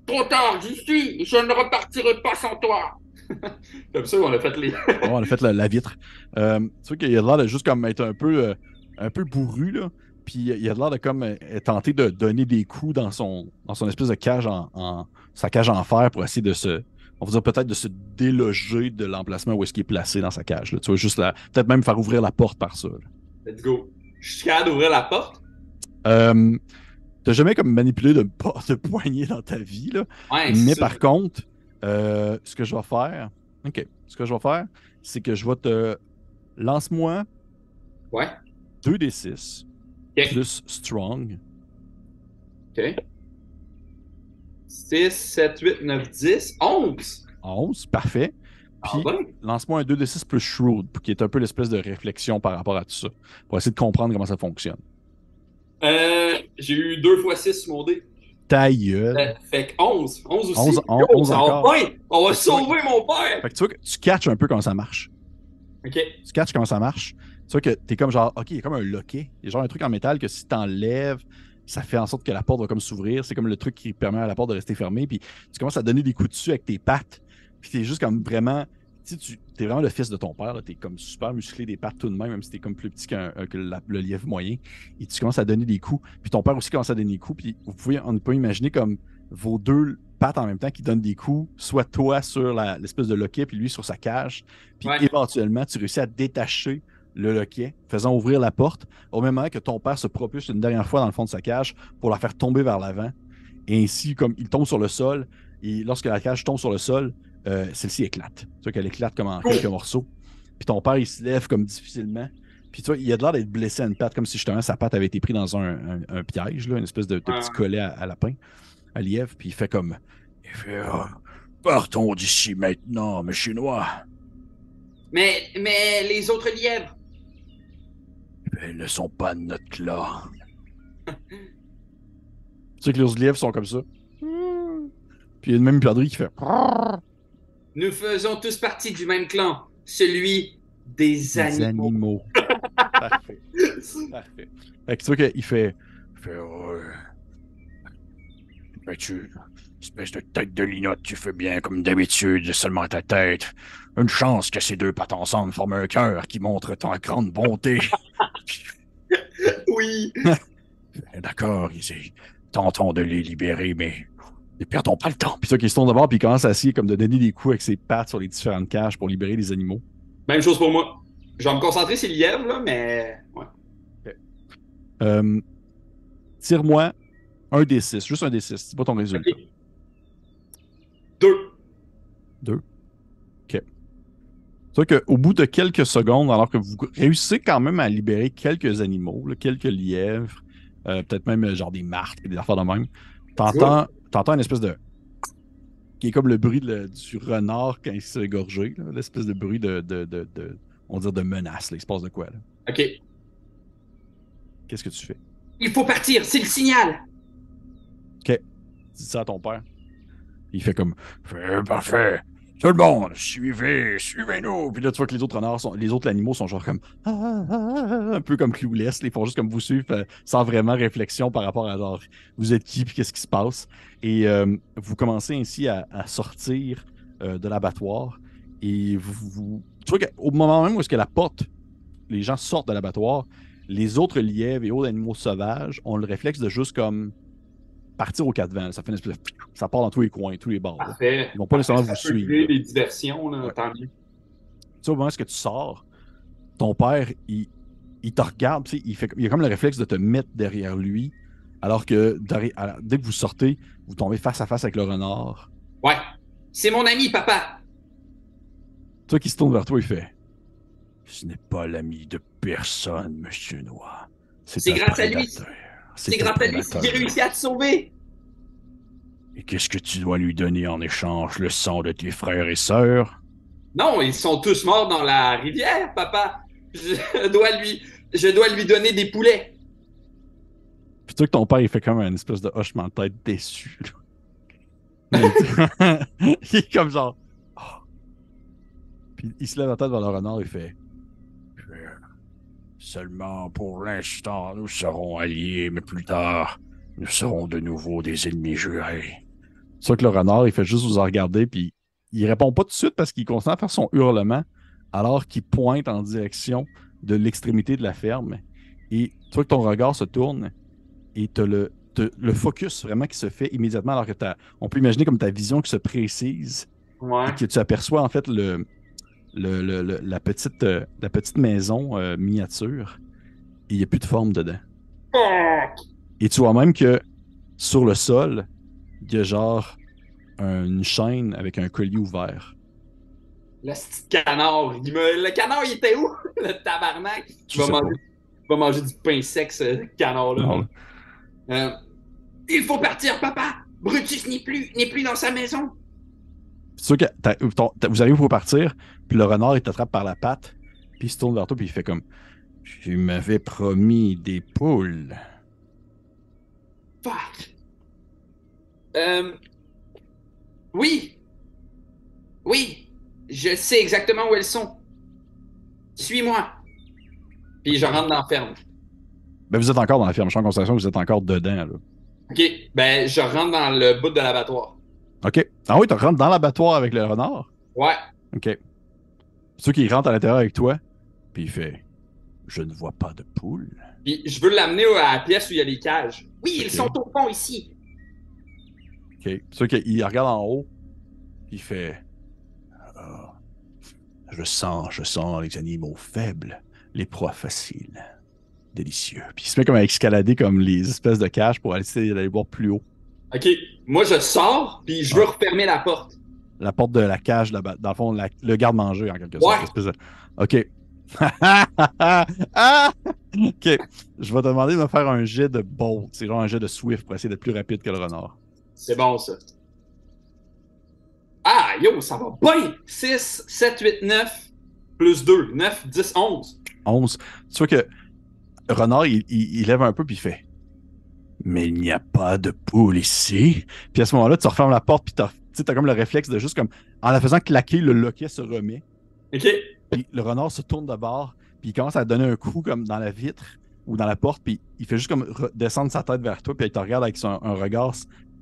C: Trop tard, j'y suis! Je ne repartirai pas sans toi! (laughs) Comme ça, on a fait les.
B: Ouais, on a fait la, la vitre. Euh, tu vois qu'il a l'air de juste comme être un peu, euh, un peu bourru, là. Puis il a l'air de comme euh, tenter de donner des coups dans son, dans son espèce de cage en, en- sa cage en fer pour essayer de se, on va dire peut-être de se déloger de l'emplacement où est-ce qu'il est placé dans sa cage. Là. Tu vois, juste la, peut-être même faire ouvrir la porte par ça. là.
C: Let's go. Je suis capable d'ouvrir la porte?
B: Euh, T'as jamais comme manipulé de (laughs) porte poignée dans ta vie, là.
C: Ouais,
B: Mais par contre, euh, ce que je vais faire, ok, ce que je vais faire, c'est que je vais te lance-moi
C: Ouais.
B: 2d6
C: Ok.
B: plus strong.
C: OK. 6, 7, 8, 9, 10, 11!
B: 11, parfait. Puis
C: Ah ben?
B: lance-moi un 2d6 plus shrewd, qui est un peu l'espèce de réflexion par rapport à tout ça, pour essayer de comprendre comment ça fonctionne.
C: Euh, j'ai eu 2 fois 6 sur mon dé.
B: Ta gueule.
C: Euh, fait que 11. 11 aussi.
B: 11,
C: Yo,
B: 11
C: ça va
B: encore.
C: bien. On va
B: Fait que
C: sauver mon père!
B: Fait que tu vois que tu catches un peu comment ça marche.
C: OK.
B: tu catches comment ça marche. Tu vois que t'es comme genre, OK, il y a comme un loquet. Il y a genre un truc en métal que si t'enlèves, ça fait en sorte que la porte va comme s'ouvrir. C'est comme le truc qui permet à la porte de rester fermée. Puis tu commences à donner des coups dessus avec tes pattes. Puis t'es juste comme vraiment. Tu sais, tu es vraiment le fils de ton père. Tu es comme super musclé des pattes tout de même, même si t'es comme plus petit qu'un- euh, que la- le lièvre moyen. Et tu commences à donner des coups. Puis ton père aussi commence à donner des coups. Puis vous pouvez, on peut imaginer comme vos deux pattes en même temps qui donnent des coups, soit toi sur la- l'espèce de loquet, puis lui sur sa cage. Puis
C: Ouais.
B: éventuellement, tu réussis à détacher le loquet, faisant ouvrir la porte, au même moment que ton père se propulse une dernière fois dans le fond de sa cage pour la faire tomber vers l'avant. Et ainsi, comme il tombe sur le sol, et lorsque la cage tombe sur le sol, euh, celle-ci éclate. Tu vois qu'elle éclate comme en quelques morceaux. Puis ton père, il se lève comme difficilement. Puis tu vois, il a de l'air d'être blessé à une patte, comme si justement sa patte avait été prise dans un, un- un piège, là, une espèce de, de petit
C: Ah.
B: collet à, à lapin, à lièvre. Puis il fait comme
E: Il fait, Ah, partons d'ici maintenant, mes Chinois.
D: Mais, mais les autres lièvres,
E: Ils ne sont pas de notre clan.
B: Tu sais que les autres lièvres sont comme ça. (laughs) Puis il y a une même perdrix qui fait.
D: Nous faisons tous partie du même clan, celui des
B: Des
D: animaux.
B: animaux. Parfait. Parfait. Fait que tu vois qu'il fait.
E: Il fait. Mais tu, espèce de tête de linotte, tu fais bien comme d'habitude, seulement ta tête. Une chance que ces deux pattes ensemble forment un cœur qui montre ta grande bonté. (laughs)
C: Oui. (laughs)
E: D'accord, ils- tentons de les libérer, mais ne perdons pas le temps.
B: Puis ça, qu'il se tourne d'abord, puis il commence à essayer comme de donner des coups avec ses pattes sur les différentes cages pour libérer les animaux.
C: Même chose pour moi. Je vais me concentrer sur le lièvre, là, mais. Ouais.
B: Euh, Tire-moi un des six, juste un des six. C'est pas ton résultat.
C: Ok. Deux.
B: C'est vrai qu'au bout de quelques secondes, alors que vous réussissez quand même à libérer quelques animaux, là, quelques lièvres, euh, peut-être même euh, genre des martres et des affaires de même, t'entends, t'entends une espèce de. qui est comme le bruit de- du renard quand il se fait égorger, là, l'espèce de bruit de, de, de, on va dire de menace. Là. Il se passe de quoi là?
C: OK.
B: Qu'est-ce que tu fais?
D: Il faut partir, c'est le signal.
B: Tu dis ça à ton père. Il fait comme.
E: Fait, parfait. Tout le monde, suivez, suivez-nous.
B: Puis là, tu vois que les autres renards, sont, les autres animaux sont genre comme. Ah, ah, ah, un peu comme Clouless. Ils font juste comme vous suivre euh, sans vraiment réflexion par rapport à genre, vous êtes qui puis qu'est-ce qui se passe. Et euh, vous commencez ainsi à, sortir euh, de l'abattoir. Et vous, vous- Tu vois qu'au moment même où est-ce que la porte, les gens sortent de l'abattoir, les autres lièvres et autres animaux sauvages ont le réflexe de juste comme partir quatre vents. Ça fait une espèce de. Ça part dans tous les coins, tous les bords.
C: Parfait.
B: Ils vont pas nécessairement vous suivre.
C: des diversions, là,
B: Ouais.
C: tant mieux.
B: tu sais, au moment où tu sors, ton père, il, il te regarde, tu sais, il, fait, il a comme le réflexe de te mettre derrière lui, alors que derrière- dès que vous sortez, vous tombez face à face avec le renard.
D: Ouais. C'est mon ami, papa.
B: Toi qui se tourne vers toi, il fait
E: Ce n'est pas l'ami de personne, monsieur Noir.
D: C'est grâce à lui. C'est grâce à lui si j'ai réussi à te sauver.
E: Et qu'est-ce que tu dois lui donner en échange Le sang de tes frères et sœurs?
C: Non, ils sont tous morts dans la rivière, papa. Je dois lui, je dois lui donner des poulets.
B: Puis tu que ton père, il fait comme un espèce de hochement de tête déçu. (laughs) il est comme genre. Ah. Puis il se lève la tête vers le renard et fait
E: Seulement pour l'instant, nous serons alliés, mais plus tard, nous serons de nouveau des ennemis jurés.
B: Tu vois que le renard, il fait juste vous en regarder, puis il répond pas tout de suite parce qu'il continue à faire son hurlement, alors qu'il pointe en direction de l'extrémité de la ferme. Et tu vois que ton regard se tourne et tu le, t'as le focus vraiment qui se fait immédiatement, alors que t'as- on peut imaginer comme ta vision qui se précise
C: Ouais.
B: et que tu aperçois en fait le, le- le- le- la, petite, euh, la petite maison euh, miniature il n'y a plus de forme dedans. Et tu vois même que sur le sol, il y a genre une chaîne avec un collier ouvert.
C: Le petit canard. il me- Le canard, il était où? (laughs) Le tabarnak. Tu vas manger... tu vas manger du pain sec, ce canard-là. Euh,
D: Il faut partir, papa. Brutus n'est plus, n'est plus dans sa maison.
B: Sûr que t'as- ton- t'as- vous arrivez pour partir, puis le renard il t'attrape par la patte, puis il se tourne vers toi, puis il fait comme Tu m'avais promis des poules.
D: Fuck. Euh... Oui. Oui. Je sais exactement où elles sont. Suis-moi.
C: Puis je rentre dans la ferme.
B: Ben, vous êtes encore dans la ferme. Je suis en constatation vous êtes encore dedans. Là.
C: OK. Ben, je rentre dans le bout de l'abattoir.
B: OK. Ah oui, tu rentres dans l'abattoir avec le renard?
C: Ouais.
B: OK. Ceux qui rentrent à l'intérieur avec toi, puis il fait Je ne vois pas de poule.
C: Puis je veux l'amener à la pièce où il y a les cages.
D: Oui, ils sont au fond ici.
B: OK. Ceux qui il regarde en haut, puis il fait Ah, Je sens, je sens les animaux faibles, les proies faciles. Délicieux. Puis il se met comme à escalader comme les espèces de cages pour aller d'aller voir plus haut.
C: OK. Moi, je sors, puis je veux
B: Ah.
C: refermer la porte.
B: La porte de la cage, là-bas, dans le fond, la- le garde-manger, en quelque
C: Ouais.
B: sorte. de- OK. (laughs) ah! OK. Je vais te demander de me faire un jet de bolt. C'est genre un jet de swift pour essayer d'être plus rapide que le renard.
C: C'est bon, ça. Ah, yo, ça va bien! 6, 7, 8, 9, plus 2. 9, 10, 11.
B: 11. Tu vois que le renard, il, il- il lève un peu puis il fait Mais il n'y a pas de poule ici. Puis à ce moment-là, tu refermes la porte puis t'as t'as comme le réflexe de juste comme en la faisant claquer, le loquet se remet.
C: OK?
B: Puis le renard se tourne de bord, puis il commence à donner un coup comme dans la vitre ou dans la porte, puis il fait juste comme re- descendre sa tête vers toi, puis il te regarde avec son, un regard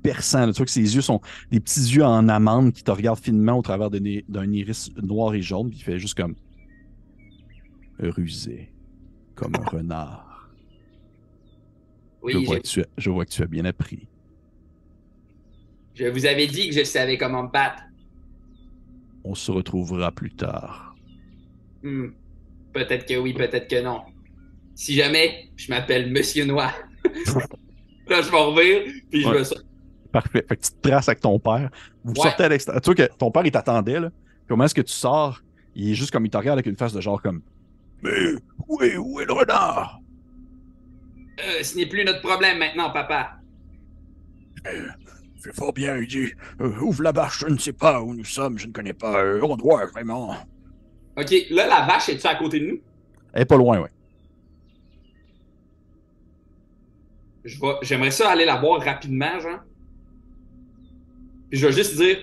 B: perçant. là. Tu vois que ses yeux sont des petits yeux en amande qui te regardent finement au travers d'un iris noir et jaune, puis il fait juste comme rusé, comme un renard. Je,
D: Oui,
B: vois
D: je,
B: que tu as, je vois que tu as bien appris.
D: je vous avais dit que je savais comment me battre.
B: On se retrouvera plus tard.
D: Hmm. Peut-être que oui, peut-être que non. Si jamais, je m'appelle Monsieur Noir. (laughs)
C: Là, je vais revenir, puis je me sors.
B: Parfait. Fait que tu te traces avec ton père. Vous
C: Ouais.
B: sortez à l'extérieur. Tu vois que ton père, il t'attendait, là. Puis Comment est-ce que tu sors? Il est juste comme il te regarde avec une face de genre comme Mais où est, où est le renard?
D: Euh, ce n'est plus notre problème maintenant, papa.
E: Fais fort bien, il dit. euh, ouvre la bâche, je ne sais pas où nous sommes, je ne connais pas euh, l'endroit vraiment.
C: OK, là, la vache, est-tu à côté de nous?
B: Elle est pas loin,
C: vais- J'aimerais ça aller la voir rapidement, genre. Puis je vais juste dire.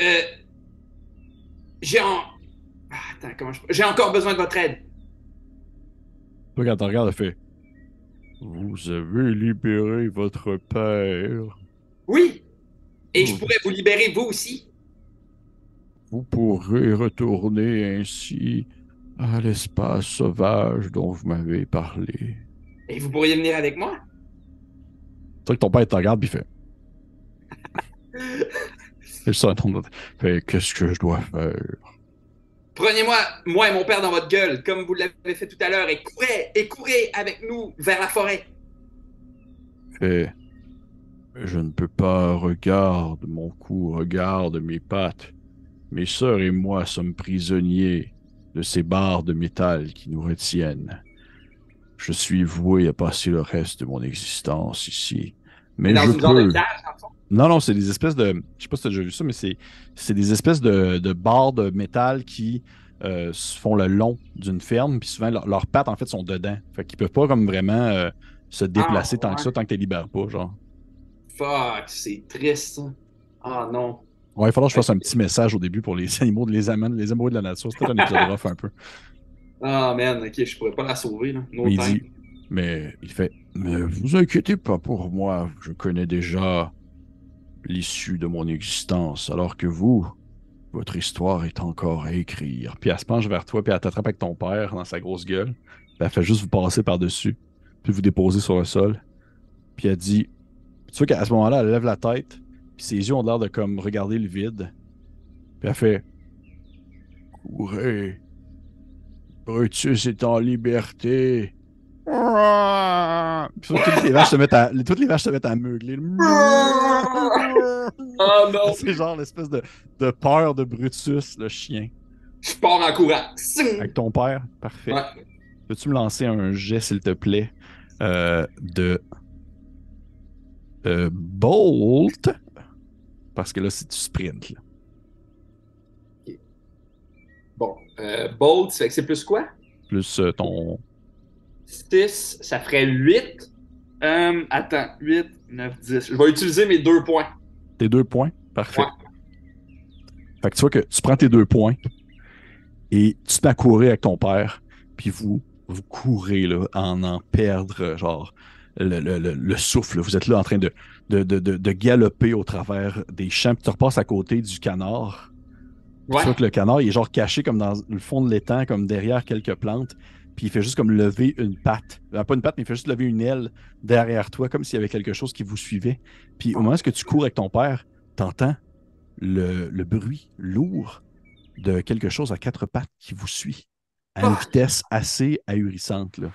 C: Euh, j'ai en. Ah, attends, comment je. J'ai encore besoin de votre aide.
B: Toi, quand tu regardes, elle fait Vous avez libéré votre père.
C: Oui! Et je pourrais vous libérer, vous aussi.
B: Vous pourrez retourner ainsi à l'espace sauvage dont vous m'avez parlé.
C: Et vous pourriez venir avec moi.
B: Vois que ton père te regarde il fait. (laughs) C'est ça, ton fait qu'est-ce que je dois faire?
C: Prenez-moi, moi et mon père, dans votre gueule, comme vous l'avez fait tout à l'heure, et courez, et courez avec nous vers la forêt.
B: Fait. Je ne peux pas, regarde mon cou, regarde mes pattes. Mes sœurs et moi sommes prisonniers de ces barres de métal qui nous retiennent. Je suis voué à passer le reste de mon existence ici. Mais
C: dans
B: je
C: une genre
B: peux.
C: de cage.
B: Non, non, c'est des espèces de. Je sais pas si tu as déjà vu ça, mais c'est, c'est des espèces de, de barres de métal qui euh, se font le long d'une ferme, puis souvent leur- leurs pattes en fait sont dedans. Fait qu'ils peuvent pas comme vraiment euh, se déplacer tant que ça, tant que tu les libères pas, genre.
C: Fuck, c'est triste, ça. Ah non.
B: Ouais, il faudra que je fasse un petit message au début pour les (laughs) animaux de les amènes, les animaux de la nature. C'est peut-être un épisode rough un peu.
C: Ah man, ok, je pourrais pas la sauver, là. No
B: Mais il dit, mais il fait, mais vous inquiétez pas pour moi, je connais déjà l'issue de mon existence, alors que vous, votre histoire est encore à écrire. Puis elle se penche vers toi, puis elle t'attrape avec ton père dans sa grosse gueule. Puis elle fait juste vous passer par-dessus, puis vous déposer sur le sol. Puis elle dit, tu vois qu'à ce moment-là, elle lève la tête, puis ses yeux ont l'air de comme regarder le vide. Puis elle fait, courez. Brutus est en liberté. Puis toutes les vaches se mettent à, toutes les vaches se mettent à meugler.
C: Oh non! (laughs)
B: C'est genre l'espèce de, de peur de Brutus, le chien.
C: Je pars en courant.
B: Avec ton père, parfait.
C: Ouais.
B: Peux-tu me lancer un jet, s'il te plaît, euh, de euh, Bolt? Parce que là, c'est du sprint. Là.
C: Bon, euh, Bolt, ça fait que c'est plus quoi?
B: Plus euh, ton.
C: 6, ça ferait 8. Euh, attends, 8, 9, 10. Je vais utiliser mes deux points.
B: Tes deux points? Parfait.
C: Ouais.
B: Fait que tu vois que tu prends tes deux points et tu te mets à courir avec ton père, puis vous vous courez là, en en perdre, euh, genre, le, le- le- le souffle. Vous êtes là en train de, de, de- de- de galoper au travers des champs. Puis tu repasses à côté du canard.
C: Ouais.
B: Tu vois que le canard, il est genre caché comme dans le fond de l'étang, comme derrière quelques plantes. Puis il fait juste comme lever une patte. Euh, pas une patte, mais il fait juste lever une aile derrière toi, comme s'il y avait quelque chose qui vous suivait. Puis au moment où tu cours avec ton père, t'entends le, le bruit lourd de quelque chose à quatre pattes qui vous suit à une
C: Ah.
B: vitesse assez ahurissante. Là.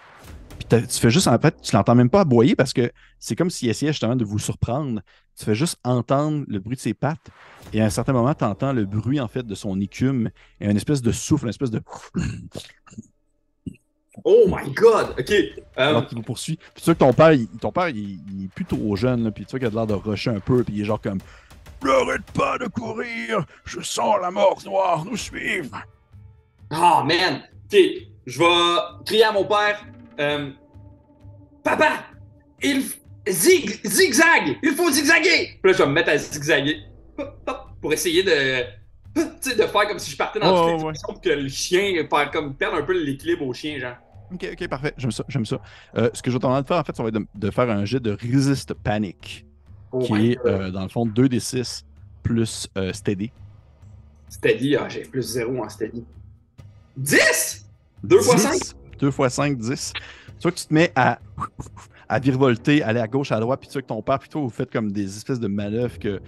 B: Puis tu fais juste, en fait, tu l'entends même pas aboyer parce que c'est comme s'il essayait justement de vous surprendre. Tu fais juste entendre le bruit de ses pattes et à un certain moment, tu entends le bruit en fait de son écume et une espèce de souffle, une espèce de. (clears throat)
C: Oh my god! OK. Euh,
B: alors qu'il vous poursuit. Puis tu vois que ton père, il, ton père, il, il est plus trop jeune, là, puis tu vois qu'il a l'air de rusher un peu, puis il est genre comme.
E: N'arrête pas de courir, je sens la mort noire nous suivre.
C: Oh man! Ok, je vais crier à mon père. euh, Papa! Il zig, zigzag! Il faut zigzaguer! Puis là, je vais me mettre à zigzaguer. Hop, hop, Pour essayer de. Tu sais, de faire comme si je partais dans toutes les
B: ouais,
C: que le chien perd, comme, perde un peu l'équilibre au chien, genre.
B: Ok, ok, parfait. J'aime ça, j'aime ça. Euh, ce que je vais de faire, en fait, ça va être de, de faire un jet de Resist Panic,
C: Oh
B: qui est, euh, dans le fond, 2d6 plus euh, Steady.
C: Steady, ah, j'ai plus zéro en steady. 10! 2 fois 5?
B: 2 fois 5, 10. Tu vois que tu te mets à, à virevolter, aller à gauche, à droite, puis tu vois que ton père, puis toi, vous faites comme des espèces de manœuvres que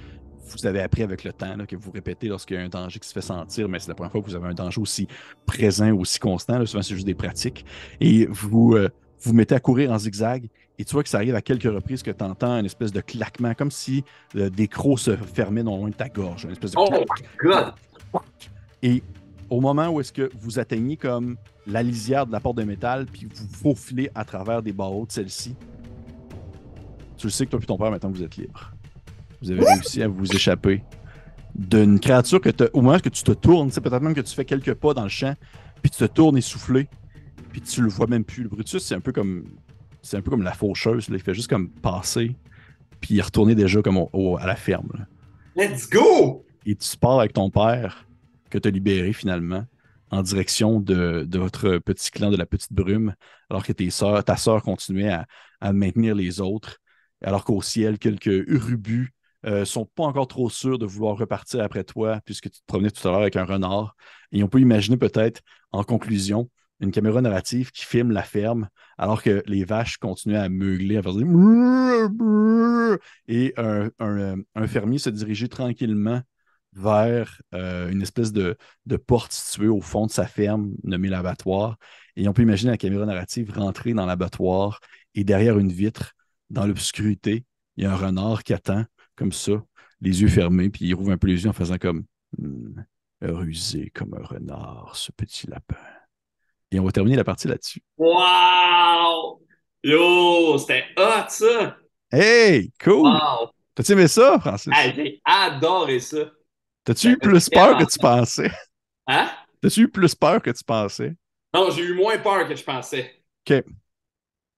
B: vous avez appris avec le temps, là, que vous répétez lorsqu'il y a un danger qui se fait sentir, mais c'est la première fois que vous avez un danger aussi présent, aussi constant. Là, souvent, c'est juste des pratiques. Et vous euh, vous mettez à courir en zigzag, et tu vois que ça arrive à quelques reprises que tu entends une espèce de claquement, comme si euh, des crocs se fermaient non loin de ta gorge. Une espèce de
C: Oh god!
B: et au moment où est-ce que vous atteignez comme la lisière de la porte de métal, puis vous faufilez à travers des barreaux de celle-ci, tu le sais que toi et ton père, maintenant, vous êtes libre. Vous avez réussi à vous échapper d'une créature que t'as- au moment que tu te tournes, c'est peut-être même que tu fais quelques pas dans le champ, puis tu te tournes essoufflé, puis tu le vois même plus. Le Brutus, c'est un peu comme c'est un peu comme la faucheuse, là. il fait juste comme passer, puis il retourné déjà comme au- au- à la ferme. là
C: Let's go!
B: et tu pars avec ton père que tu as libéré finalement en direction de, de votre petit clan de la petite brume, alors que tes ta sœur continuait à, à maintenir les autres, alors qu'au ciel, quelques urubus euh, sont pas encore trop sûrs de vouloir repartir après toi, puisque tu te promenais tout à l'heure avec un renard. Et on peut imaginer peut-être, en conclusion, une caméra narrative qui filme la ferme, alors que les vaches continuaient à meugler, à faire des et un, un, un fermier se dirigeait tranquillement vers euh, une espèce de, de porte située au fond de sa ferme, nommée l'abattoir. Et on peut imaginer la caméra narrative rentrer dans l'abattoir et derrière une vitre, dans l'obscurité, il y a un renard qui attend comme ça, les yeux fermés, puis il rouvre un peu les yeux en faisant comme Hmm, rusé comme un renard, ce petit lapin. Et on va terminer la partie là-dessus.
C: Wow! Yo, c'était hot ça!
B: Hey, cool!
C: Wow!
B: T'as-tu aimé ça, Francis?
C: Ah, j'ai adoré ça!
B: T'as-tu eu plus peur que tu pensais?
C: Hein?
B: T'as-tu eu plus peur que tu pensais?
C: Non, j'ai eu moins peur que je pensais.
B: OK.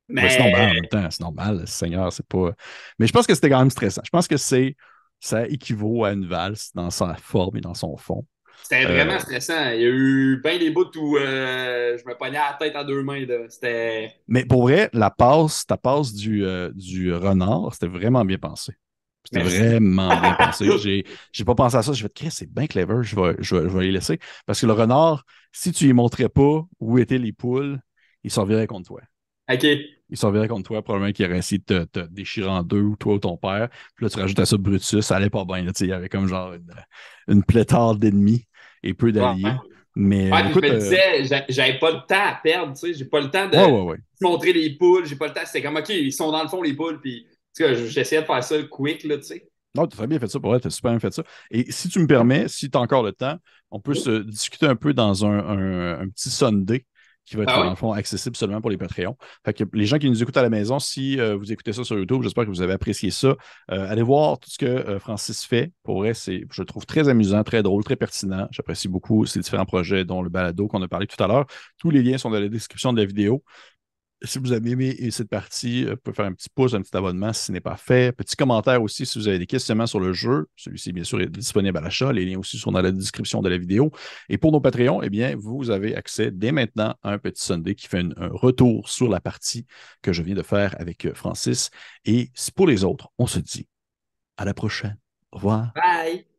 C: Mais
B: Ouais, c'est normal en même temps, c'est normal, Seigneur, c'est pas. Mais je pense que c'était quand même stressant. Je pense que c'est ça équivaut à une valse dans sa forme et dans son fond.
C: c'était vraiment
B: Euh,
C: stressant. Il y a eu bien des bouts où euh, je me pognais la tête à deux mains. là. C'était.
B: Mais pour vrai, la passe, ta passe du, euh, du renard, c'était vraiment bien pensé. C'était vraiment bien (laughs) pensé. J'ai, j'ai pas pensé à ça. Je vais te c'est bien clever, je vais, je, vais, je vais les laisser. Parce que le renard, si tu lui montrais pas où étaient les poules, il servirait contre toi.
C: OK.
B: Il servirait contre toi, probablement qu'il aurait essayé de te, te déchirer en deux, ou toi ou ton père. Puis là, tu rajoutes à ça Brutus, ça allait pas bien. là, il y avait comme genre une, une pléthore d'ennemis et peu d'alliés.
C: Ouais.
B: Mais
C: Ouais,
B: écoute,
C: je me
B: euh,
C: disais, j'a- j'avais pas le temps à perdre, tu sais. J'ai pas le temps de
B: ouais, ouais, ouais.
C: montrer les poules. J'ai pas le temps. C'était comme, OK, ils sont dans le fond, les poules. Puis, j'essayais de faire ça quick, là, tu sais.
B: Non, tu as très bien fait ça. Pour vrai, tu as super bien fait ça. Et si tu me permets, si tu as encore le temps, on peut se discuter un peu dans un, un- un petit Sunday qui va être,
C: Ah oui?
B: dans le fond, accessible seulement pour les Patreons. Fait que les gens qui nous écoutent à la maison, si euh, vous écoutez ça sur YouTube, j'espère que vous avez apprécié ça. Euh, allez voir tout ce que euh, Francis fait. Pour vrai, c'est, je le trouve très amusant, très drôle, très pertinent. J'apprécie beaucoup ces différents projets, dont le balado qu'on a parlé tout à l'heure. Tous les liens sont dans la description de la vidéo. Si vous avez aimé cette partie, vous pouvez faire un petit pouce, un petit abonnement si ce n'est pas fait. Petit commentaire aussi si vous avez des questionnements sur le jeu. Celui-ci, bien sûr, est disponible à l'achat. Les liens aussi sont dans la description de la vidéo. Et pour nos Patreons, eh bien, vous avez accès dès maintenant à un petit Sunday qui fait un retour sur la partie que je viens de faire avec Francis. Et pour les autres, on se dit à la prochaine. Au revoir.
D: Bye.